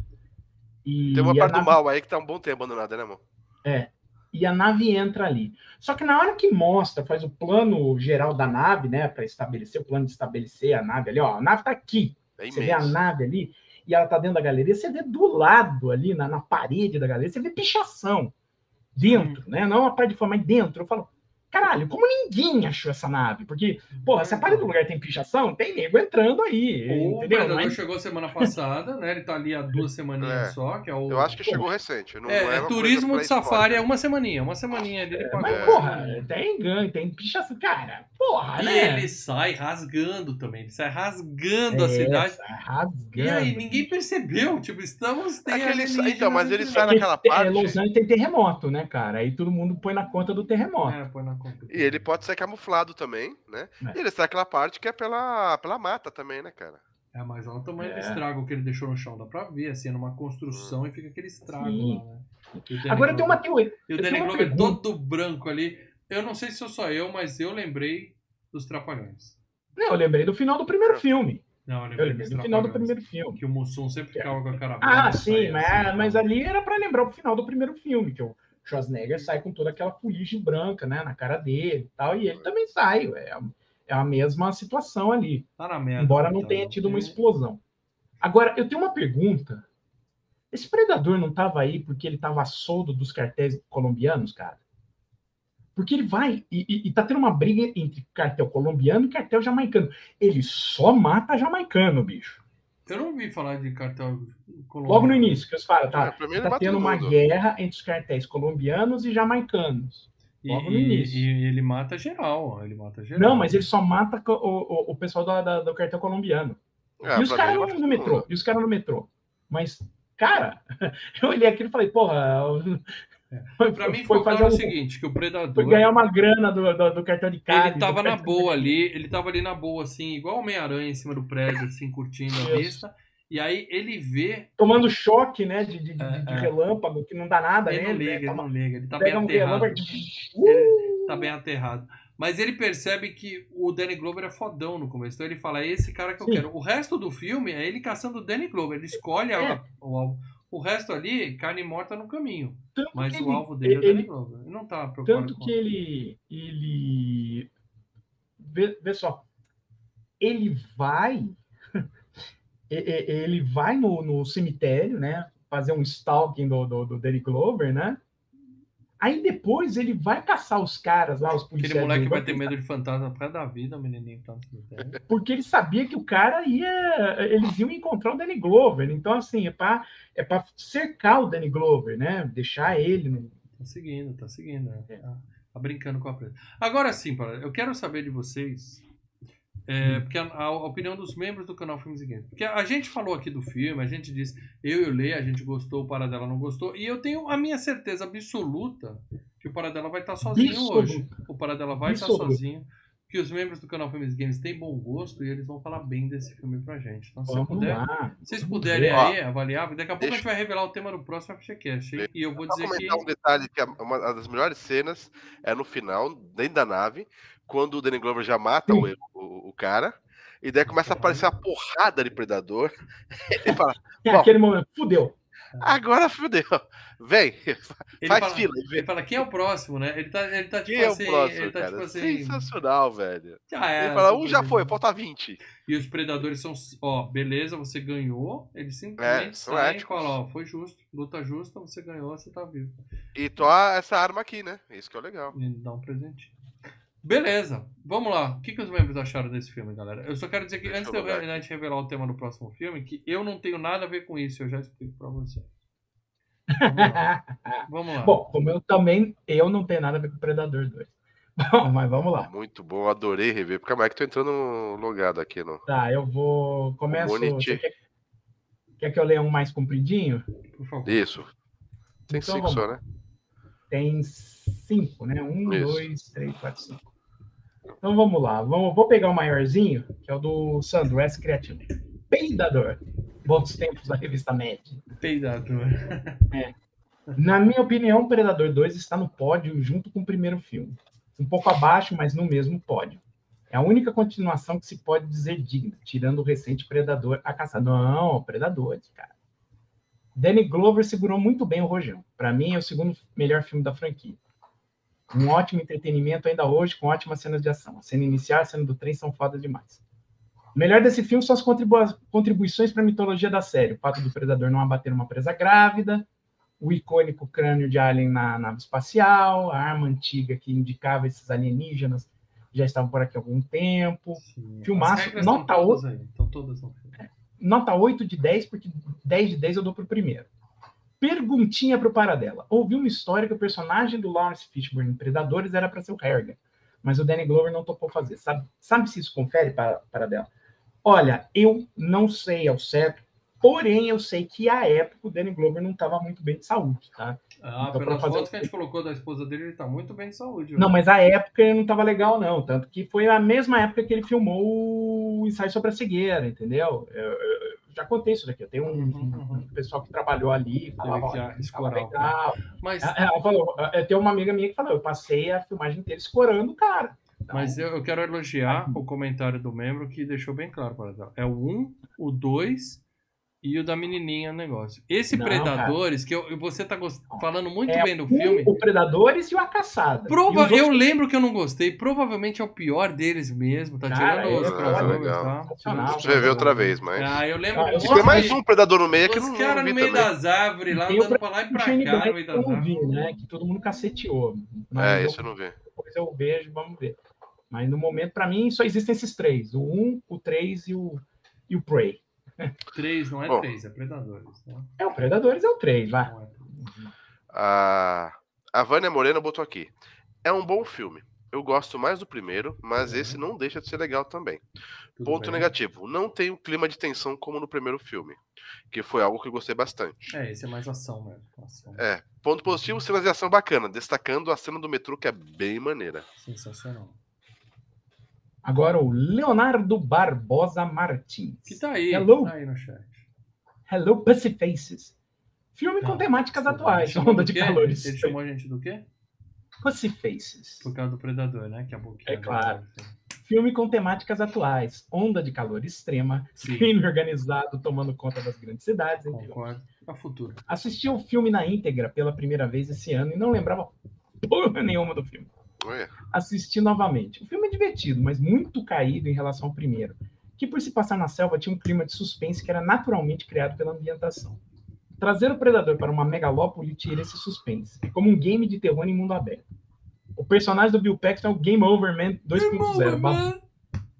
E, Tem uma parte nave... do mal aí que tá um bom tempo abandonada, né, amor? É. E a nave entra ali. Só que na hora que mostra, faz o plano geral da nave, né, para estabelecer o plano de estabelecer a nave ali, ó, a nave tá aqui. É você vê a nave ali, e ela tá dentro da galeria, você vê do lado ali, na, na parede da galeria, você vê pichação dentro, hum. né? Não a parte de fora, mas dentro. Eu falo, Caralho, como ninguém achou essa nave? Porque, porra, se a parede do lugar tem pichação, tem nego entrando aí. O entendeu? Predador Mas... chegou semana passada, né? Ele tá ali há duas semaninhas é. só, que é o. Eu acho que chegou recente. Não é, é, é turismo de safari é uma semaninha, uma semaninha ali. É, mas, porra, tem ganho, tem pichação. Cara, porra, e né? E ele sai rasgando também. Ele sai rasgando a é, cidade. Sai rasgando. E aí, ninguém percebeu. Tipo, estamos. Tem é ele, então, mas ele sai naquela parte. Los Angeles tem terremoto, né, cara? Aí todo mundo põe na conta do terremoto. É, põe na conta. E ele pode ser camuflado também, né? É. E ele sai aquela parte que é pela, pela mata também, né, cara? É, mas olha o tamanho é. do estrago que ele deixou no chão. Dá pra ver, assim, é numa construção hum. e fica aquele estrago Sim. lá, né? Agora tem uma teoria. E o Danny Glover todo branco ali. Eu não sei se sou só eu, mas eu lembrei dos Trapalhões. Não, eu lembrei do final do primeiro filme. Não, eu lembrei, eu lembrei do final do primeiro filme. Que o Mussum sempre ficava com a cara Ah, sim, mas, assim, mas ali era para lembrar o final do primeiro filme, que o Schwarzenegger sai com toda aquela fuligem branca, né, na cara dele e tal, e ele também sai. É, é a mesma situação ali. Tá na merda, embora não então, tenha tido uma explosão. Agora, eu tenho uma pergunta. Esse predador não estava aí porque ele estava soldo dos cartéis colombianos, cara? Porque ele vai e, e, e, tá tendo uma briga entre cartel colombiano e cartel jamaicano. Ele só mata jamaicano, bicho. Eu não ouvi falar de cartel colombiano. Logo no início, que os falam, tá, é, tá tendo uma guerra entre os cartéis colombianos e jamaicanos. Logo e, no início. E ele mata geral, ele mata geral. Não, mas ele só mata o, o, o pessoal da, da, do cartel colombiano. É, e os caras no, no metrô, e os caras no metrô. Mas, cara, eu olhei aquilo e falei, porra, é. Pra mim foi, fazer o seguinte, que o Predador... Foi ganhar uma grana do, do, do cartão de carne. Ele tava na boa ali, ele tava ali na boa, assim, igual o Homem-Aranha em cima do prédio, assim, curtindo a vista. E aí ele vê... Tomando choque, né, de, de, é, de é. relâmpago, que não dá nada, ele né? Não liga, ele, ele não liga, ele tá bem aterrado. Um ele tá bem aterrado. Mas ele percebe que o Danny Glover é fodão no começo. Então ele fala, é esse cara que eu Sim. quero. O resto do filme é ele caçando o Danny Glover. Ele escolhe é. a, o, o resto ali, carne morta no caminho. Tanto mas o ele, alvo dele ele, é o Danny Glover. Ele não tá preocupado Tanto que ele. ele vê, vê só. Ele vai. ele vai no, no cemitério, né? Fazer um stalking do, do, do Danny Glover, né? Aí depois ele vai caçar os caras lá, os policiais. Aquele moleque vai ter medo de fantasma causa da vida, o menininho tá Porque ele sabia que o cara ia. Eles iam encontrar o Danny Glover. Então, assim, é pra, é pra cercar o Danny Glover, né? Deixar ele. No... Tá seguindo, tá seguindo. Né? É. Tá, tá, brincando com a presa. Agora sim, eu quero saber de vocês é, porque a, a, opinião dos membros do canal Filmes e Games. Porque a gente falou aqui do filme, a gente disse, eu e o Lê, a gente gostou, o Paradela não gostou, e eu tenho a minha certeza absoluta que o Paradela vai estar sozinho hoje. O Paradela vai estar sozinho. Que os membros do canal Filmes e Games têm bom gosto e eles vão falar bem desse filme pra gente. Então, se puder, vocês puderem aí avaliar, daqui a pouco Deixa... a gente vai revelar o tema do próximo FGCast. E eu vou dizer que. um detalhe que uma das melhores cenas é no final, dentro da nave, quando o Danny Glover já mata o, o, o, cara, e daí começa a aparecer uma porrada de predador. Ele fala: É aquele momento, fudeu. Agora fudeu. Vem, ele faz fala, fila. Ele fala, quem é o próximo, né? Ele tá, ele tá tipo quem assim. É o próximo, ele tá, cara? tipo assim. Sensacional, velho. Já é, ele fala, um já foi, falta 20. E os predadores são, ó, beleza, você ganhou. Eles simplesmente é, saem e falam, ó, foi justo, luta justa, você ganhou, você tá vivo. E toa essa arma aqui, né? Isso que é o legal. E dá um presente. Beleza, vamos lá. O que, que os membros acharam desse filme, galera? Eu só quero dizer que Deixa antes de eu a gente revelar o tema do próximo filme, que eu não tenho nada a ver com isso, eu já explico pra você. Vamos lá. vamos lá. Bom, como eu também, eu não tenho nada a ver com Predador 2. Bom, mas vamos lá. Muito bom, adorei rever. Porque é que tô entrando logado aqui, não? Tá, eu vou. Começo. Quer, quer, que eu leia um mais compridinho? Por favor. Isso. Tem então, cinco só, né? Tem cinco, né? Um, Isso. dois, três, quatro, cinco. Então vamos lá. Vamos, vou pegar o maiorzinho, que é o do Sandro S Criativo. Peidador. Bons tempos da revista Med. Peidador. É. Na minha opinião, Predador 2 está no pódio junto com o primeiro filme. Um pouco abaixo, mas no mesmo pódio. É a única continuação que se pode dizer digna, tirando o recente Predador a caçar. Não, Predadores, cara. Danny Glover segurou muito bem o Rojão. Para mim, é o segundo melhor filme da franquia. Um ótimo entretenimento ainda hoje, com ótimas cenas de ação. A cena inicial a cena do trem são fodas demais. O melhor desse filme são as contribu contribuições para a mitologia da série. O fato do predador não abater uma presa grávida, o icônico crânio de Alien na nave espacial, a arma antiga que indicava esses alienígenas já estavam por aqui há algum tempo. Sim, Filmaço, nota 8. Aí, todas nota 8 de 10, porque 10 de 10 eu dou pro primeiro. Perguntinha pro Paradela. Ouvi uma história que o personagem do Lawrence Fishburne em Predadores era para ser o Harrigan, mas o Danny Glover não topou fazer. Sabe, sabe se isso confere, para Paradela? Olha, eu não sei ao certo, porém eu sei que à época o Danny Glover não estava muito bem de saúde, tá? Ah, então, pelas fotos que a gente colocou da esposa dele, ele está muito bem de saúde. Não, mas a época ele não estava legal, não. Tanto que foi a mesma época que ele filmou o ensaio sobre a cegueira, entendeu? Eu, eu já contei isso daqui. Eu tenho um, uhum, uhum. pessoal que trabalhou ali, falava, que escorar, legal. Mas... Ela falou, tem uma amiga minha que falou, eu passei a filmagem inteira escorando o cara. Então, Mas eu, eu, quero elogiar o comentário do membro que deixou bem claro para ela. É o 1, o 2 e o da menininha no negócio. Esse Não, Predadores, cara. que eu, você tá gost... falando muito é bem do filme. O Predadores e o A Caçada. Prova... Eu outros... lembro que eu não gostei. Provavelmente é o pior deles mesmo. Tá cara, tirando os crossovers, tá? Você ver outra vez, mas. Ah, eu lembro. Ah, tem mais um Predador no meio que não. Os caras no meio também. das árvores, lá andando pra lá e pra cá, no meio das árvores. Né, que todo mundo caceteou. É, isso eu não vi. Depois eu vejo, vamos ver. Mas no momento, para mim, só existem esses três: o 1, o 3 e o, e o Prey. 3 não é 3, é Predadores. Né? É, o Predadores é o 3, vai. É a, a Vânia Moreno botou aqui. É um bom filme. Eu gosto mais do primeiro, mas uhum. esse não deixa de ser legal também. Tudo Ponto bem. negativo: não tem um clima de tensão como no primeiro filme, que foi algo que eu gostei bastante. É, esse é mais ação mesmo. Ação. É. Ponto positivo: cenas de ação bacana, destacando a cena do metrô que é bem maneira. Sensacional. Agora o Leonardo Barbosa Martins. Que tá aí, Hello. Tá aí no chat. Hello, Pussy Faces. Filme tá. com temáticas atuais, onda de calores. Ele chamou a gente do quê? Pussy Faces. Por causa do Predador, né? Que é, boquinha é claro. Filme com temáticas atuais, onda de calor extrema, Sim. crime organizado tomando conta das grandes cidades. Concordo. A futuro. Assisti o filme na íntegra pela primeira vez esse ano e não lembrava porra nenhuma do filme. Assisti novamente. O filme é divertido, mas muito caído em relação ao primeiro, que por se passar na selva tinha um clima de suspense que era naturalmente criado pela ambientação. Trazer o predador para uma megalópole tira esse suspense. É como um game de terror em mundo aberto. O personagem do Bill Paxton é o Game Over Man 2.0.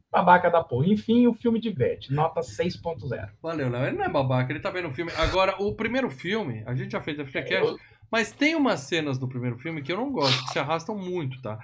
Babaca da porra. Enfim, o filme diverte. Nota 6.0. Valeu, Léo. Ele não é babaca, ele tá vendo o filme. Agora, o primeiro filme, a gente já fez a FreeCast. Mas tem umas cenas do primeiro filme que eu não gosto, que se arrastam muito, tá?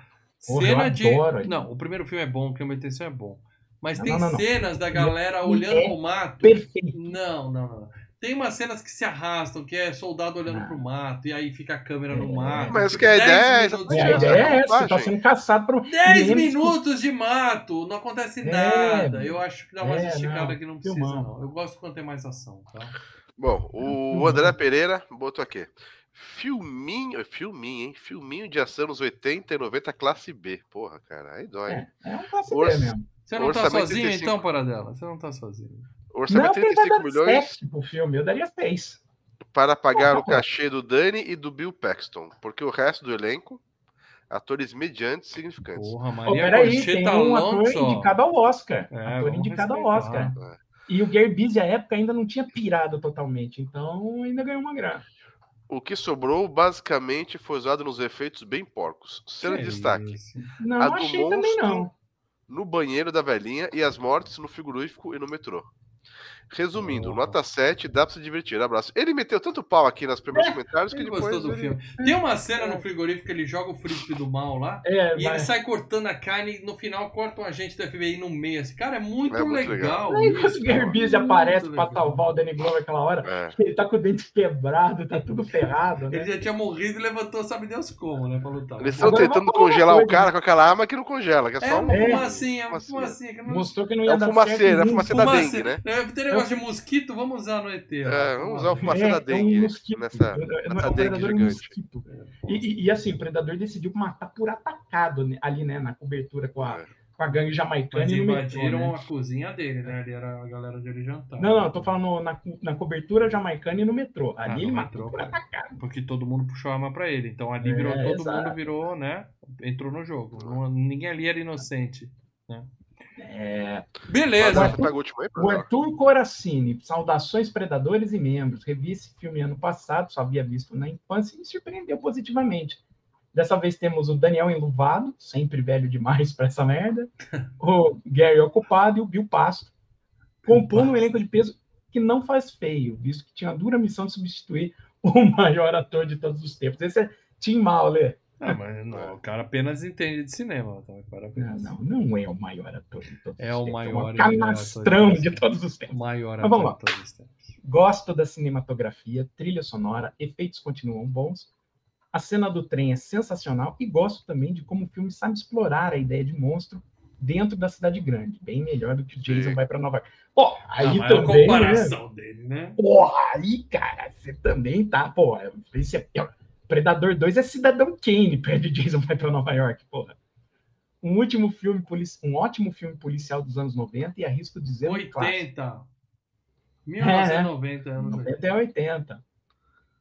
Porra, Cena de. Adoro, não, o primeiro filme é bom, o clima de tensão é bom. Mas não, tem não, não, cenas da galera olhando é pro mato. Perfeito. Não, não, não. Tem umas cenas que se arrastam, que é soldado olhando ah. pro mato, e aí fica a câmera no é. mato. Mas que a ideia, minutos é, a ideia é essa, você tá sendo caçado por 10 minutos de mato, não acontece é, nada. Eu acho que dá uma é, esticada que não precisa, não. Eu gosto quando tem mais ação, tá? Bom, o André Pereira botou aqui. Filminho, filminho, hein? Filminho de ação nos 80 e 90, classe B. Porra, cara, aí dói. É, é um classe Orça... B mesmo. Você não tá sozinho 35... então, Paradela? Você não tá sozinho. Orçamento não, 35 milhões. Pro filme, eu daria 6. Para pagar o cachê do Dani e do Bill Paxton, porque o resto do elenco, atores mediantes significantes. Porra, Maria oh, peraí, tem tá um ator indicado ao Oscar. É, ator indicado ao Oscar. É. E o Gary Busey, à época, ainda não tinha pirado totalmente, então ainda ganhou uma grana. O que sobrou basicamente foi usado nos efeitos bem porcos. Cena de destaque. Não, a do achei monstro também não. no banheiro da velhinha e as mortes no frigorífico e no metrô. Resumindo, oh. nota 7, dá pra se divertir. Abraço. Ele meteu tanto pau aqui nas primeiros é, comentários que ele depois. Gostou do ele... filme. Tem uma cena no frigorífico que ele joga o frisbee do mal lá é, e ele sai cortando a carne e no final corta um agente do FBI no meio. Assim. Cara, é muito, é muito legal. legal. Isso, o Gary Busey aparece pra salvar o Danny Glover aquela hora. É. Ele tá com o dente quebrado, tá tudo ferrado. Né? Ele já tinha morrido e levantou, sabe Deus como, né? Pra lutar. Eles estão tentando congelar o cara com aquela arma que não congela, que é, é só uma fumacinha, uma fumacinha. Que não... Mostrou que não ia é dar fumacê, certo. É fumacê da dengue, né? É, negócio de mosquito, vamos usar no ET. É, vamos usar o fumacê é, da dengue. É um mosquito. Nessa, nessa é dengue gigante. E, e, e, assim, o predador decidiu matar por atacado ali, né? Na cobertura com a, é. com a gangue jamaicana. Mas invadiram metrô, né? a cozinha dele, né? Ali era a galera dele jantar. Não, não, eu tô falando na, na cobertura jamaicana e no metrô. Ali ah, ele matou por atacado. Porque todo mundo puxou a arma pra ele. Então ali virou, todo exato. mundo virou, né? Entrou no jogo. Não, ninguém ali era inocente, né? É... Beleza. O Arthur, o Arthur Coracini, Saudações Predadores e Membros. Revi esse filme ano passado, só havia visto na infância e me surpreendeu positivamente. Dessa vez temos o Daniel Enluvado, sempre velho demais para essa merda, o Gary Ocupado e o Bill Pasto, compondo um elenco de peso que não faz feio, visto que tinha a dura missão de substituir o maior ator de todos os tempos. Esse é Tim Mauler. Ah, mas não, o cara apenas entende de cinema. Parabéns. Não, não, não é o maior ator de todos é os tempos. É o maior. É um canastrão de todos os tempos. O maior ator vamos lá. de todos os tempos. Gosto da cinematografia, trilha sonora, efeitos continuam bons. A cena do trem é sensacional e gosto também de como o filme sabe explorar a ideia de monstro dentro da cidade grande, bem melhor do que o Jason Sim. vai para Nova York. Pô, aí ah, também, é a comparação né? dele, né? Pô, aí, cara, você também tá, pô, esse é, Predador 2 é Cidadão Kane, perto de Jason vai para Nova York, porra. Um último filme, um ótimo filme policial dos anos 90 e arrisco dizer 80. 1990 é, anos 90 é 80.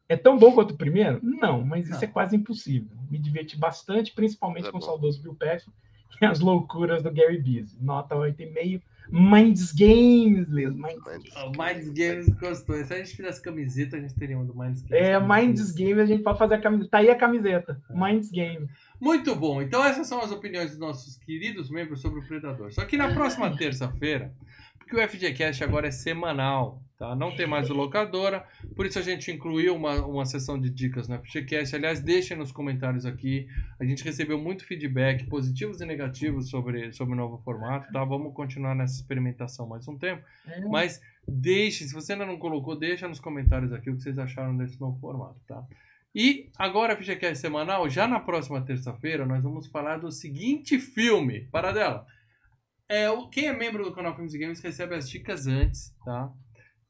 É tão bom quanto o primeiro? Não, mas isso Não. é quase impossível. Me diverti bastante, principalmente é com bom. o saudoso Bill Paxton e as loucuras do Gary Busey. Nota 8,5. Minds Games, Leo. Minds Games. Oh, Minds Games gostou. Se a gente fizesse camiseta, a gente teria um do Minds Games. É, Minds Games, a gente pode fazer a camiseta. Tá aí a camiseta. Minds Games. Muito bom. Então, essas são as opiniões dos nossos queridos membros sobre o Predador. Só que na próxima terça-feira, porque o FGCast agora é semanal, Tá? Não tem mais o locadora, por isso a gente incluiu uma, uma sessão de dicas no FGCast. Aliás, deixem nos comentários aqui. A gente recebeu muito feedback, positivos e negativos, sobre, sobre o novo formato. Tá? Vamos continuar nessa experimentação mais um tempo. É. Mas deixe, se você ainda não colocou, deixa nos comentários aqui o que vocês acharam desse novo formato. Tá? E agora, FGCast semanal, já na próxima terça-feira, nós vamos falar do seguinte filme. Para dela. É, quem é membro do canal Filmes e Games recebe as dicas antes, tá?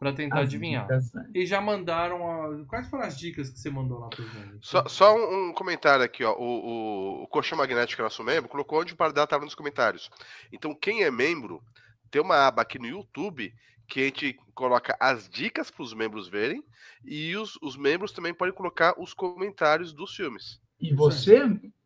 para tentar as adivinhar. Dicas, né? E já mandaram. A... Quais foram as dicas que você mandou lá para gente? Só, só um, comentário aqui, ó. O, o, o Colchão Magnético, nosso membro, colocou onde o Paradela estava nos comentários. Então, quem é membro, tem uma aba aqui no YouTube que a gente coloca as dicas para os membros verem e os, os membros também podem colocar os comentários dos filmes. E você,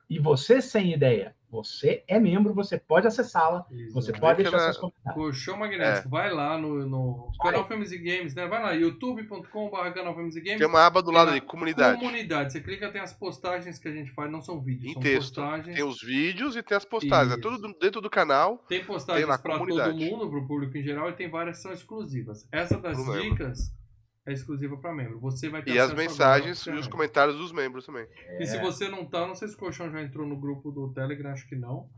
e você sem ideia, você é membro, você pode acessá-la, você pode deixar seus comentários. Colchão Magnético, é. vai lá no, no canal Filmes e Games, né? Vai lá, youtube.com.br canal Filmes e Games. Tem uma aba do lado ali, comunidade. Comunidade, você clica, tem as postagens que a gente faz, não são vídeos, em são texto. postagens. Tem os vídeos e tem as postagens, Isso. é tudo dentro do canal. Tem postagens para todo mundo, para o público em geral, e tem várias que são exclusivas. Essa das Pro dicas... É exclusiva para membro. Você vai ter E as mensagens e os comentários dos membros também. É. E se você não tá, não sei se o Colchão já entrou no grupo do Telegram, acho que não.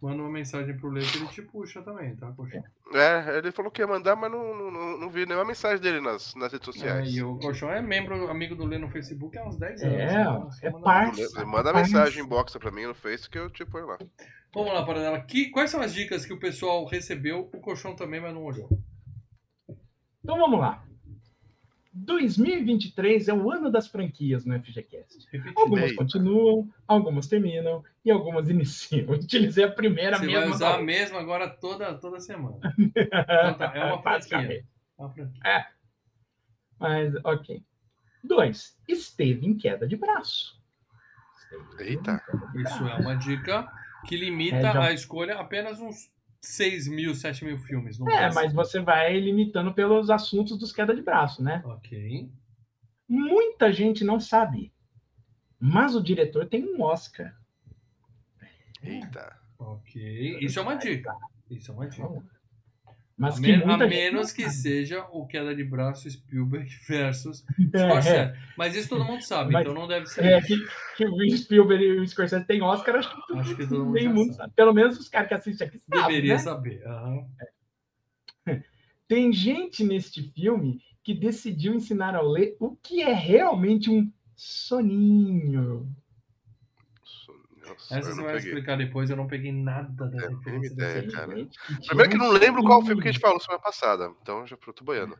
Manda uma mensagem pro Leite ele te puxa também, tá, Colchão? É, ele falou que ia mandar, mas não, não, não vi nenhuma mensagem dele nas, nas redes sociais. É, e o Colchão é membro, amigo do Lê no Facebook há uns 10 anos. É, então, é parça. Manda mensagem, inbox pra mim no Face que eu te ponho lá. Vamos lá, Paranela. Que, quais são as dicas que o pessoal recebeu? O Colchão também, mas não olhou. Então vamos lá. 2023 é o ano das franquias no FGCast. Algumas continuam, algumas terminam e algumas iniciam. Utilizei a primeira Você mesma. Vai usar a mesma agora toda, toda semana. então, tá, é uma franquia. É uma franquia. É. Mas, ok. Dois, esteve em queda de braço. Eita. Isso é uma dica que limita é, já... a escolha apenas uns 6 mil, 7 mil filmes. é, caso. mas você vai limitando pelos assuntos dos queda de braço, né? Ok. Muita gente não sabe, mas o diretor tem um Oscar. Eita. Ok. Isso é uma dica. Isso é uma dica. Mas a, que a menos que seja o queda de braço Spielberg versus é, Scorsese. Mas isso todo mundo sabe, Mas, então não deve ser. É, que, que, o Spielberg e o Scorsese têm Oscar, acho que, acho que todo mundo, mundo sabe. Pelo menos os caras que assistem aqui sabem. Deveria né? saber. Uhum. Tem gente neste filme que decidiu ensinar ao ler o que é realmente um soninho. Essa você vai peguei. explicar depois, eu não peguei nada da é, ideia, cara. Primeiro que não lembro qual filme que a gente falou semana passada, então já tô boiando.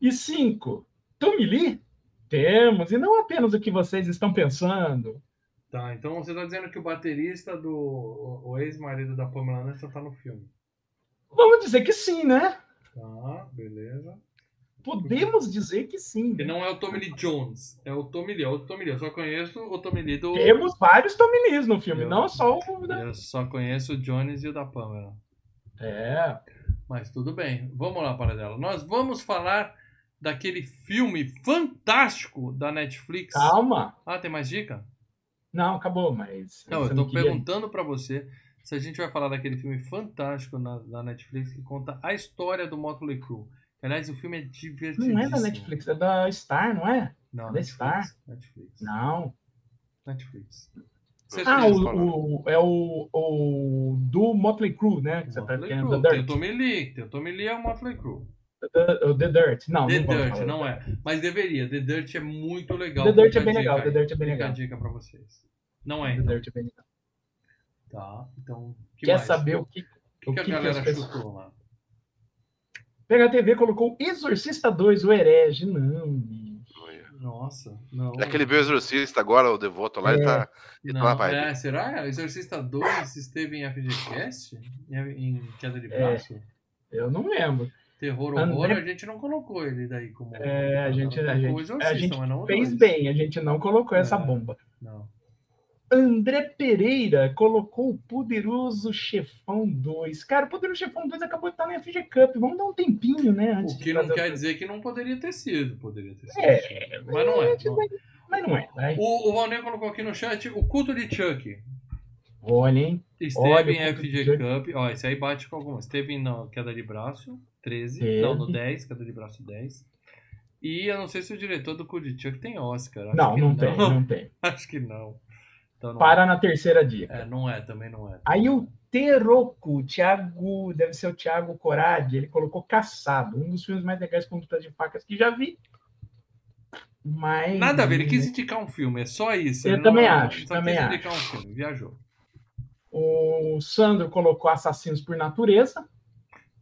E cinco, Tommy Lee? Temos, e não apenas o que vocês estão pensando. Tá, então você tá dizendo que o baterista do o ex-marido da Pamela Anderson tá no filme. Vamos dizer que sim, né? Tá, beleza. Podemos dizer que sim. E não é o Tommy Lee Jones, é o Tommy Lee. É o Tommy Lee. Eu só conheço o Tommy Lee do. Temos vários Tommy Lees no filme, eu, não só o. Eu só conheço o Jones e o da Pamela. É. Mas tudo bem. Vamos lá, Paradela. Nós vamos falar daquele filme fantástico da Netflix. Calma. Ah, tem mais dica? Não, acabou, mas. Não, eu queria- perguntando pra você se a gente vai falar daquele filme fantástico na, da Netflix que conta a história do Motley Crue. Aliás, o filme é divertido. Não é da Netflix, é da Star, não é? Não, da Netflix. Star? Netflix. Não. Netflix. Você Ah, o, o- é o, o do Motley Crue, né? Que você tá Crue. The Tem o Dirt. Tommy Lee. Tem o Tommy Lee é o Motley Crue. The, o The Dirt. Não, The não Dirt, não é. Mas deveria. The Dirt é muito legal. The Dirt é bem legal, aí. The Dirt é bem legal. dica pra vocês. Não é, The então. Dirt é bem legal. Tá, então. que Quer mais? saber o que, O que, o a galera chutou lá? PHTV colocou Exorcista 2, o herege. Não. Nossa, não. Aquele meu exorcista agora, o devoto lá, ele É. tá. Ele tá na Não, vibe. é, será? Exorcista 2 esteve em FGCast? Em, queda de É. braço? Eu não lembro. Terror André- horror, a gente não colocou ele daí como. É, a gente, a o gente, a gente mas não o fez dois. bem, a gente não colocou essa É. bomba. Não. André Pereira colocou o Poderoso Chefão 2. Cara, o Poderoso Chefão 2 acabou de estar na FG Cup. Vamos dar um tempinho, né? Antes O que não quer dizer que não poderia ter sido. Poderia ter sido. É, mas não é. não. Mas não é. O, o Valnei colocou aqui no chat o culto de Chuck. Olha, hein? Esteve Olha, em o FG. Cup. Ó, esse aí bate com algumas. Esteve na queda de braço, 13. Teve. Não, no 10, queda de braço 10. E eu não sei se o diretor do culto de Chuck tem Oscar. Acho Não, que não tem, não tem. Acho que não. Então não Para na terceira dica. É, não é, também não é. Aí o Teroco, Thiago, deve ser o Thiago Coradi, ele colocou Caçado, um dos filmes mais legais com lutas de facas que já vi. Mas. Nada a ver, ele quis indicar um filme, é só isso. Eu ele também não- acho, também quis acho. indicar um filme, viajou. O Sandro colocou Assassinos por Natureza,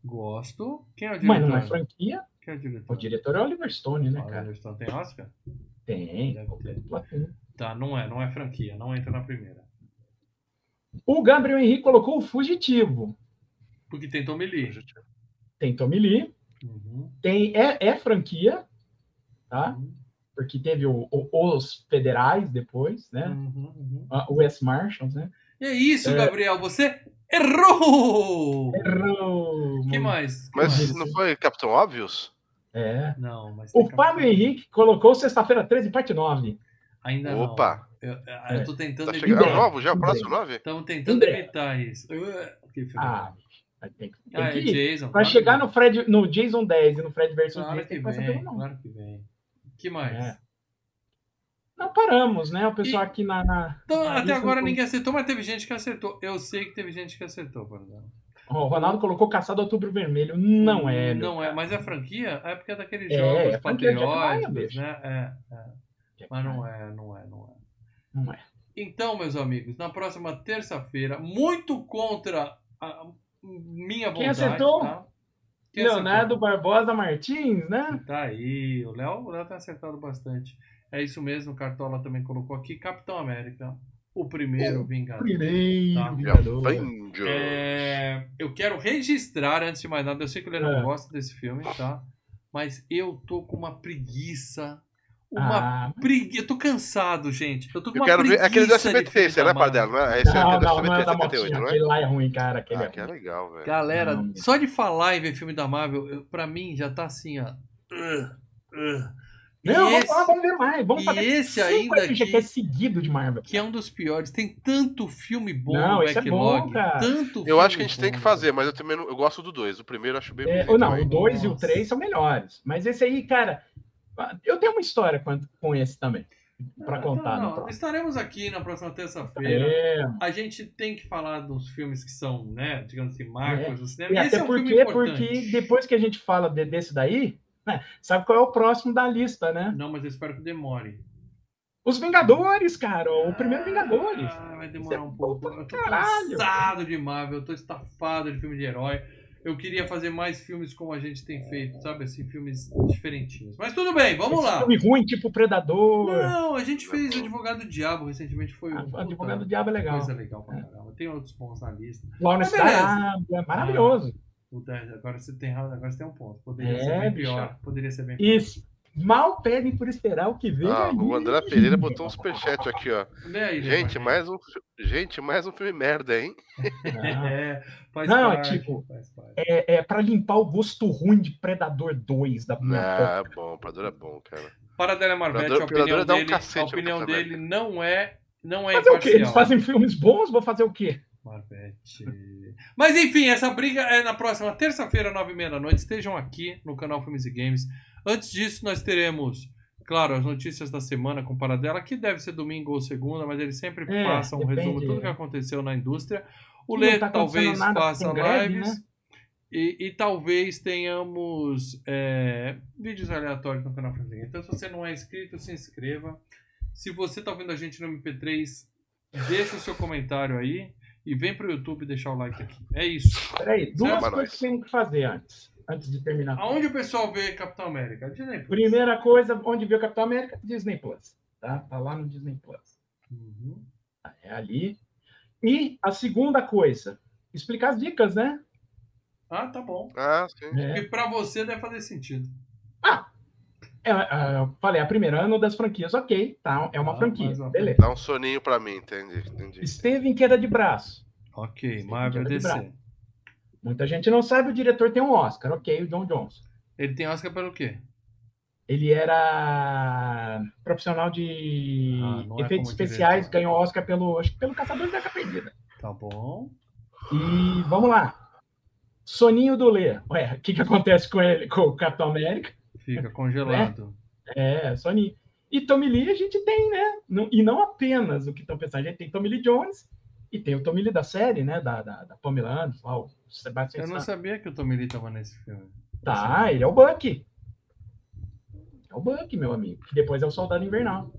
Gosto. Quem é o diretor? mas não é franquia. Quem é o diretor? O diretor é o Oliver Stone, né, cara? Oliver Stone tem Oscar? Tem. Deve ter. Tá, não é, não é franquia, não entra na primeira. O Gabriel Henrique colocou o Fugitivo. Porque tem Tommy Lee. Tem Tommy Lee, Uhum. tem, é, é franquia, tá? Uhum. Porque teve o- o- os federais depois, né? Uhum, uhum. Ah, O West Marshals, né? E é isso, É. Gabriel, você errou! Errou! que mais? Que Mas mais? não foi Capitão Óbvios? É. Não, mas O tem Fábio Henrique colocou sexta-feira 13, parte 9. Ainda Opa! não. Eu, eu, eu tô tentando Tá evitar. chegando novo já, o próximo breve. nove? Estamos tentando evitar isso. Ah, vai ter que, tem Ah, que é. Jason. Pra claro chegar no, Fred, no Jason 10 e no Fred versus Claro Jason, que tem que vem, pelo nome. claro que vem. que mais? É. Não paramos, né? O pessoal aqui na. na- Então, na até agora ninguém acertou, mas teve gente que acertou. Eu sei que teve gente que acertou, por exemplo. O Ronaldo colocou Caçado Outubro Vermelho. Não é. Não é, mas é franquia? É porque é daqueles É, jogos é patrióticos, né? É, é. Mas não é, não é, não é. Não é. Então, meus amigos, na próxima terça-feira, muito contra a minha vontade. Quem acertou? Tá? Quem Leonardo Barbosa Martins, né? acertou? Tá aí. O Léo, o Léo tá acertado bastante. É isso mesmo, o Cartola também colocou aqui. Capitão América, o primeiro Vingador. Primeiro Tá. Vingador. É, eu quero registrar, antes de mais nada, eu sei que o Léo não É. gosta desse filme, tá? Mas eu tô com uma preguiça. Uma Ah, preguiça. Eu tô cansado, gente. Eu tô com Eu uma quero ver preguiça. aquele do de SBT, é, da né, Marvel. Não é? Esse é não, aquele do não, não é SBT da 78, motinha. não é? Aquele lá é ruim, cara. Aquele Ah, é que é legal, velho. Galera, Não. só de falar e ver filme da Marvel, eu, pra mim já tá assim, ó. Uh, uh. Não, vamos, esse, lá, vamos ver mais. Vamos fazer esse cinco ainda FGQ aqui- seguido de Marvel. que é um dos piores. Tem tanto filme bom Não, no esse é backlog. bom, tanto Eu acho que a gente tem bom. que fazer, mas eu também não, eu gosto do dois. O primeiro eu acho bem É, bonito não, o 2 e o. 3 são melhores. Mas esse aí, cara, eu tenho uma história com, com esse também. Pra Ah, contar. então, não, próximo. estaremos aqui na próxima terça-feira. É, A gente tem que falar dos filmes que são, né, digamos assim, marcos do cinema. e Esse até é um filme porque, importante. porque depois que a gente fala de- desse daí, sabe qual é o próximo da lista, né? Não, mas eu espero que demore. Os Vingadores, cara. O primeiro Vingadores. Ah, vai demorar é um pouco. Eu tô caralho. cansado de Marvel, eu tô estafado de filme de herói. Eu queria fazer mais filmes como a gente tem feito, sabe? Assim, filmes diferentinhos. Mas tudo bem, vamos Esse lá. filme ruim, tipo Predador. Não, a gente fez Advogado do Diabo recentemente. Foi Ah, um Advogado do Diabo é legal. coisa legal pra caramba. Tem outros bons na lista. Lawrence. Arábia, maravilhoso. Puta, agora você tem, agora você tem um ponto. Poderia É, ser bem bicho. pior. Poderia ser bem pior. Isso. Mal pedem por esperar o que vem. Ah, aí. o André Pereira botou um superchat aqui, ó. Aí, Gente, Neymar. mais um, gente, mais um filme merda, hein? Ah, É, faz Não, parte, tipo, faz parte. é, é para limpar o gosto ruim de Predador 2 da minha Ah, bom, o Predador é bom, cara. Para Dele Marvete, Predador- a opinião, Predador dá um dele, cacete a opinião dele não é, não é Fazer o quê? Eles imparcial. fazem filmes bons, vou fazer o quê? Marvete. Mas enfim, essa briga é na próxima terça-feira, nove e meia da noite. Estejam aqui no canal Filmes e Games. Antes disso, nós teremos, claro, as notícias da semana com Paradela, que deve ser domingo ou segunda, mas eles sempre É, passam um resumo de tudo que aconteceu na indústria. O Lê tá talvez faça greve, lives. né? E, e talvez tenhamos é, vídeos aleatórios no canal Filmes e Games. Então, se você não é inscrito, se inscreva. Se você está ouvindo a gente no MP3, deixa o seu comentário aí. E vem pro YouTube deixar o like aqui. É isso. Peraí, duas coisas nós. que temos que fazer antes, antes de terminar. Aonde o pessoal vê Capitão América? Disney Plus. Primeira coisa, onde viu Capitão América? Disney Plus. Tá? Tá lá no Disney Plus. Uhum. É ali. E a segunda coisa, explicar as dicas, né? Ah, tá bom. Ah, sim. É. E pra você deve fazer sentido. É, é, eu falei, a primeira ano das franquias, ok, tá? É uma Ah, franquia, uma beleza. Dá um soninho pra mim, entendi, entendi. Esteve em queda de braço. Ok, Sim, Marvel DC. Muita gente não sabe, o diretor tem um Oscar, ok, o John Johnson. Ele tem Oscar pelo quê? Ele era profissional de Ah, é efeitos como especiais, diretor. ganhou Oscar pelo, acho que pelo Caçador da Arca Perdida. Tá bom. E vamos lá. Soninho do Lê. Ué, o que, que acontece com ele, com o Capitão América? Fica congelado. É, Soninho. E Tommy Lee a gente tem, né? E não apenas o que estão pensando. A gente tem Tommy Lee Jones e tem o Tommy Lee da série, né? Da, da, da Pamela Anderson, lá, o Sebastian Eu não sabia que o Tommy Lee tava nesse filme. Tá, ele é o Bucky. É o Bucky, meu amigo. Que depois é o Soldado Invernal.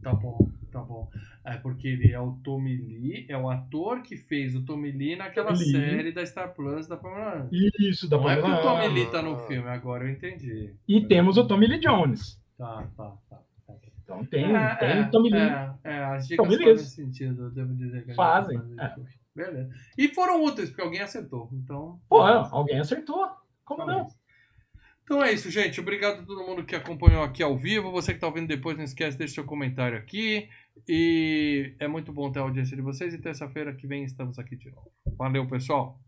Tá bom, tá bom. É porque ele é o Tommy Lee, é o ator que fez o Tommy Lee naquela Tommy Lee. série da Star Plus da Pamela. Isso, da Não é que Pamela o Tommy. Lee tá no filme, agora eu entendi. E temos o Tommy Lee Jones. Tá, tá, tá. tá. Então tem, É, tem é, o Tommy Lee. É, é, as dicas Tommy fazem Lee. sentido, eu devo dizer que Fazem, faz é. Beleza. E foram úteis, porque alguém acertou. Então. Pô, alguém acertou. Como não? Então é isso, gente. Obrigado a todo mundo que acompanhou aqui ao vivo. Você que está ouvindo depois, não esquece, deixe seu comentário aqui. E é muito bom ter a audiência de vocês. E terça-feira que vem estamos aqui de novo. Valeu, pessoal.